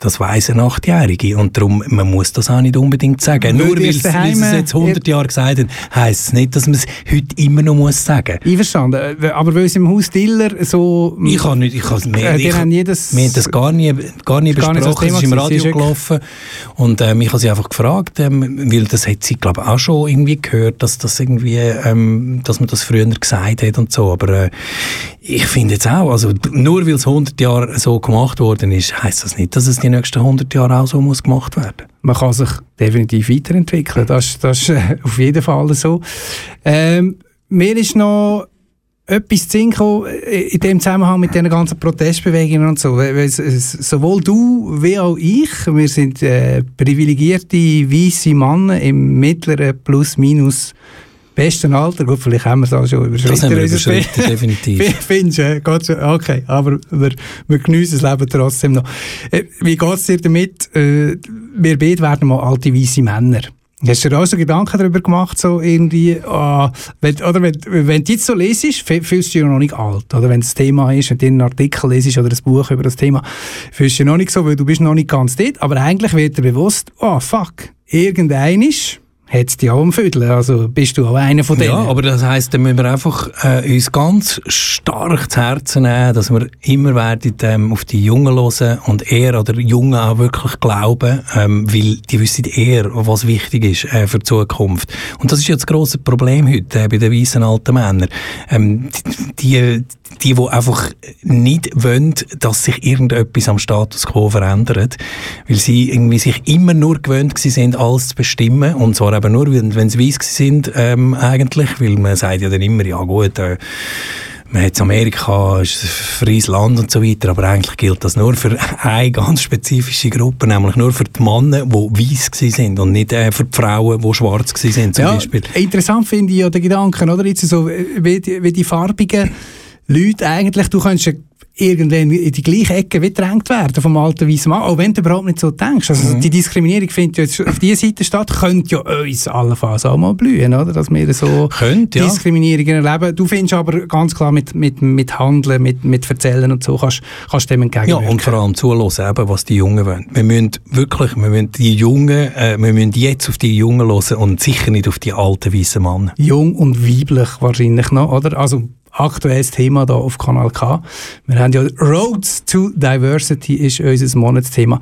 S2: das weiss eine Achtjährige. Und darum, man muss das auch nicht unbedingt sagen.
S1: Weil
S2: Nur weil
S1: es
S2: sie es jetzt 100 Jahre gesagt haben, heisst es nicht, dass man es heute immer noch muss sagen
S1: Einverstanden. Äh, Aber weil es im Haus Diller so...
S2: Ich habe nicht, ich habe mehr,
S1: Äh,
S2: ich,
S1: haben jedes-
S2: wir haben das gar nie, gar nie
S1: Gar nicht
S2: besprochen, es ist im Radio
S1: ist
S2: gelaufen und ähm, ich habe sie einfach gefragt, ähm, weil das hat sie glaube ich auch schon irgendwie gehört, dass das irgendwie, ähm, dass man das früher gesagt hat und so, aber äh, ich finde jetzt auch, also nur weil es 100 Jahre so gemacht worden ist, heißt das nicht, dass es die nächsten 100 Jahre auch so muss gemacht werden.
S1: man kann sich definitiv weiterentwickeln. Das, das ist äh, auf jeden Fall so. Ähm, mir ist noch etwas zu gekommen, äh, in dem Zusammenhang mit diesen ganzen Protestbewegungen und so. Sowohl du wie auch ich, wir sind äh, privilegierte weiße Männer im mittleren plus-minus besten Alter. Gut, vielleicht haben wir es auch schon überschritten.
S2: Das haben wir überschritten,
S1: Be-
S2: definitiv.
S1: Findest du? geht's? Okay, aber wir, wir geniessen das Leben trotzdem noch. Äh, wie geht es dir damit? Äh, wir beide werden mal alte weiße Männer. Hast du dir auch so Gedanken darüber gemacht, so irgendwie, ah, wenn, oder wenn, wenn du jetzt so lesest, fü- fühlst du dich ja noch nicht alt, oder wenn das Thema ist, wenn du einen Artikel lesest oder ein Buch über das Thema, fühlst du dich noch nicht so, weil du bist noch nicht ganz dort, aber eigentlich wird dir bewusst, oh fuck, irgendein ist, hat es dich auch umfüllen. Also bist du auch einer von denen.
S2: Ja, aber das heisst, dann müssen wir einfach äh, uns ganz stark zu Herzen nehmen, dass wir immer werden ähm, auf die Jungen hören und eher oder Jungen auch wirklich glauben, ähm, weil die wissen eher, was wichtig ist äh, für die Zukunft. Und das ist ja das grosse Problem heute äh, bei den weißen alten Männern. Ähm, die, die, die einfach nicht wollen, dass sich irgendetwas am Status quo verändert, weil sie irgendwie sich immer nur gewöhnt sind, alles zu bestimmen, und zwar eben nur, wenn, wenn sie weiss sind, ähm, eigentlich, weil man sagt ja dann immer, ja gut, äh, man hat Amerika, ist ein freies Land und so weiter, aber eigentlich gilt das nur für eine ganz spezifische Gruppe, nämlich nur für die Männer, die gewesen sind und nicht äh, für die Frauen, die schwarz sind, zum
S1: ja,
S2: Beispiel.
S1: Interessant finde ich ja den Gedanken, oder? Jetzt so, wie, die, wie die farbigen Leute eigentlich, du kannst ja irgendwann in die gleiche Ecke gedrängt werden vom alten weißen Mann, auch wenn du überhaupt nicht so denkst. Also
S2: Mhm.
S1: die Diskriminierung findet ja jetzt auf dieser Seite statt, könnte ja uns allenfalls auch mal blühen, oder? Dass wir so
S2: Könnte, ja.
S1: Diskriminierungen erleben. Du findest aber ganz klar mit, mit, mit Handeln, mit, mit Erzählen und so, kannst, kannst dem
S2: Ja,
S1: entgegenwirken.
S2: und vor allem zuhören, eben, was die Jungen wollen. Wir müssen wirklich, wir müssen die Jungen, äh, wir müssen jetzt auf die Jungen hören und sicher nicht auf die alten weißen Männer.
S1: jung und weiblich wahrscheinlich noch, oder? Also aktuelles Thema da auf Kanal K. Wir haben ja Roads to Diversity ist unser Monatsthema.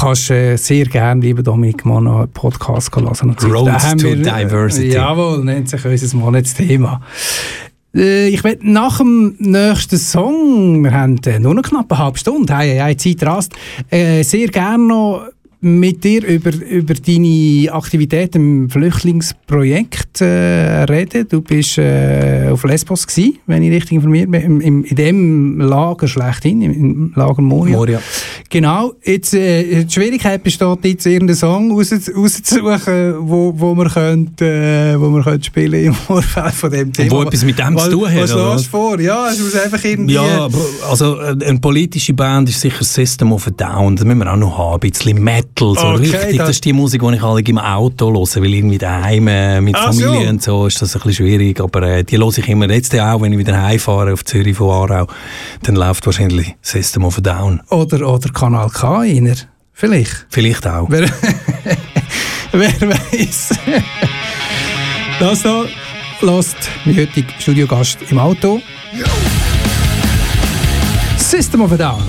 S1: Kannst äh, sehr gerne, lieber Dominik, mal noch einen Podcast hören.
S2: Roads to
S1: wir,
S2: Diversity.
S1: Jawohl, nennt sich unser Monatsthema. Äh, Ich werde nach dem nächsten Song, wir haben äh, nur noch knapp eine halbe Stunde, hey, hey, Zeit rast, äh, sehr gerne noch mit dir über, über deine Aktivität im Flüchtlingsprojekt äh, reden. Du bist äh, auf Lesbos gewesen, wenn ich richtig informiert bin, im, im, in dem Lager schlechthin, im, im Lager Moria.
S2: Moria.
S1: Genau, jetzt, äh, die Schwierigkeit besteht jetzt, irgendeinen Song raus, rauszusuchen, wo, wo wir, könnt, äh, wo wir könnt spielen im Vorfeld von dem Thema.
S2: wo etwas mit dem
S1: was,
S2: zu tun hat,
S1: Was lässt du vor? Ja, es muss einfach irgendwie...
S2: Ja, also äh, eine politische Band ist sicher System of a Down. Das müssen wir auch noch haben. Ein bisschen Metal, so
S1: Okay,
S2: richtig.
S1: das-
S2: Das ist die Musik, die ich alle im Auto höre, weil irgendwie daheim äh, mit
S1: Ach
S2: Familie
S1: so.
S2: und so ist das ein bisschen schwierig. Aber äh, die höre ich immer. Jetzt auch, wenn ich wieder heimfahre auf Zürich von Aarau, dann läuft wahrscheinlich System of a Down.
S1: Oder, oder Kanal K einer. Vielleicht.
S2: Vielleicht auch.
S1: Wer, wer weiß. Das da lässt mein heutiger Studiogast im Auto. System of a Down.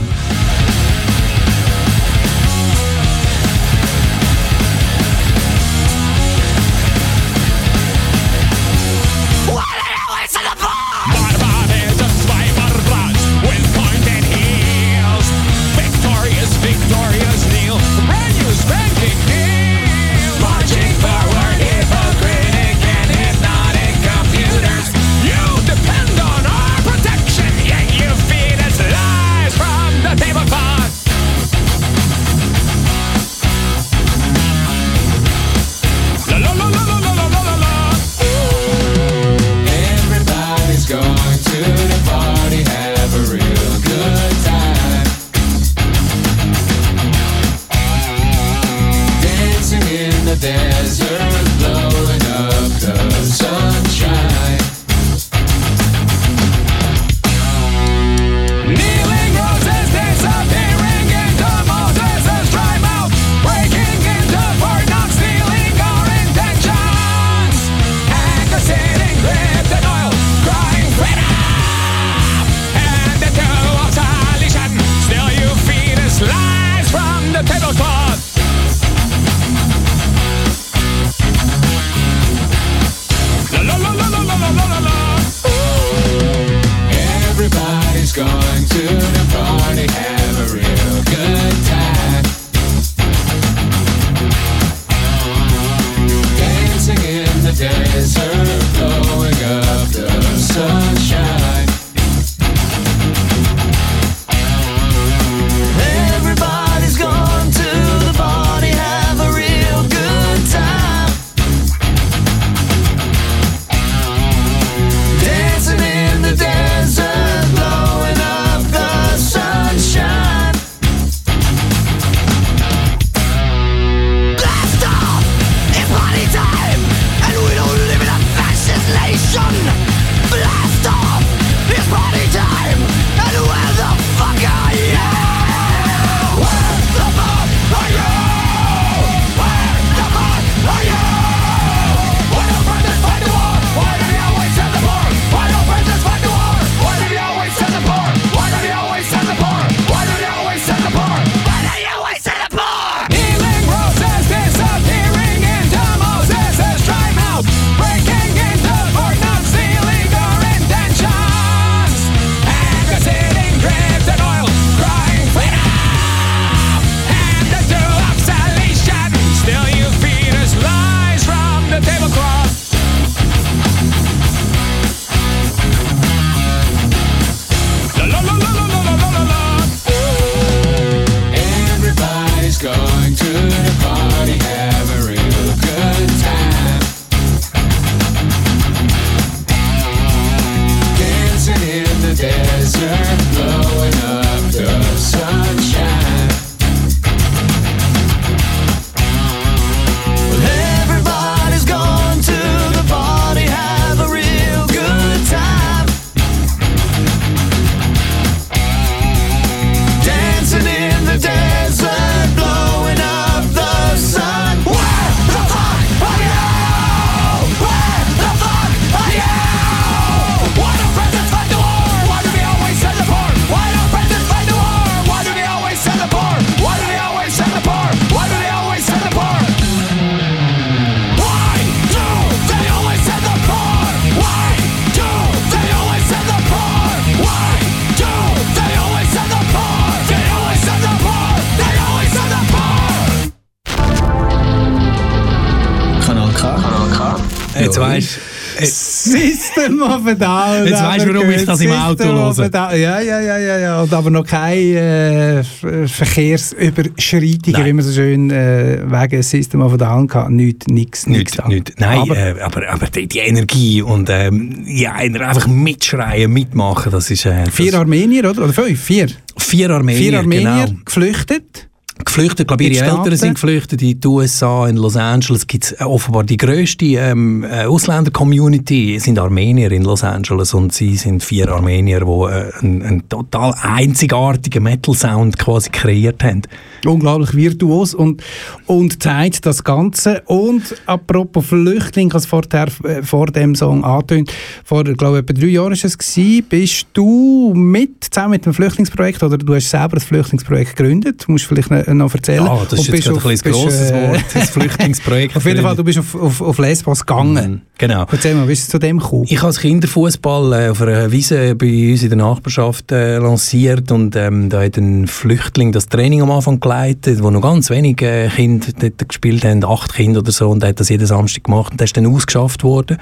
S2: Jetzt weisst du, warum ich das im Auto höre.
S1: Down. Ja, ja, ja, ja, ja. Und aber noch keine äh, Ver- Verkehrsüberschreitungen,
S2: Nein.
S1: wie man so schön äh, wegen System of Down kann. Nicht, nix, nix.
S2: Nicht, nicht. Nein,
S1: Aber-
S2: aber, äh, aber, aber die, die Energie und ähm, ja, einfach mitschreien, mitmachen, das ist... Äh, das
S1: Vier Armenier, oder? Oder fünf? Vier.
S2: vier Armenier,
S1: Vier Armenier
S2: genau.
S1: geflüchtet.
S2: Geflüchtet, glaube
S1: In
S2: ihre Eltern sind geflüchtet. In die USA, in Los Angeles gibt es offenbar die grösste ähm, äh, Ausländer-Community, sind Armenier in Los Angeles und sie sind vier Armenier, die äh, einen, einen total einzigartigen Metal-Sound quasi kreiert haben.
S1: Unglaublich virtuos und, und zeigt das Ganze. Und apropos Flüchtling, ich es vorher, äh, vor dem Song angetönt, vor, glaube ich, etwa drei Jahren war es, gewesen, bist du mit, zusammen mit dem Flüchtlingsprojekt, oder du hast selber das Flüchtlingsprojekt gegründet, musst vielleicht noch, noch erzählen.
S2: Ja, das ist
S1: Und
S2: jetzt
S1: bist
S2: ein bisschen
S1: bist,
S2: grosses
S1: äh,
S2: Wort, das Flüchtlingsprojekt.
S1: Auf jeden Fall, du bist auf, auf, auf Lesbos gegangen.
S2: Genau.
S1: Erzähl mal, wie ist es zu dem gekommen?
S2: Ich habe das Kinderfußball äh, auf einer Wiese bei uns in der Nachbarschaft äh, lanciert und ähm, da hat ein Flüchtling das Training am Anfang geleitet, wo noch ganz wenige äh, Kinder dort gespielt haben, acht Kinder oder so, und er hat das jeden Samstag gemacht und der ist dann ausgeschafft worden,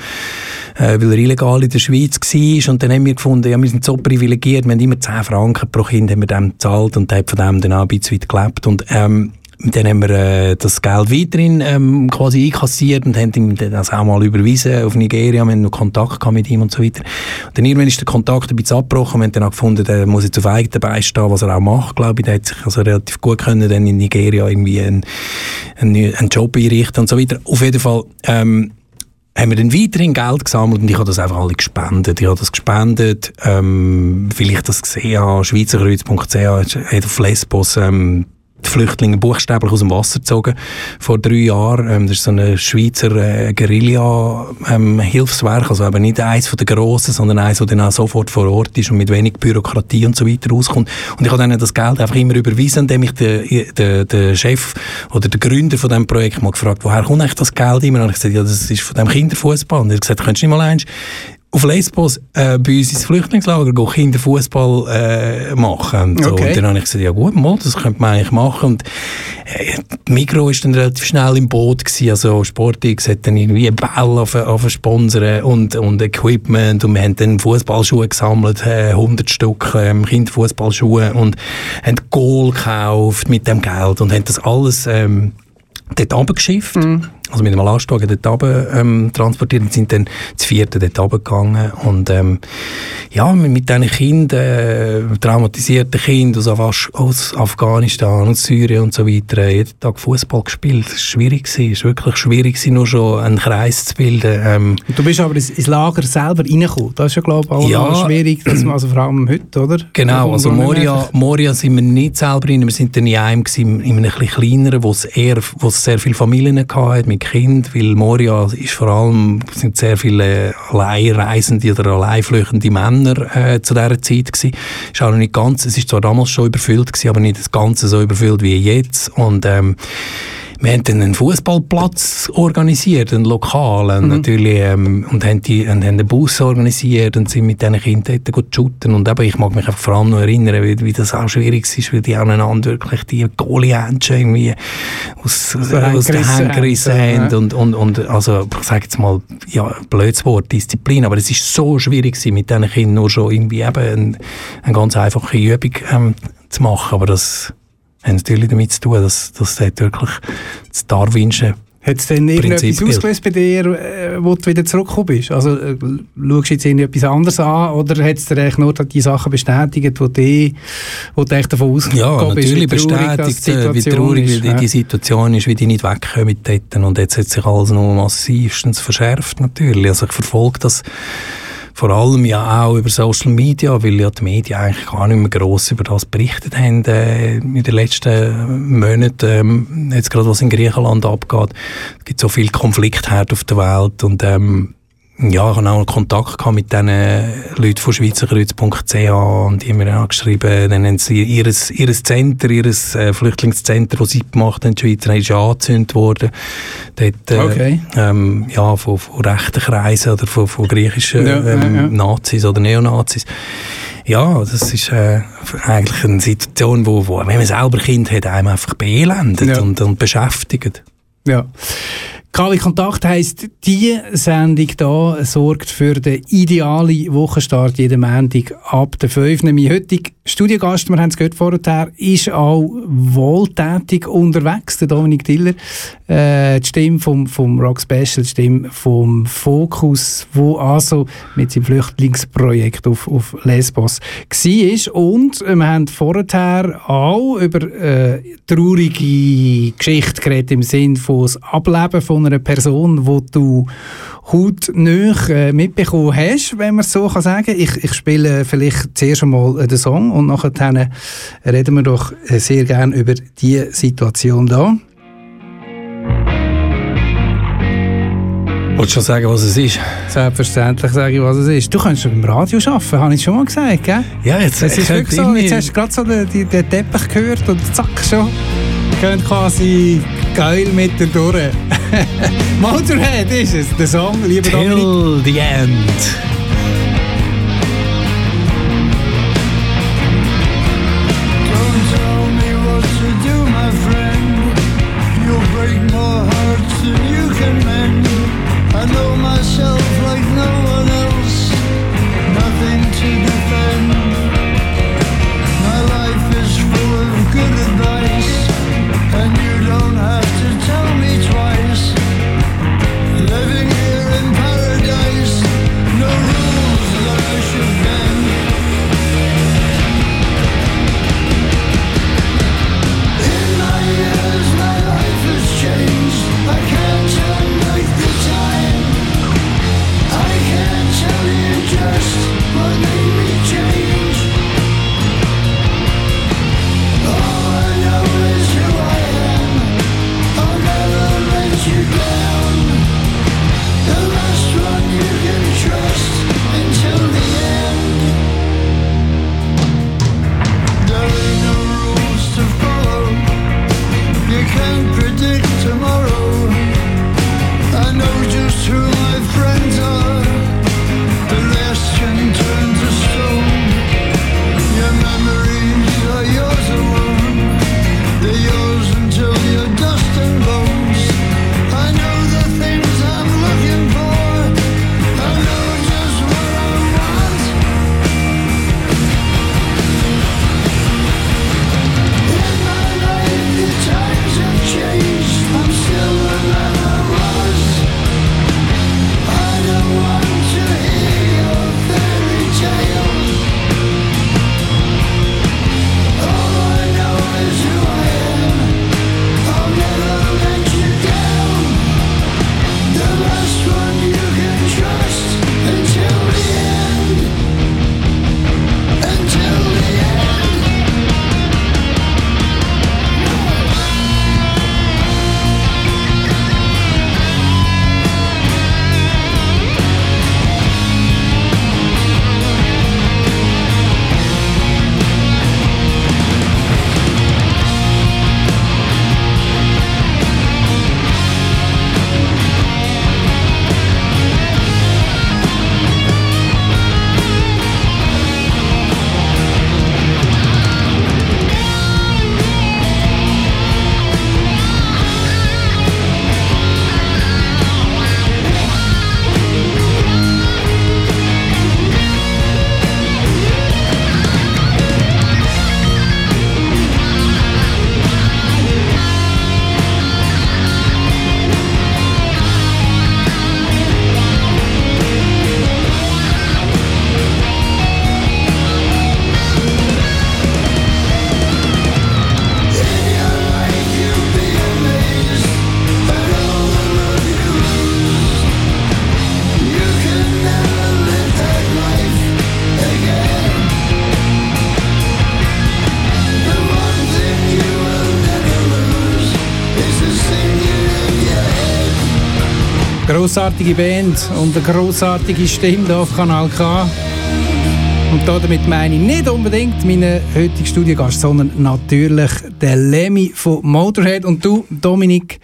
S2: äh, weil er illegal in der Schweiz war und dann haben wir gefunden, ja, wir sind so privilegiert, wir haben immer 10 Franken pro Kind haben wir dem gezahlt und der hat von dem dann auch ein bisschen weit gelebt und ähm, dann haben wir äh, das Geld weiterhin ähm, quasi einkassiert und haben ihm das auch mal überwiesen auf Nigeria. Wir haben noch Kontakt mit ihm und so weiter. Und dann irgendwann ist der Kontakt ein bisschen abgebrochen. Wir haben dann auch gefunden, der muss jetzt auf eigenen Beinen stehen, was er auch macht, glaube ich. Der hat sich also relativ gut können, dann in Nigeria irgendwie einen, einen, einen Job einrichten und so weiter. Auf jeden Fall, ähm, haben wir dann weiterhin Geld gesammelt und ich habe das einfach alle gespendet. Ich habe das gespendet, ähm, weil ich das gesehen habe, schweizerkreuz.ch auf Lesbos ähm, die Flüchtlinge buchstäblich aus dem Wasser gezogen vor drei Jahren. Ähm, das ist so ein Schweizer äh, Guerilla-Hilfswerk, also eben nicht eins von den grossen, sondern eins, das dann auch sofort vor Ort ist und mit wenig Bürokratie und so weiter rauskommt. Und ich habe dann das Geld einfach immer überwiesen, indem ich den, den, den Chef oder den Gründer von diesem Projekt mal gefragt, woher kommt eigentlich das Geld immer? Und ich gesagt, ja, das ist von dem Kinderfußball. Und er hat gesagt, könntest du nicht mal eins auf Lesbos äh, bei uns ins Flüchtlingslager gehen, Kinderfußball äh, machen. Und, so.
S1: Okay.
S2: und dann habe ich gesagt, ja gut, mal, das könnte man eigentlich machen. Und äh, Migro ist dann relativ schnell im Boot gewesen. Also Sportix hat dann irgendwie Ball auf, auf sponsern und, und Equipment und wir haben dann Fußballschuhe gesammelt, äh, 100 Stück ähm, Kinderfußballschuhe und haben Goal gekauft mit dem Geld und haben das alles ähm, dort runtergeschifft. Also mit dem Lastwagen dort runter, ähm, transportiert und sind dann zu vierten dort runtergegangen. Und ähm, ja, mit, diesen Kindern, äh, traumatisierten Kindern aus, aus Afghanistan und Syrien und so weiter, äh, jeden Tag Fußball gespielt. Das war schwierig. Es war wirklich schwierig, nur schon einen Kreis zu bilden. Ähm,
S1: Und du bist aber ins, Lager selber reingekommen. Das ist ja, glaube ich, auch
S2: Ja.
S1: schwierig, dass man, also vor allem heute, oder?
S2: Genau, also Moria, Moria sind wir nicht selber rein, wir sind dann in einem gewesen, in einem etwas kleineren, wo es eher, wo es sehr viele Familien hatte mit Kind, weil Moria ist vor allem, sind sehr viele alleinreisende oder alleinflüchtende Männer äh, zu dieser Zeit gewesen. Ist auch noch nicht ganz, es ist zwar damals schon überfüllt gewesen, aber nicht das Ganze so überfüllt wie jetzt und ähm, wir haben dann einen Fußballplatz organisiert, einen lokalen natürlich, ähm, und haben, die, und haben einen Bus organisiert und sind mit diesen Kindern dort shooten. Und eben, ich mag mich vor allem noch erinnern, wie, wie das auch schwierig ist, weil die aneinander wirklich die Goalie-Händchen irgendwie aus, aus,
S1: So
S2: aus den
S1: Händen gerissen haben, ja.
S2: Und, und, und also, ich sage jetzt mal, ja, blödes Wort, Disziplin, aber es ist so schwierig mit diesen Kindern nur schon irgendwie eben eine, eine ganz einfache Übung ähm, zu machen. Aber das hat natürlich damit zu tun, dass, dass dort wirklich das Darwinsche
S1: Hat es denn irgendetwas
S2: Prinzip
S1: ausgelöst bei dir, äh, wo du wieder zurückgekommen bist? Also, äh, schaust du jetzt irgendetwas anderes an oder hat es dir eigentlich nur die Sachen bestätigt, wo du, wo du echt davon ausgegangen
S2: Ja,
S1: bist,
S2: natürlich
S1: wie traurig das
S2: bestätigt, äh, wie traurig
S1: ist,
S2: die,
S1: ja?
S2: die Situation ist, wie die nicht wegkommen dort. Und jetzt hat sich alles noch massivstens verschärft natürlich. Also ich verfolge das vor allem ja auch über Social Media, weil ja die Medien eigentlich gar nicht mehr gross über das berichtet haben äh, in den letzten Monaten. Ähm, jetzt gerade was in Griechenland abgeht, es gibt so viel Konfliktherd auf der Welt und ähm, ja, ich habe auch Kontakt gehabt mit den Leuten von schweizerkreuz.ch und die haben mir auch geschrieben, dann haben sie ihres, ihres Center, ihres äh, Flüchtlingscenter, das sie gemacht haben, in der Schweiz, ist angezündet worden. Dort, äh,
S1: Okay.
S2: ähm, ja, von, von rechten Kreisen oder von, von griechischen
S1: Ja,
S2: ähm,
S1: ja.
S2: Nazis oder Neonazis. Ja, das ist äh, eigentlich eine Situation, wo, wo, wenn man selber Kind hat, einem einfach beelendet und, und beschäftigt.
S1: Ja. KW Kontakt heisst, die Sendung hier sorgt für den idealen Wochenstart jeden Montag ab der 5. Mein heutiger Studiogast, wir haben es gehört vorher, ist auch wohltätig unterwegs, der Dominik Diller. Äh, die Stimme vom, vom Rock Special, die Stimme vom Focus, wo also mit seinem Flüchtlingsprojekt auf, auf Lesbos war. Und äh, wir haben vorher auch über äh, traurige Geschichte geredet, im Sinn von das Ableben von einer Person, wo du hautnah äh, mitbekommen hast, wenn man es so kann sagen. Ich, ich spiele vielleicht zuerst einmal äh, den Song und nachher reden wir doch äh, sehr gerne über die Situation da.
S7: Wolltest du schon sagen, was es ist?
S1: Selbstverständlich sage ich, was es ist. Du kannst schon beim Radio arbeiten, habe ich schon mal gesagt, gell?
S7: Ja, jetzt,
S1: Es ist wirklich so, jetzt hast du gerade so den, den, den Teppich gehört und zack schon. Könnt quasi geil mit der durch. Motorhead ist es, der Song, lieber Dominik.
S7: Till the end.
S1: Grossartige Band und eine grossartige Stimme hier auf Kanal K. Und damit meine ich nicht unbedingt meinen heutigen Studiogast, sondern natürlich den Lemmy von Motorhead. Und du, Dominik,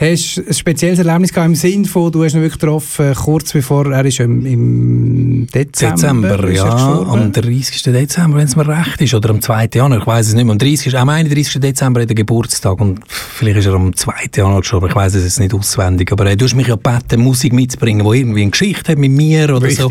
S1: Hast du ein spezielles Erlebnis gehabt im Sinn von, du hast ihn wirklich getroffen, kurz bevor er ist im, im Dezember,
S2: Dezember,
S1: ist
S2: ja, am 30. Dezember, wenn es mir recht ist, oder am 2. Januar, ich weiß es nicht mehr. Am 30. Am 31. Dezember hat er Geburtstag und vielleicht ist er am 2. Januar gestorben, ich weiß es jetzt nicht auswendig. Aber äh, du hast mich ja gebeten, Musik mitzubringen, die irgendwie eine Geschichte hat mit mir oder so.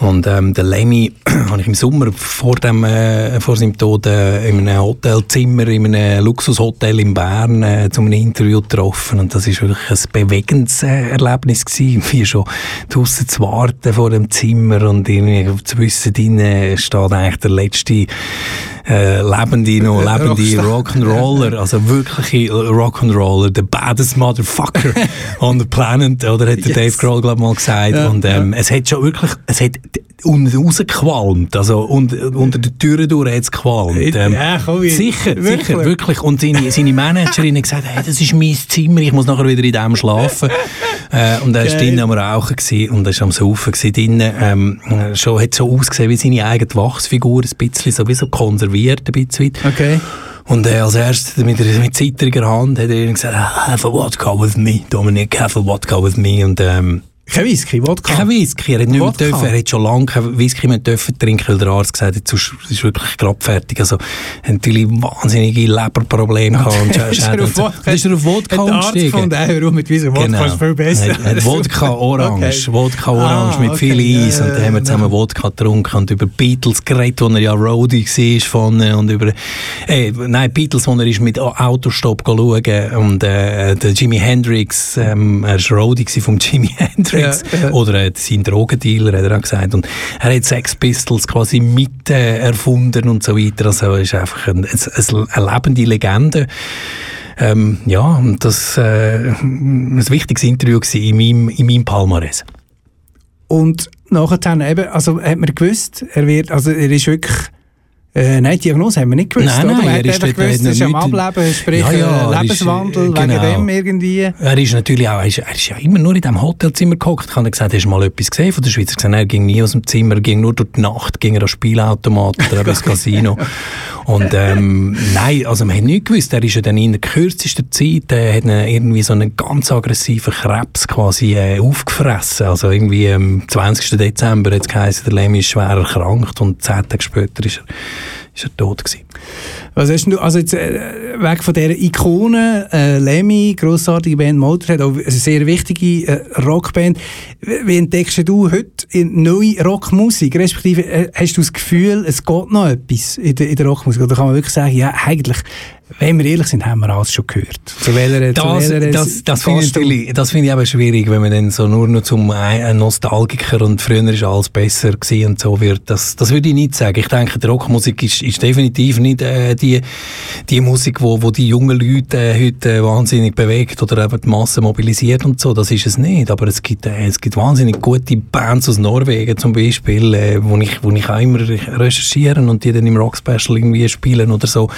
S2: Und ähm, den Lemmy habe ich im Sommer vor, dem, äh, vor seinem Tod äh, in einem Hotelzimmer, in einem Luxushotel in Bern äh, zu Interview getroffen. Und das ist wirklich ein bewegendes äh, Erlebnis gewesen, wie schon draussen zu warten vor dem Zimmer und irgendwie zu wissen, drinnen steht eigentlich der letzte äh, lebende, noch lebende Rock'n'Roller, also wirkliche Rock'n'Roller, the baddest motherfucker on the planet, oder hat der Dave Grohl glaub mal gesagt.
S1: Ja,
S2: und ähm, es hat schon wirklich, es hat unten rausgequalmt, also und, unter der Tür durch hat es gequalmt. Ähm,
S1: Ja, komm, ich-
S2: sicher,
S1: wirklich?
S2: sicher, wirklich. Und seine, seine Managerin hat gesagt, hey, das ist mein Zimmer, ich muss nachher wieder in dem schlafen. äh, und er war drinnen am Rauchen gewesen, und er war am Saufen gewesen, drinnen. Ähm, schon, hat so ausgesehen wie seine eigene Wachsfigur, ein bisschen, so wie so konserviert, ein bisschen weit.
S1: Okay.
S2: Und äh, als erstes mit, mit zittriger Hand hat er gesagt, "Ah, have a vodka with me, Dominik, have a vodka with me. Und ähm,
S1: Kein Whisky, Wodka?
S2: kein Whisky, er hat nicht mehr dürfen, er hat schon lange kein Whisky mehr dürfen trinken, weil der Arzt gesagt hat, sonst ist wirklich gerade fertig. Also, er natürlich wahnsinnige Leberprobleme gehabt. Und
S1: Ist er auf Wodka-
S2: ist er auf Wodka
S1: Hat der Arzt
S2: umgestiegen.
S1: gefunden, warum mit Wieso Wodka ist viel besser.
S2: Er hat Wodka Orange,
S1: Okay.
S2: Wodka Orange
S1: Ah,
S2: mit
S1: okay.
S2: viel Eis.
S1: Ja,
S2: und dann haben wir
S1: ja,
S2: zusammen
S1: ja.
S2: Wodka getrunken und über Beatles geredet, wo er ja Roadie war von, und über, äh, nein, Beatles, wo er ist mit Autostopp schauen und äh, der Jimi Hendrix, ähm, er war Roadie vom Jimi Hendrix
S1: Ja, ja.
S2: oder äh, sein Drogendealer, hat er auch gesagt. Und er hat Sex Pistols quasi mit äh, erfunden und so weiter. Also er ist einfach ein, ein, eine lebende Legende. Ähm, ja, und das äh, ein wichtiges Interview in meinem, in meinem Palmares.
S1: Und nachher eben, also hat man gewusst, er wird, also er ist wirklich, äh, nein, die Diagnose haben wir nicht gewusst,
S2: Nein,
S1: oder?
S2: nein,
S1: man
S2: er
S1: hat
S2: ist
S1: gewusst,
S2: er
S1: er ist am Ableben, sprich
S2: Ja, ja,
S1: äh,
S2: er ist,
S1: Lebenswandel,
S2: äh,
S1: wegen
S2: genau.
S1: dem irgendwie.
S2: Er ist natürlich auch, er ist, er ist ja immer nur in diesem Hotelzimmer gehockt. Ich habe gesagt, hast du mal etwas gesehen von der Schweiz? Er gesagt, nein, er ging nie aus dem Zimmer, er ging nur durch die Nacht, ging er an Spielautomat oder ins Casino. Und ähm, nein, also man hat nichts gewusst. Er ist ja dann in der kürzesten Zeit, äh, hat irgendwie so einen ganz aggressiven Krebs quasi äh, aufgefressen. Also irgendwie am 20. Dezember hat es geheißen, der Lemmy ist schwer erkrankt und zehn Tage später ist er, ist er tot gewesen.
S1: Was hast du, also jetzt äh, weg von dieser Ikone, äh, Lemmy, grossartige Band Motorhead, auch eine sehr wichtige äh, Rockband. Wie entdeckst du heute in neue Rockmusik? Respektive, äh, hast du das Gefühl, es geht noch etwas in der, in der Rockmusik? Oder kann man wirklich sagen, ja, eigentlich, wenn wir ehrlich sind, haben wir alles schon gehört? Zu welcher,
S2: Das,
S1: zu welcher
S2: das, das finde ich, das finde ich aber schwierig, wenn man dann so nur noch zum ein Nostalgiker und früher ist alles besser gewesen und so wird. Das, das würde ich nicht sagen. Ich denke, die Rockmusik ist, ist definitiv nicht äh, die, die Musik, wo, wo die jungen Leute heute wahnsinnig bewegt oder eben die Masse mobilisiert und so. Das ist es nicht. Aber es gibt, äh, es gibt wahnsinnig gute Bands aus Norwegen zum Beispiel, äh, wo, ich, wo ich auch immer recherchieren und die dann im Rock Special irgendwie spielen oder so.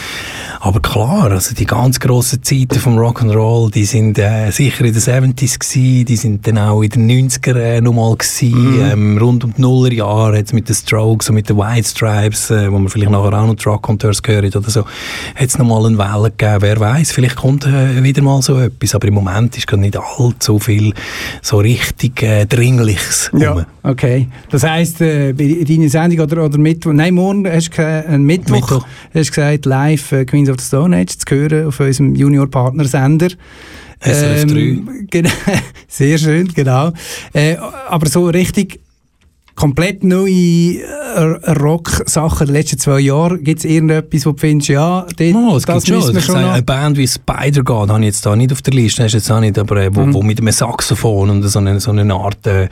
S2: Aber klar, also die ganz grossen Zeiten vom Rock'n'Roll, die sind äh, sicher in den 70s gewesen, die sind dann auch in den 90er äh, nochmal gewesen, ähm, rund um die Nullerjahre, jetzt mit den Strokes und mit den White Stripes, äh, wo man vielleicht nachher auch noch die Rock-Conteurs gehört oder so, hat es nochmal eine Welle gegeben, wer weiß, vielleicht kommt äh, wieder mal so etwas, aber im Moment ist gerade nicht allzu viel so richtig äh, Dringliches rum.
S1: Ja, okay. Das heisst, äh, bei deiner Sendung oder, oder Mittwoch, nein, morgen hast du äh, Mittwoch,
S2: Mittwoch.
S1: hast gesagt, live äh, Queens of the Stone Age zu hören auf unserem Junior-Partnersender.
S2: SRF 3.
S1: Ähm, genau, sehr schön, genau. Äh, aber so richtig komplett neue äh, Rock-Sachen der letzten zwei Jahre, gibt es irgendetwas, wo du findest, ja, dort,
S2: Oh, es
S1: das
S2: gibt schon.
S1: wir schon noch...
S2: eine Band wie Spider-God habe ich jetzt da nicht auf der Liste, hast jetzt auch nicht, aber äh, wo,
S1: Mhm.
S2: wo mit einem Saxophon und so eine, so eine Art äh,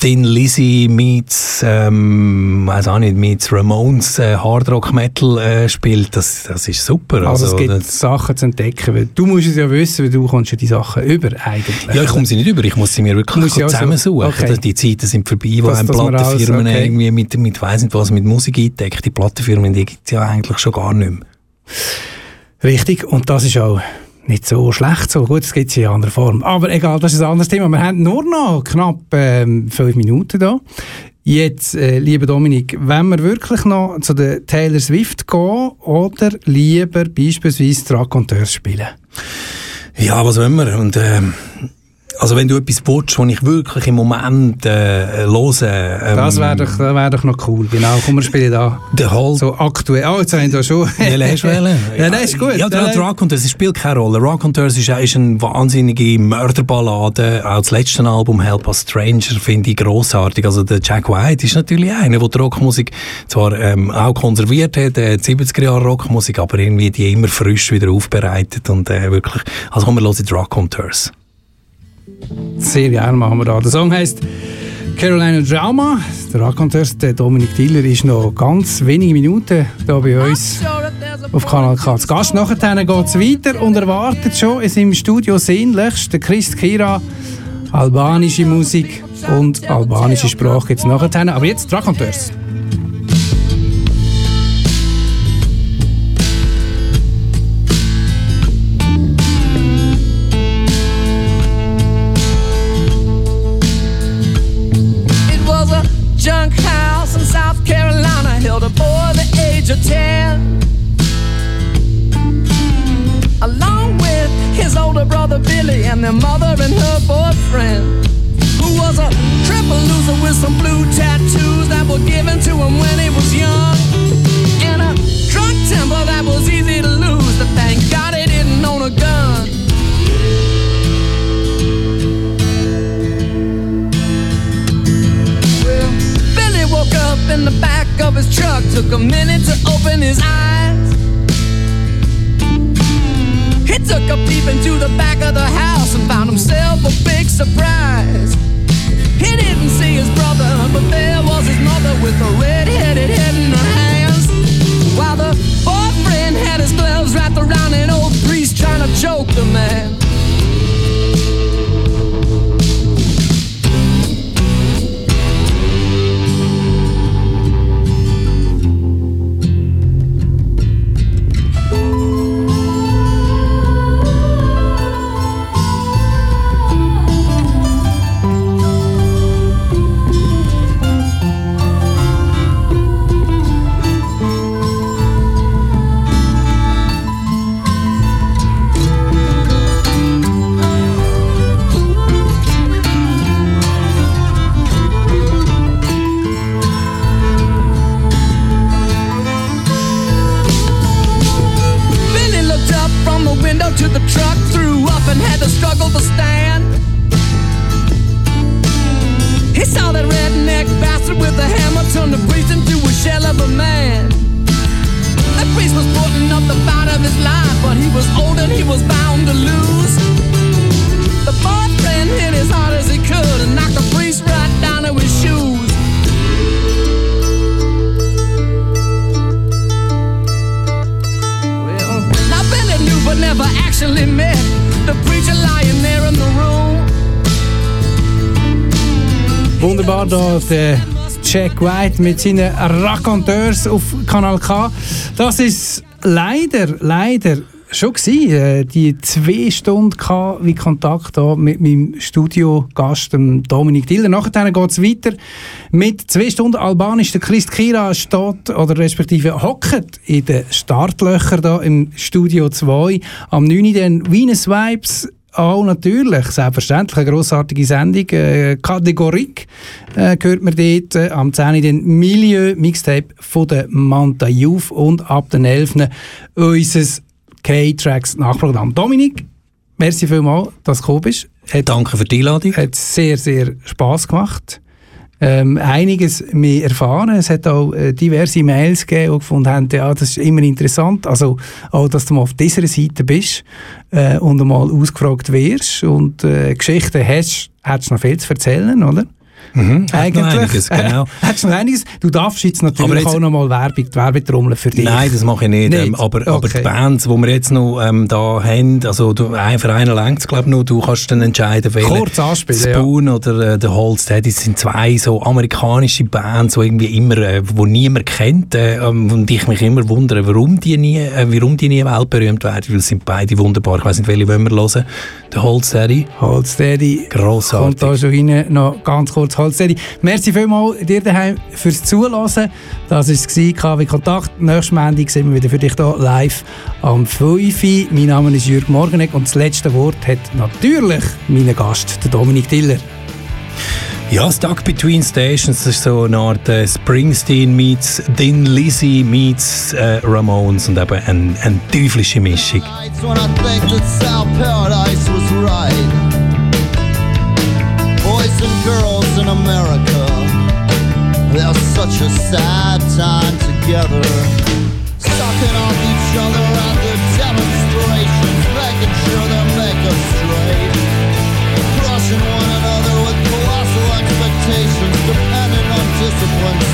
S2: Thin Lizzy meets, ähm, weiß auch nicht, meets Ramones äh, Hardrock Metal äh, spielt, das, das ist super.
S1: Also, es gibt Sachen zu entdecken. Weil du musst es ja wissen, weil du kommst ja die Sachen über eigentlich.
S2: ja, ich komme sie nicht über, ich muss sie mir wirklich
S1: also-
S2: zusammensuchen.
S1: okay.
S2: Die Zeiten sind vorbei, wo
S1: Das-
S2: ein
S1: dass man alles-
S2: Plattenfirmen
S1: okay.
S2: irgendwie mit, mit weiss nicht was, mit Musik eindeckt. Die Plattenfirmen, die gibt es ja eigentlich schon gar nicht mehr.
S1: Richtig, und das ist auch nicht so schlecht so. Gut, es gibt es in anderer Form. Aber egal, das ist ein anderes Thema. Wir haben nur noch knapp ähm, fünf Minuten da. Jetzt, äh, lieber Dominik, wenn wir wirklich noch zu der Taylor Swift gehen oder lieber beispielsweise Raconteurs spielen?
S2: Ja, was wollen wir? Und, ähm, also wenn du etwas willst, was ich wirklich im Moment äh, höre... Ähm,
S1: Das wäre doch, das wär doch noch cool. Genau, komm, wir spielen da.
S2: Der Halt.
S1: So aktuell. Ah, jetzt haben wir da schon.
S2: Welchen hast du wählen?
S1: Ja, das ist gut.
S2: Ja, der hat Rock Hunters, es spielt keine Rolle. Rock Hunters ist, ist eine wahnsinnige Mörderballade. Auch das letzte Album, Help Us Stranger, finde ich grossartig. Also der Jack White ist natürlich einer, der die Rockmusik zwar ähm, auch konserviert hat, äh, die 70er Jahre Rockmusik, aber irgendwie die immer frisch wieder aufbereitet und äh, wirklich, also kommen wir los in Rock Hunters.
S1: Sehr gerne machen wir da. Der Song heisst Carolina Drama. Der Raconteurs, der Dominik Diller, ist noch ganz wenige Minuten hier bei uns auf Kanal K. zu Gast. Nachher geht es weiter und erwartet schon in seinem Studio sehnlichst der Christ Kira albanische Musik und albanische Sprache jetzt nachher. Aber jetzt Raconteurs.
S3: With some blue tattoos that were given to him when he was young. And a drunk temper that was easy to lose, but thank God he didn't own a gun. Well, Billy woke up in the back of his truck, took a minute to open his eyes. He took a peep into the back of the house and found himself a big surprise. But there was his mother with a red-headed head in her hands. While the boyfriend had his gloves wrapped around an old priest trying to choke the man.
S1: Da der Jack White mit seinen Raconteurs auf Kanal K. Das ist leider, leider schon gewesen, äh, die zwei Stunden gehabt, wie Kontakt mit meinem Studiogast Dominik Diller. Nachher geht es weiter mit zwei Stunden Albanisch. Der Christ Kira steht oder respektive hockt in den Startlöchern da im Studio 2. Am 9. dann Venus Vibes auch natürlich, selbstverständlich, eine grossartige Sendung. Äh, Kategorik äh, gehört man dort äh, am 10. den Milieu Mixtape von der Manta Youth und ab den 11. unser K-Tracks Nachprogramm. Dominik, merci vielmals, dass du gekommen bist. Hat,
S2: Danke für die Einladung.
S1: hat sehr, sehr Spass gemacht. Ähm, einiges mehr erfahren. Es hat auch äh, diverse Mails gegeben, die gefunden haben, ja, das ist immer interessant. Also auch, dass du mal auf dieser Seite bist äh, und einmal ausgefragt wirst und äh, Geschichten hast, hättest du noch viel zu erzählen, oder?
S2: Mhm, hat noch einiges, genau.
S1: Hättest du noch einiges? Du darfst jetzt natürlich
S2: Aber jetzt-
S1: auch noch mal Werbung, Werbetrommel für dich.
S2: Nein, das mache ich nicht.
S1: Nicht?
S2: Ähm, aber, aber
S1: Okay.
S2: die Bands, die wir jetzt noch ähm, da haben, also du, ein für einen längt es, glaube ich, noch. Du kannst dann entscheiden, welche.
S1: Kurz anspielen, ja.
S2: Spoon oder äh, The Hold Steady sind zwei so amerikanische Bands, die irgendwie immer, äh, wo niemand kennt. Äh, ähm, und ich mich immer wundere, warum die nie, äh, warum die nie weltberühmt werden, weil es sind beide wunderbar. Ich weiß nicht, welche wollen wir hören. The Hold Steady.
S1: Hold Steady.
S2: Grossartig.
S1: Kommt da schon rein. Noch ganz kurz. Goldsteady. Merci vielmals dir daheim fürs Zuhören. Das war es, KW Kontakt. Nächstes Montag sind wir wieder für dich hier live am 5 Uhr. Mein Name ist Jürg Morgenegg und das letzte Wort hat natürlich mein Gast, der Dominik Tiller.
S2: Ja, Stuck Between Stations, das ist so eine Art äh, Springsteen meets Thin Lizzy meets äh, Ramones und eben eine, eine teuflische Mischung.
S8: nights when I think that South Paradise was right. Boys and girls in America, they're such a sad time together. Sucking off each other at their demonstrations, making sure they make us straight. Crushing one another with colossal expectations, depending on discipline,